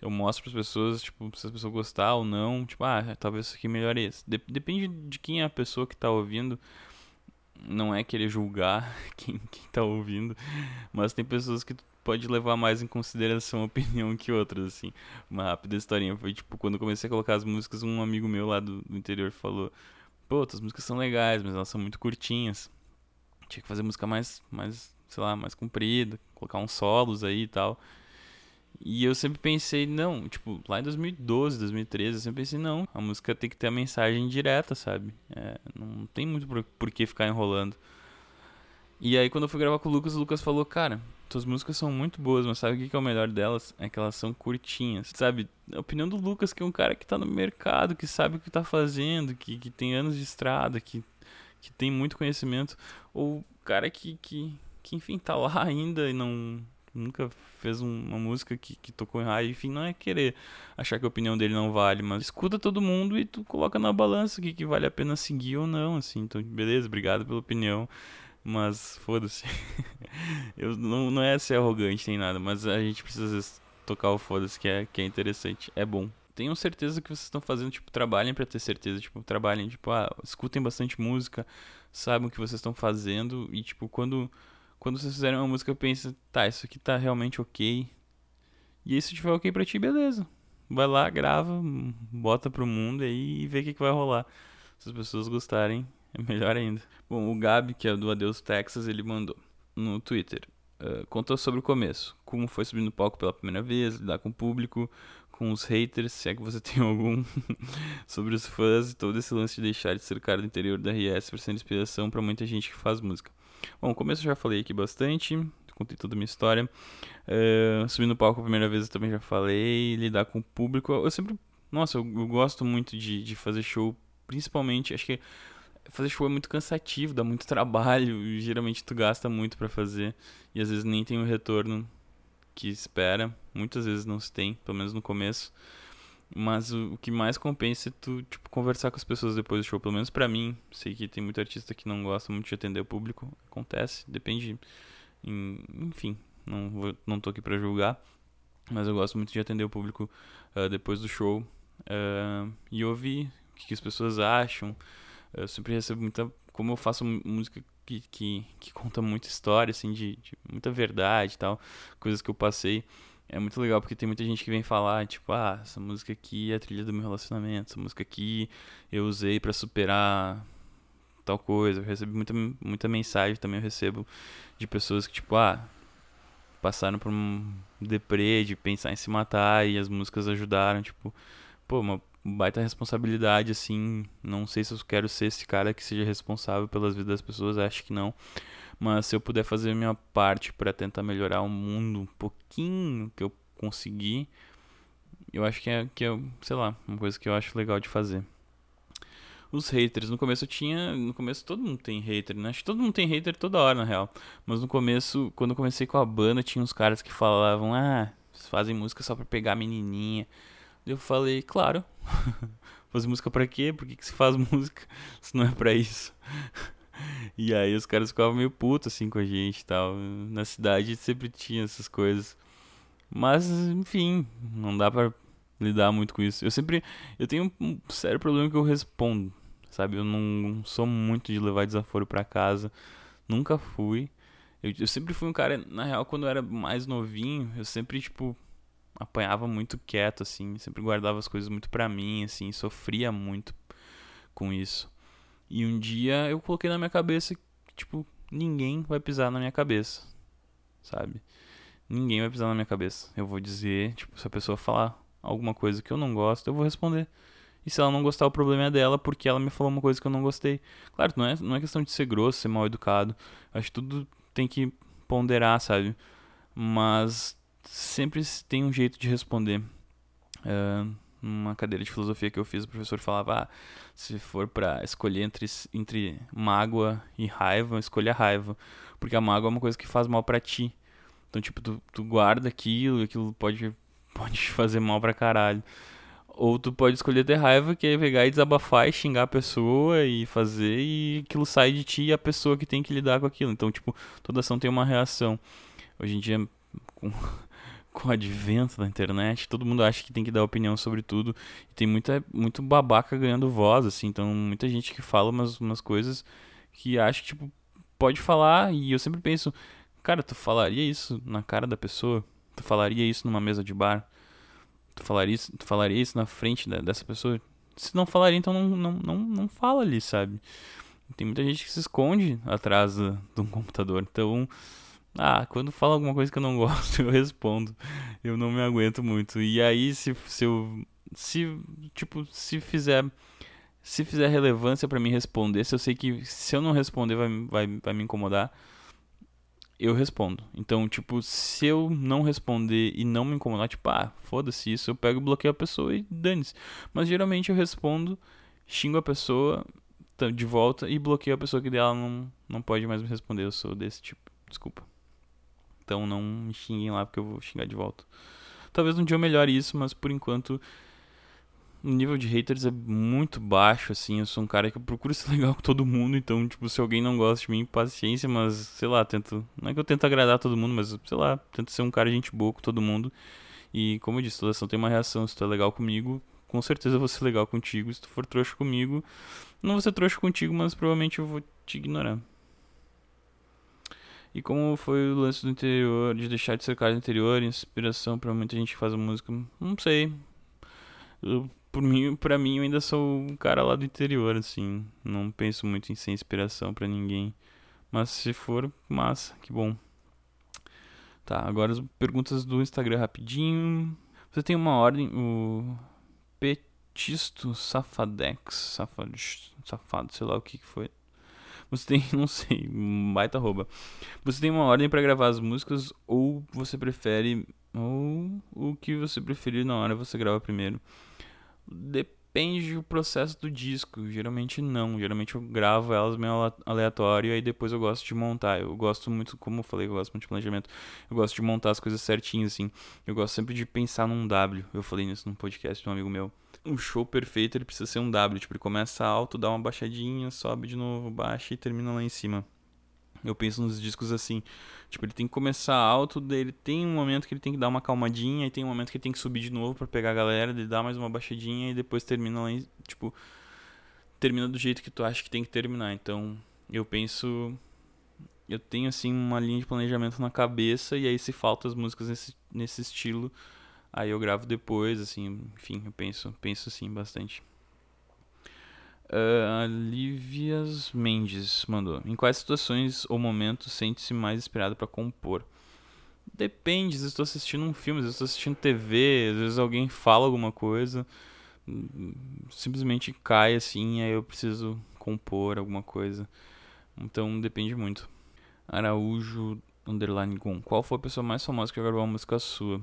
Eu mostro para as pessoas, tipo, se a pessoa gostar ou não, tipo, ah, talvez isso aqui melhore esse. Depende de quem é a pessoa que tá ouvindo. Não é querer julgar quem, quem tá ouvindo, mas tem pessoas que pode levar mais em consideração a opinião que outras, assim. Uma rápida historinha foi, tipo, quando comecei a colocar as músicas, um amigo meu lá do, do interior falou: Pô, as músicas são legais, mas elas são muito curtinhas. Tinha que fazer música mais, mais, sei lá, mais comprida, colocar uns solos aí e tal. E eu sempre pensei, não, tipo, lá em 2012, 2013, eu sempre pensei, não, a música tem que ter a mensagem direta, sabe? É, não tem muito por, por que ficar enrolando. E aí quando eu fui gravar com o Lucas, o Lucas falou, cara, tuas músicas são muito boas, mas sabe o que é o melhor delas? É que elas são curtinhas. Sabe, a opinião do Lucas, que é um cara que tá no mercado, que sabe o que tá fazendo, que, que tem anos de estrada, que que tem muito conhecimento, ou cara que, que, que enfim, tá lá ainda e não nunca fez um, uma música que, que tocou em rádio, enfim, não é querer achar que a opinião dele não vale, mas escuta todo mundo e tu coloca na balança o que, que vale a pena seguir ou não, assim, então beleza, obrigado pela opinião, mas foda-se. Eu não, não é ser arrogante nem nada, mas a gente precisa às vezes tocar o foda-se que é, que é interessante, é bom. Tenham certeza que vocês estão fazendo, tipo, trabalhem para ter certeza, tipo, trabalhem, tipo, ah, escutem bastante música, saibam o que vocês estão fazendo e, tipo, quando, quando vocês fizerem uma música, pensa, tá, isso aqui tá realmente ok. E aí, se tiver ok pra ti, beleza. Vai lá, grava, bota pro mundo aí e vê o que, que vai rolar. Se as pessoas gostarem, é melhor ainda. Bom, o Gabi, que é do Adeus Texas, ele mandou no Twitter. Uh, contou sobre o começo, como foi subir no palco pela primeira vez, lidar com o público, com os haters, se é que você tem algum, sobre os fãs e todo esse lance de deixar de ser cara do interior da RS para ser inspiração para muita gente que faz música. Bom, começo eu já falei aqui bastante, contei toda a minha história. Uh, subir no palco a primeira vez eu também já falei, lidar com o público. Eu sempre, nossa, eu, eu gosto muito de, de fazer show, principalmente, acho que fazer show é muito cansativo, dá muito trabalho, e geralmente tu gasta muito para fazer e às vezes nem tem o retorno que espera, muitas vezes não se tem, pelo menos no começo. Mas o, o que mais compensa é tu, tipo, conversar com as pessoas depois do show, pelo menos para mim. Sei que tem muito artista que não gosta muito de atender o público, acontece, depende em, enfim, não vou, não tô aqui para julgar, mas eu gosto muito de atender o público uh, depois do show uh, e ouvir o que, que as pessoas acham, eu sempre recebo muita. Como eu faço música que, que, que conta muita história, assim, de, de, muita verdade e tal, coisas que eu passei. É muito legal porque tem muita gente que vem falar, tipo, ah, essa música aqui é a trilha do meu relacionamento, essa música aqui eu usei para superar tal coisa. Eu recebo muita, muita mensagem também, eu recebo de pessoas que, tipo, ah, passaram por um deprê, de pensar em se matar e as músicas ajudaram, tipo, pô, uma baita responsabilidade, assim. Não sei se eu quero ser esse cara que seja responsável pelas vidas das pessoas, acho que não. Mas se eu puder fazer minha parte para tentar melhorar o mundo um pouquinho que eu conseguir, eu acho que é, que é, sei lá, uma coisa que eu acho legal de fazer. Os haters, no começo eu tinha. No começo todo mundo tem hater, né? Acho que todo mundo tem hater toda hora, na real. Mas no começo, quando eu comecei com a banda, tinha uns caras que falavam, ah, fazem música só pra pegar a menininha. Eu falei, claro. Fazer música pra quê? Por que, que se faz música se não é pra isso? E aí os caras ficavam meio putos assim com a gente e tal. Na cidade sempre tinha essas coisas. Mas, enfim, não dá pra lidar muito com isso. Eu sempre. Eu tenho um sério problema que eu respondo, sabe? Eu não sou muito de levar desaforo pra casa. Nunca fui. Eu, eu sempre fui um cara, na real, quando eu era mais novinho, eu sempre, tipo, apanhava muito quieto, assim, sempre guardava as coisas muito pra mim, assim, sofria muito com isso. E um dia eu coloquei na minha cabeça que, tipo, ninguém vai pisar na minha cabeça, sabe? Ninguém vai pisar na minha cabeça. Eu vou dizer, tipo, se a pessoa falar alguma coisa que eu não gosto, eu vou responder. E se ela não gostar, o problema é dela, porque ela me falou uma coisa que eu não gostei. Claro, não é, não é questão de ser grosso, ser mal educado. Acho que tudo tem que ponderar, sabe? Mas sempre tem um jeito de responder. Uh, numa cadeira de filosofia que eu fiz, o professor falava: ah, se for para escolher entre, entre mágoa e raiva, escolha a raiva. Porque a mágoa é uma coisa que faz mal para ti. Então, tipo, tu, tu guarda aquilo, aquilo pode, pode fazer mal pra caralho. Ou tu pode escolher ter raiva, que é pegar e desabafar e xingar a pessoa e fazer, e aquilo sai de ti e a pessoa que tem que lidar com aquilo. Então, tipo, toda ação tem uma reação. Hoje em dia, com com o advento da internet, todo mundo acha que tem que dar opinião sobre tudo. E tem muita, muito babaca ganhando voz, assim. Então, muita gente que fala umas, umas coisas que acha que, tipo, pode falar. E eu sempre penso, cara, tu falaria isso na cara da pessoa? Tu falaria isso numa mesa de bar? Tu falaria isso, tu falaria isso na frente da, dessa pessoa? Se não falaria, então não, não, não, não fala ali, sabe? Tem muita gente que se esconde atrás de um computador. Então, ah, quando fala alguma coisa que eu não gosto, eu respondo. Eu não me aguento muito. E aí, se, se eu. Se, tipo, se fizer. Se fizer relevância para mim responder, se eu sei que se eu não responder vai, vai, vai me incomodar, eu respondo. Então, tipo, se eu não responder e não me incomodar, tipo, ah, foda-se isso, eu pego, bloqueio a pessoa e dane-se. Mas geralmente eu respondo, xingo a pessoa de volta e bloqueio a pessoa que dela não, não pode mais me responder. Eu sou desse tipo. Desculpa. Então não me xinguem lá porque eu vou xingar de volta. Talvez um dia eu melhore isso, mas por enquanto o nível de haters é muito baixo, assim. Eu sou um cara que eu procuro ser legal com todo mundo, então, tipo, se alguém não gosta de mim, paciência, mas sei lá, tento. Não é que eu tento agradar todo mundo, mas sei lá, tento ser um cara gente boa com todo mundo. E como eu disse, toda ação tem uma reação. Se tu é legal comigo, com certeza eu vou ser legal contigo. Se tu for trouxa comigo, não vou ser trouxa contigo, mas provavelmente eu vou te ignorar. E como foi o lance do interior, de deixar de ser cara do interior, inspiração para muita gente que faz música, não sei. Eu, por mim, para mim eu ainda sou um cara lá do interior assim, não penso muito em ser inspiração para ninguém. Mas se for, massa, que bom. Tá, agora as perguntas do Instagram rapidinho. Você tem uma ordem, o Petisto Safadex, safado, safado, sei lá o que foi. Você tem, não sei, baita arroba. Você tem uma ordem para gravar as músicas ou você prefere ou o que você preferir na hora você grava primeiro? Depende do processo do disco. Geralmente não. Geralmente eu gravo elas meio aleatório e aí depois eu gosto de montar. Eu gosto muito, como eu falei, eu gosto muito de planejamento. Eu gosto de montar as coisas certinhas assim. Eu gosto sempre de pensar num W. Eu falei nisso num podcast de um amigo meu um show perfeito ele precisa ser um W. Tipo, ele começa alto, dá uma baixadinha, sobe de novo, baixa e termina lá em cima. Eu penso nos discos assim. Tipo, ele tem que começar alto, ele tem um momento que ele tem que dar uma calmadinha, e tem um momento que ele tem que subir de novo para pegar a galera, ele dá mais uma baixadinha e depois termina lá em, tipo, termina do jeito que tu acha que tem que terminar. Então, eu penso eu tenho assim uma linha de planejamento na cabeça e aí se faltam as músicas nesse, nesse estilo, Aí eu gravo depois, assim, enfim, eu penso, penso sim bastante. Uh, a Livias Mendes mandou: Em quais situações ou momentos sente-se mais inspirado para compor? Depende, às vezes estou assistindo um filme, às vezes estou assistindo TV, às vezes alguém fala alguma coisa, simplesmente cai assim, aí eu preciso compor alguma coisa. Então depende muito. Araújo Underline Gun. Qual foi a pessoa mais famosa que gravou uma música sua?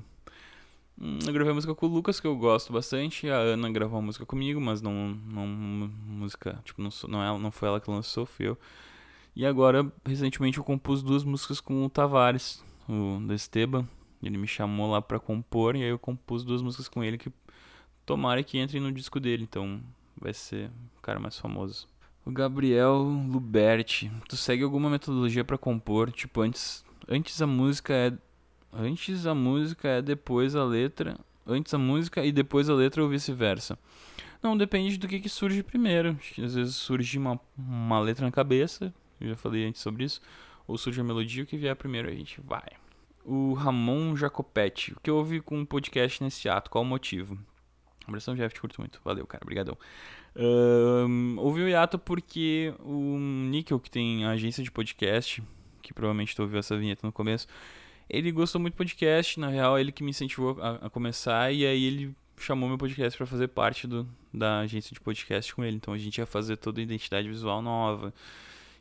Hum, eu gravei música com o Lucas, que eu gosto bastante. A Ana gravou uma música comigo, mas não, não música, tipo, não, não, ela, não foi ela que lançou, fui eu. E agora, recentemente, eu compus duas músicas com o Tavares, o do Esteban. Ele me chamou lá pra compor, e aí eu compus duas músicas com ele que tomara que entrem no disco dele, então vai ser o cara mais famoso. O Gabriel Luberti, tu segue alguma metodologia para compor? Tipo, antes, antes a música é Antes a música é depois a letra. Antes a música e depois a letra ou vice-versa. Não, depende do que, que surge primeiro. Às vezes surge uma, uma letra na cabeça, eu já falei antes sobre isso. Ou surge a melodia, o que vier primeiro a gente vai. O Ramon Jacopetti. O que houve com o podcast nesse ato? Qual o motivo? Abração, Jeff, te curto muito. Valeu, cara. Obrigadão. Um, o hiato porque o Nickel, que tem a agência de podcast, que provavelmente tu ouviu essa vinheta no começo, ele gostou muito do podcast, na real, ele que me incentivou a, a começar, e aí ele chamou meu podcast para fazer parte do, da agência de podcast com ele. Então a gente ia fazer toda a identidade visual nova,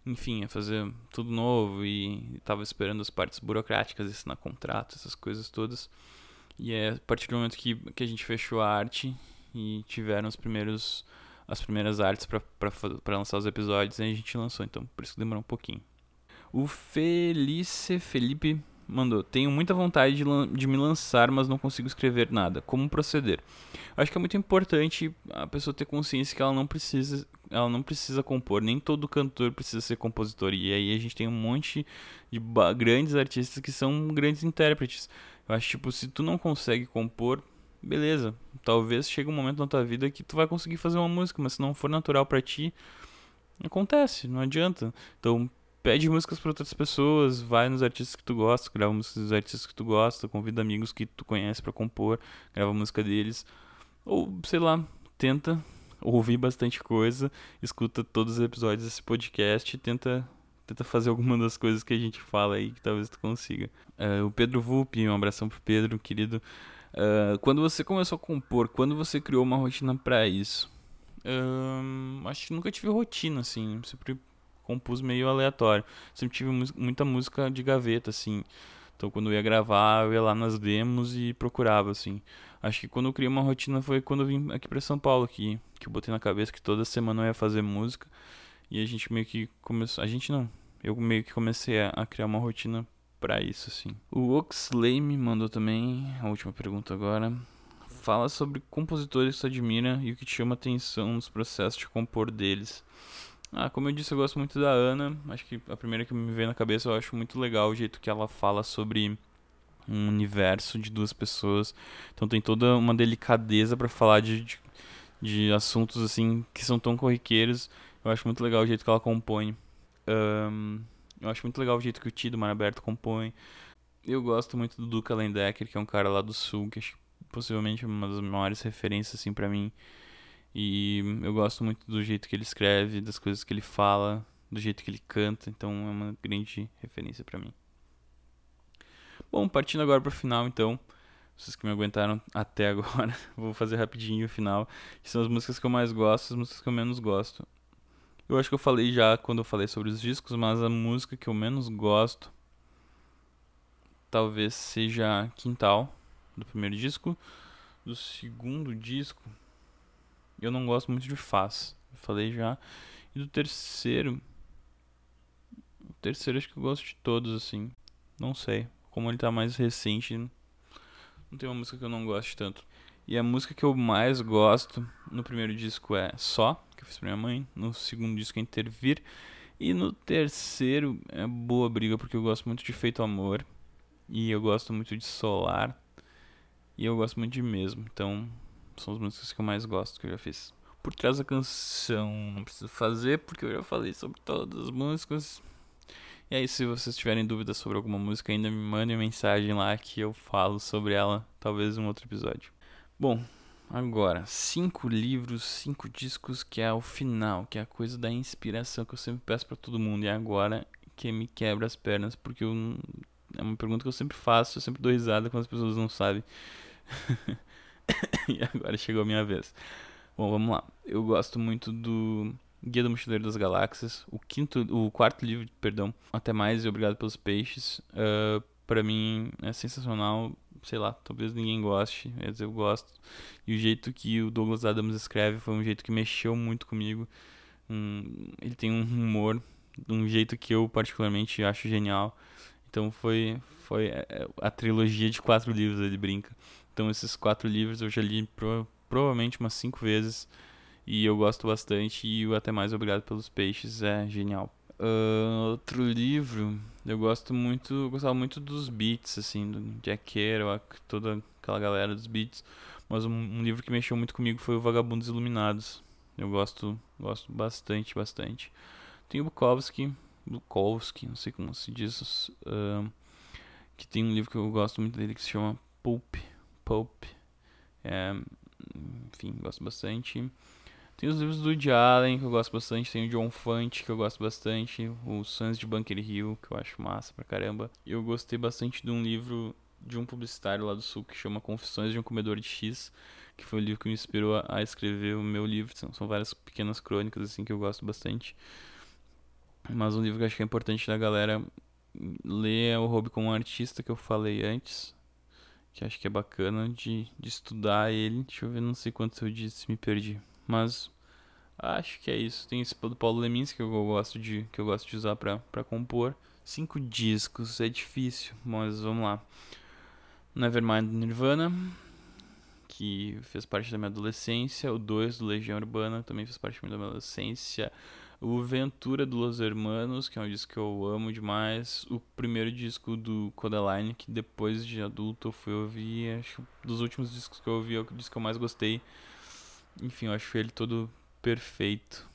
enfim, ia fazer tudo novo e tava esperando as partes burocráticas, assinar contrato, essas coisas todas. E é a partir do momento que, que a gente fechou a arte e tiveram os primeiros as primeiras artes para lançar os episódios, a gente lançou, então por isso que demorou um pouquinho. O Felice Felipe mandou: Tenho muita vontade de, de, me lançar, mas não consigo escrever nada. Como proceder? Acho que é muito importante a pessoa ter consciência que ela não precisa, ela não precisa compor. Nem todo cantor precisa ser compositor. E aí a gente tem um monte de grandes artistas que são grandes intérpretes. Eu acho tipo, se tu não consegue compor, beleza. Talvez chegue um momento na tua vida que tu vai conseguir fazer uma música, mas se não for natural para ti, acontece, não adianta. Então, pede músicas para outras pessoas, vai nos artistas que tu gosta, grava músicas dos artistas que tu gosta, convida amigos que tu conhece para compor, grava música deles. Ou, sei lá, tenta ouvir bastante coisa, escuta todos os episódios desse podcast e tenta, tenta fazer alguma das coisas que a gente fala aí que talvez tu consiga. Uh, o Pedro Vulpi, um abração pro Pedro, querido. Uh, quando você começou a compor, quando você criou uma rotina para isso? Uh, acho que nunca tive rotina, assim. Sempre compus meio aleatório. Sempre tive muita música de gaveta, assim. Então quando eu ia gravar, eu ia lá nas demos e procurava, assim. Acho que quando eu criei uma rotina foi quando eu vim aqui para São Paulo, aqui, que eu botei na cabeça que toda semana eu ia fazer música. E a gente meio que começou. A gente não. Eu meio que comecei a, a criar uma rotina para isso, assim. O Oxley me mandou também a última pergunta agora. Fala sobre compositores que você admira e o que te chama atenção nos processos de compor deles. Ah, como eu disse, eu gosto muito da Ana. Acho que a primeira que me veio na cabeça, eu acho muito legal o jeito que ela fala sobre um universo de duas pessoas. Então tem toda uma delicadeza para falar de, de, de, assuntos assim que são tão corriqueiros. Eu acho muito legal o jeito que ela compõe. Um, Eu acho muito legal o jeito que o Ti do Mar Aberto compõe. Eu gosto muito do Duca Lendecker, que é um cara lá do sul, que acho possivelmente uma das maiores referências assim para mim. E eu gosto muito do jeito que ele escreve, das coisas que ele fala, do jeito que ele canta, então é uma grande referência para mim. Bom, partindo agora para o final, então, vocês que me aguentaram até agora, vou fazer rapidinho o final, que são as músicas que eu mais gosto, as músicas que eu menos gosto. Eu acho que eu falei já quando eu falei sobre os discos, mas a música que eu menos gosto talvez seja Quintal, do primeiro disco. Do segundo disco, eu não gosto muito de Faz, falei já. E do terceiro, o terceiro acho que eu gosto de todos, assim. Não sei, como ele tá mais recente, não tem uma música que eu não goste tanto. E a música que eu mais gosto no primeiro disco é Só, que eu fiz pra minha mãe. No segundo disco é Intervir. E no terceiro é Boa Briga, porque eu gosto muito de Feito Amor. E eu gosto muito de Solar. E eu gosto muito de Mesmo. Então, são as músicas que eu mais gosto que eu já fiz. Por trás da canção, não preciso fazer, porque eu já falei sobre todas as músicas. E aí, se vocês tiverem dúvidas sobre alguma música, ainda me mandem mensagem lá que eu falo sobre ela, talvez em um outro episódio. Bom, agora, cinco livros, cinco discos, que é o final, que é a coisa da inspiração que eu sempre peço para todo mundo. E agora que me quebra as pernas, porque eu, é uma pergunta que eu sempre faço, eu sempre dou risada quando as pessoas não sabem. e agora chegou a minha vez. Bom, vamos lá. Eu gosto muito do Guia do Mochileiro das Galáxias, o quinto, o quarto livro, perdão, Até Mais e Obrigado pelos Peixes. Uh, para mim é sensacional sei lá, talvez ninguém goste, mas eu gosto. E o jeito que o Douglas Adams escreve foi um jeito que mexeu muito comigo. Um, ele tem um humor, um jeito que eu particularmente acho genial. Então foi, foi é, é, a trilogia de quatro livros, ele brinca. Então esses quatro livros eu já li pro, provavelmente umas cinco vezes. E eu gosto bastante. E o Até Mais Obrigado pelos Peixes é genial. Uh, outro livro, eu gosto muito, eu gostava muito dos beats, assim, do Jack Kerouac, toda aquela galera dos beats. Mas um, um, livro que mexeu muito comigo foi o Vagabundos Iluminados. Eu gosto, gosto bastante, bastante. Tem o Bukowski, Bukowski, não sei como se diz, uh, que tem um livro que eu gosto muito dele que se chama Pulp, Pulp. É, enfim, gosto bastante. Tem os livros do Woody Allen, que eu gosto bastante. Tem o John Fante, que eu gosto bastante. Os Sons de Bunker Hill, que eu acho massa pra caramba. Eu gostei bastante de um livro de um publicitário lá do Sul que chama Confissões de um Comedor de X, que foi o livro que me inspirou a, escrever o meu livro. São, são várias pequenas crônicas, assim, que eu gosto bastante. Mas um livro que eu acho que é importante da galera ler é o Hobby como Artista, que eu falei antes. Que acho que é bacana de, de estudar ele. Deixa eu ver, não sei quantos eu disse, me perdi. Mas acho que é isso. Tem esse do Paulo Leminski que eu gosto de, que eu gosto de usar pra compor. Cinco discos, é difícil, mas vamos lá. Nevermind Nirvana, que fez parte da minha adolescência. O 2 do Legião Urbana também fez parte da minha adolescência. O Ventura do Los Hermanos, que é um disco que eu amo demais. O primeiro disco do Codaline, que depois de adulto eu fui ouvir. Acho dos últimos discos que eu ouvi é o disco que eu mais gostei. Enfim, eu acho ele todo perfeito.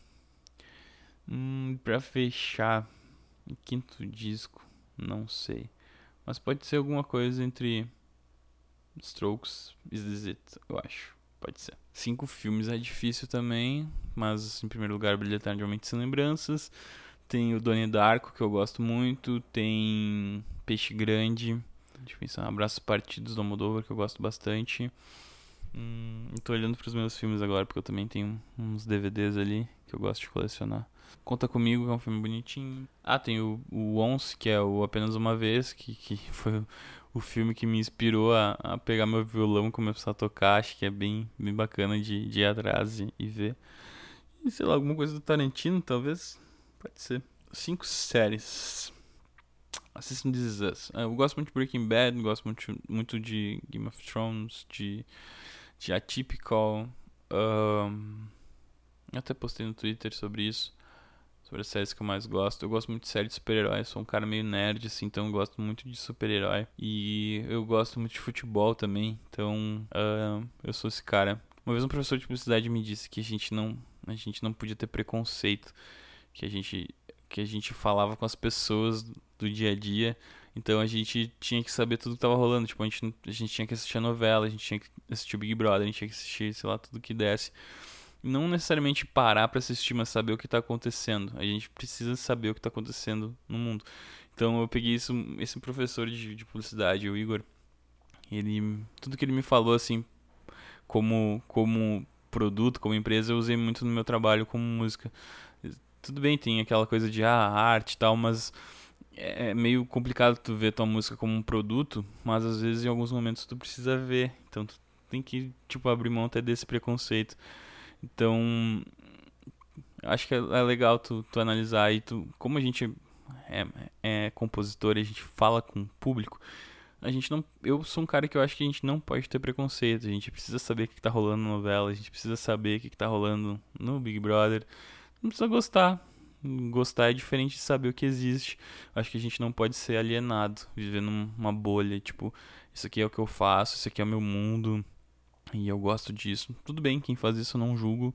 Hum, pra fechar, quinto disco, não sei. Mas pode ser alguma coisa entre Strokes e eu acho. Pode ser. Cinco filmes é difícil também, mas em primeiro lugar, Brilha Eternamente Sem Lembranças. Tem o Donnie Darko, que eu gosto muito. Tem Peixe Grande. Deixa eu pensar. Abraços Partidos do Almodóvar, que eu gosto bastante. Hum, tô olhando pros meus filmes agora, porque eu também tenho uns DVDs ali que eu gosto de colecionar. Conta Comigo, que é um filme bonitinho. Ah, tem o, o Once, que é o Apenas Uma Vez, que, que foi o filme que me inspirou a, a pegar meu violão e começar a tocar. Acho que é bem, bem bacana de, de ir atrás e, e ver. E sei lá, alguma coisa do Tarantino, talvez? Pode ser. Cinco séries. Assistam This Is Us. Eu gosto muito de Breaking Bad, gosto muito, muito de Game of Thrones, de de Atypical. Um, até postei no Twitter sobre isso. Sobre as séries que eu mais gosto. Eu gosto muito de série de super-herói. Sou um cara meio nerd, assim, então eu gosto muito de super-herói. E eu gosto muito de futebol também. Então uh, eu sou esse cara. Uma vez um professor de publicidade me disse que a gente não, a gente não podia ter preconceito. Que a gente que a gente falava com as pessoas do dia a dia. Então a gente tinha que saber tudo que tava rolando. Tipo, a gente, a gente tinha que assistir a novela, a gente tinha que assistir o Big Brother, a gente tinha que assistir, sei lá, tudo que desse. Não necessariamente parar para assistir, mas saber o que tá acontecendo. A gente precisa saber o que tá acontecendo no mundo. Então eu peguei isso, esse professor de, de publicidade, o Igor. Ele, tudo que ele me falou, assim, como, como produto, como empresa, eu usei muito no meu trabalho como música. Tudo bem, tem aquela coisa de ah, arte e tal, mas é, é meio complicado tu ver tua música como um produto, mas às vezes em alguns momentos tu precisa ver. Então tu tem que, tipo, abrir mão até desse preconceito. Então, acho que é, é legal tu, tu analisar e tu, como a gente é, é compositor e a gente fala com o público, a gente não. Eu sou um cara que eu acho que a gente não pode ter preconceito. A gente precisa saber o que, tá rolando na novela, a gente precisa saber o que, que tá rolando no Big Brother. Não precisa gostar. Gostar é diferente de saber o que existe. Acho que a gente não pode ser alienado, viver numa bolha, tipo, isso aqui é o que eu faço, isso aqui é o meu mundo e eu gosto disso. Tudo bem, quem faz isso eu não julgo,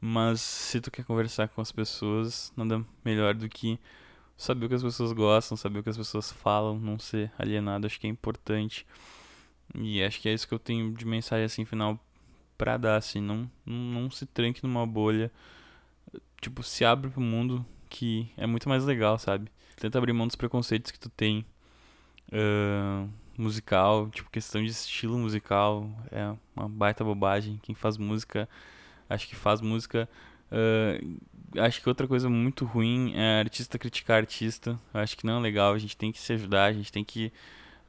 mas se tu quer conversar com as pessoas, nada melhor do que saber o que as pessoas gostam, saber o que as pessoas falam, não ser alienado, acho que é importante. E acho que é isso que eu tenho de mensagem assim final para dar assim, não não se tranque numa bolha. Tipo, se abre pro mundo que é muito mais legal, sabe? Tenta abrir mão dos preconceitos que tu tem. Uh, musical, tipo, questão de estilo musical, é uma baita bobagem. Quem faz música, acho que faz música Uh, acho que outra coisa muito ruim é artista criticar artista. Acho que não é legal. A gente tem que se ajudar, a gente tem que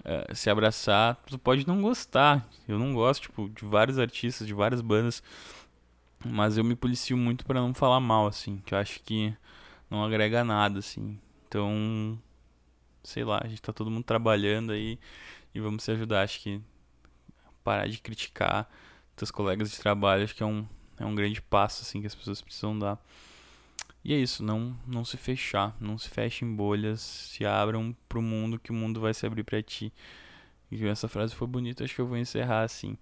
uh, se abraçar. Tu pode não gostar. Eu não gosto, tipo, de vários artistas, de várias bandas. Mas eu me policio muito para não falar mal, assim. Que eu acho que não agrega nada, assim. Então, sei lá, a gente tá todo mundo trabalhando aí e vamos se ajudar. Acho que parar de criticar teus colegas de trabalho, acho que é um é um grande passo assim que as pessoas precisam dar. E é isso, não não se fechar, não se feche em bolhas, se abram pro mundo que o mundo vai se abrir para ti. E essa frase foi bonita, acho que eu vou encerrar assim.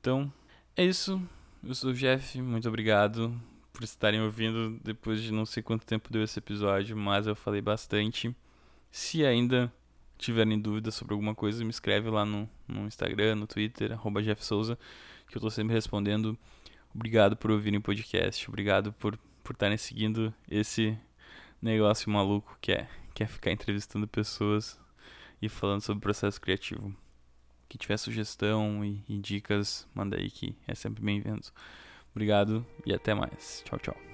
Então, é isso. Eu sou o Jeff, muito obrigado por estarem ouvindo depois de não sei quanto tempo deu esse episódio, mas eu falei bastante. Se ainda tiverem dúvidas sobre alguma coisa, me escreve lá no, no Instagram, no Twitter, arroba Jeff Souza, que eu tô sempre respondendo. Obrigado por ouvirem o podcast. Obrigado por, por estarem seguindo esse negócio maluco que é, que é ficar entrevistando pessoas e falando sobre o processo criativo. Que tiver sugestão e, e dicas, manda aí que é sempre bem-vindo. Obrigado e até mais. Tchau, tchau.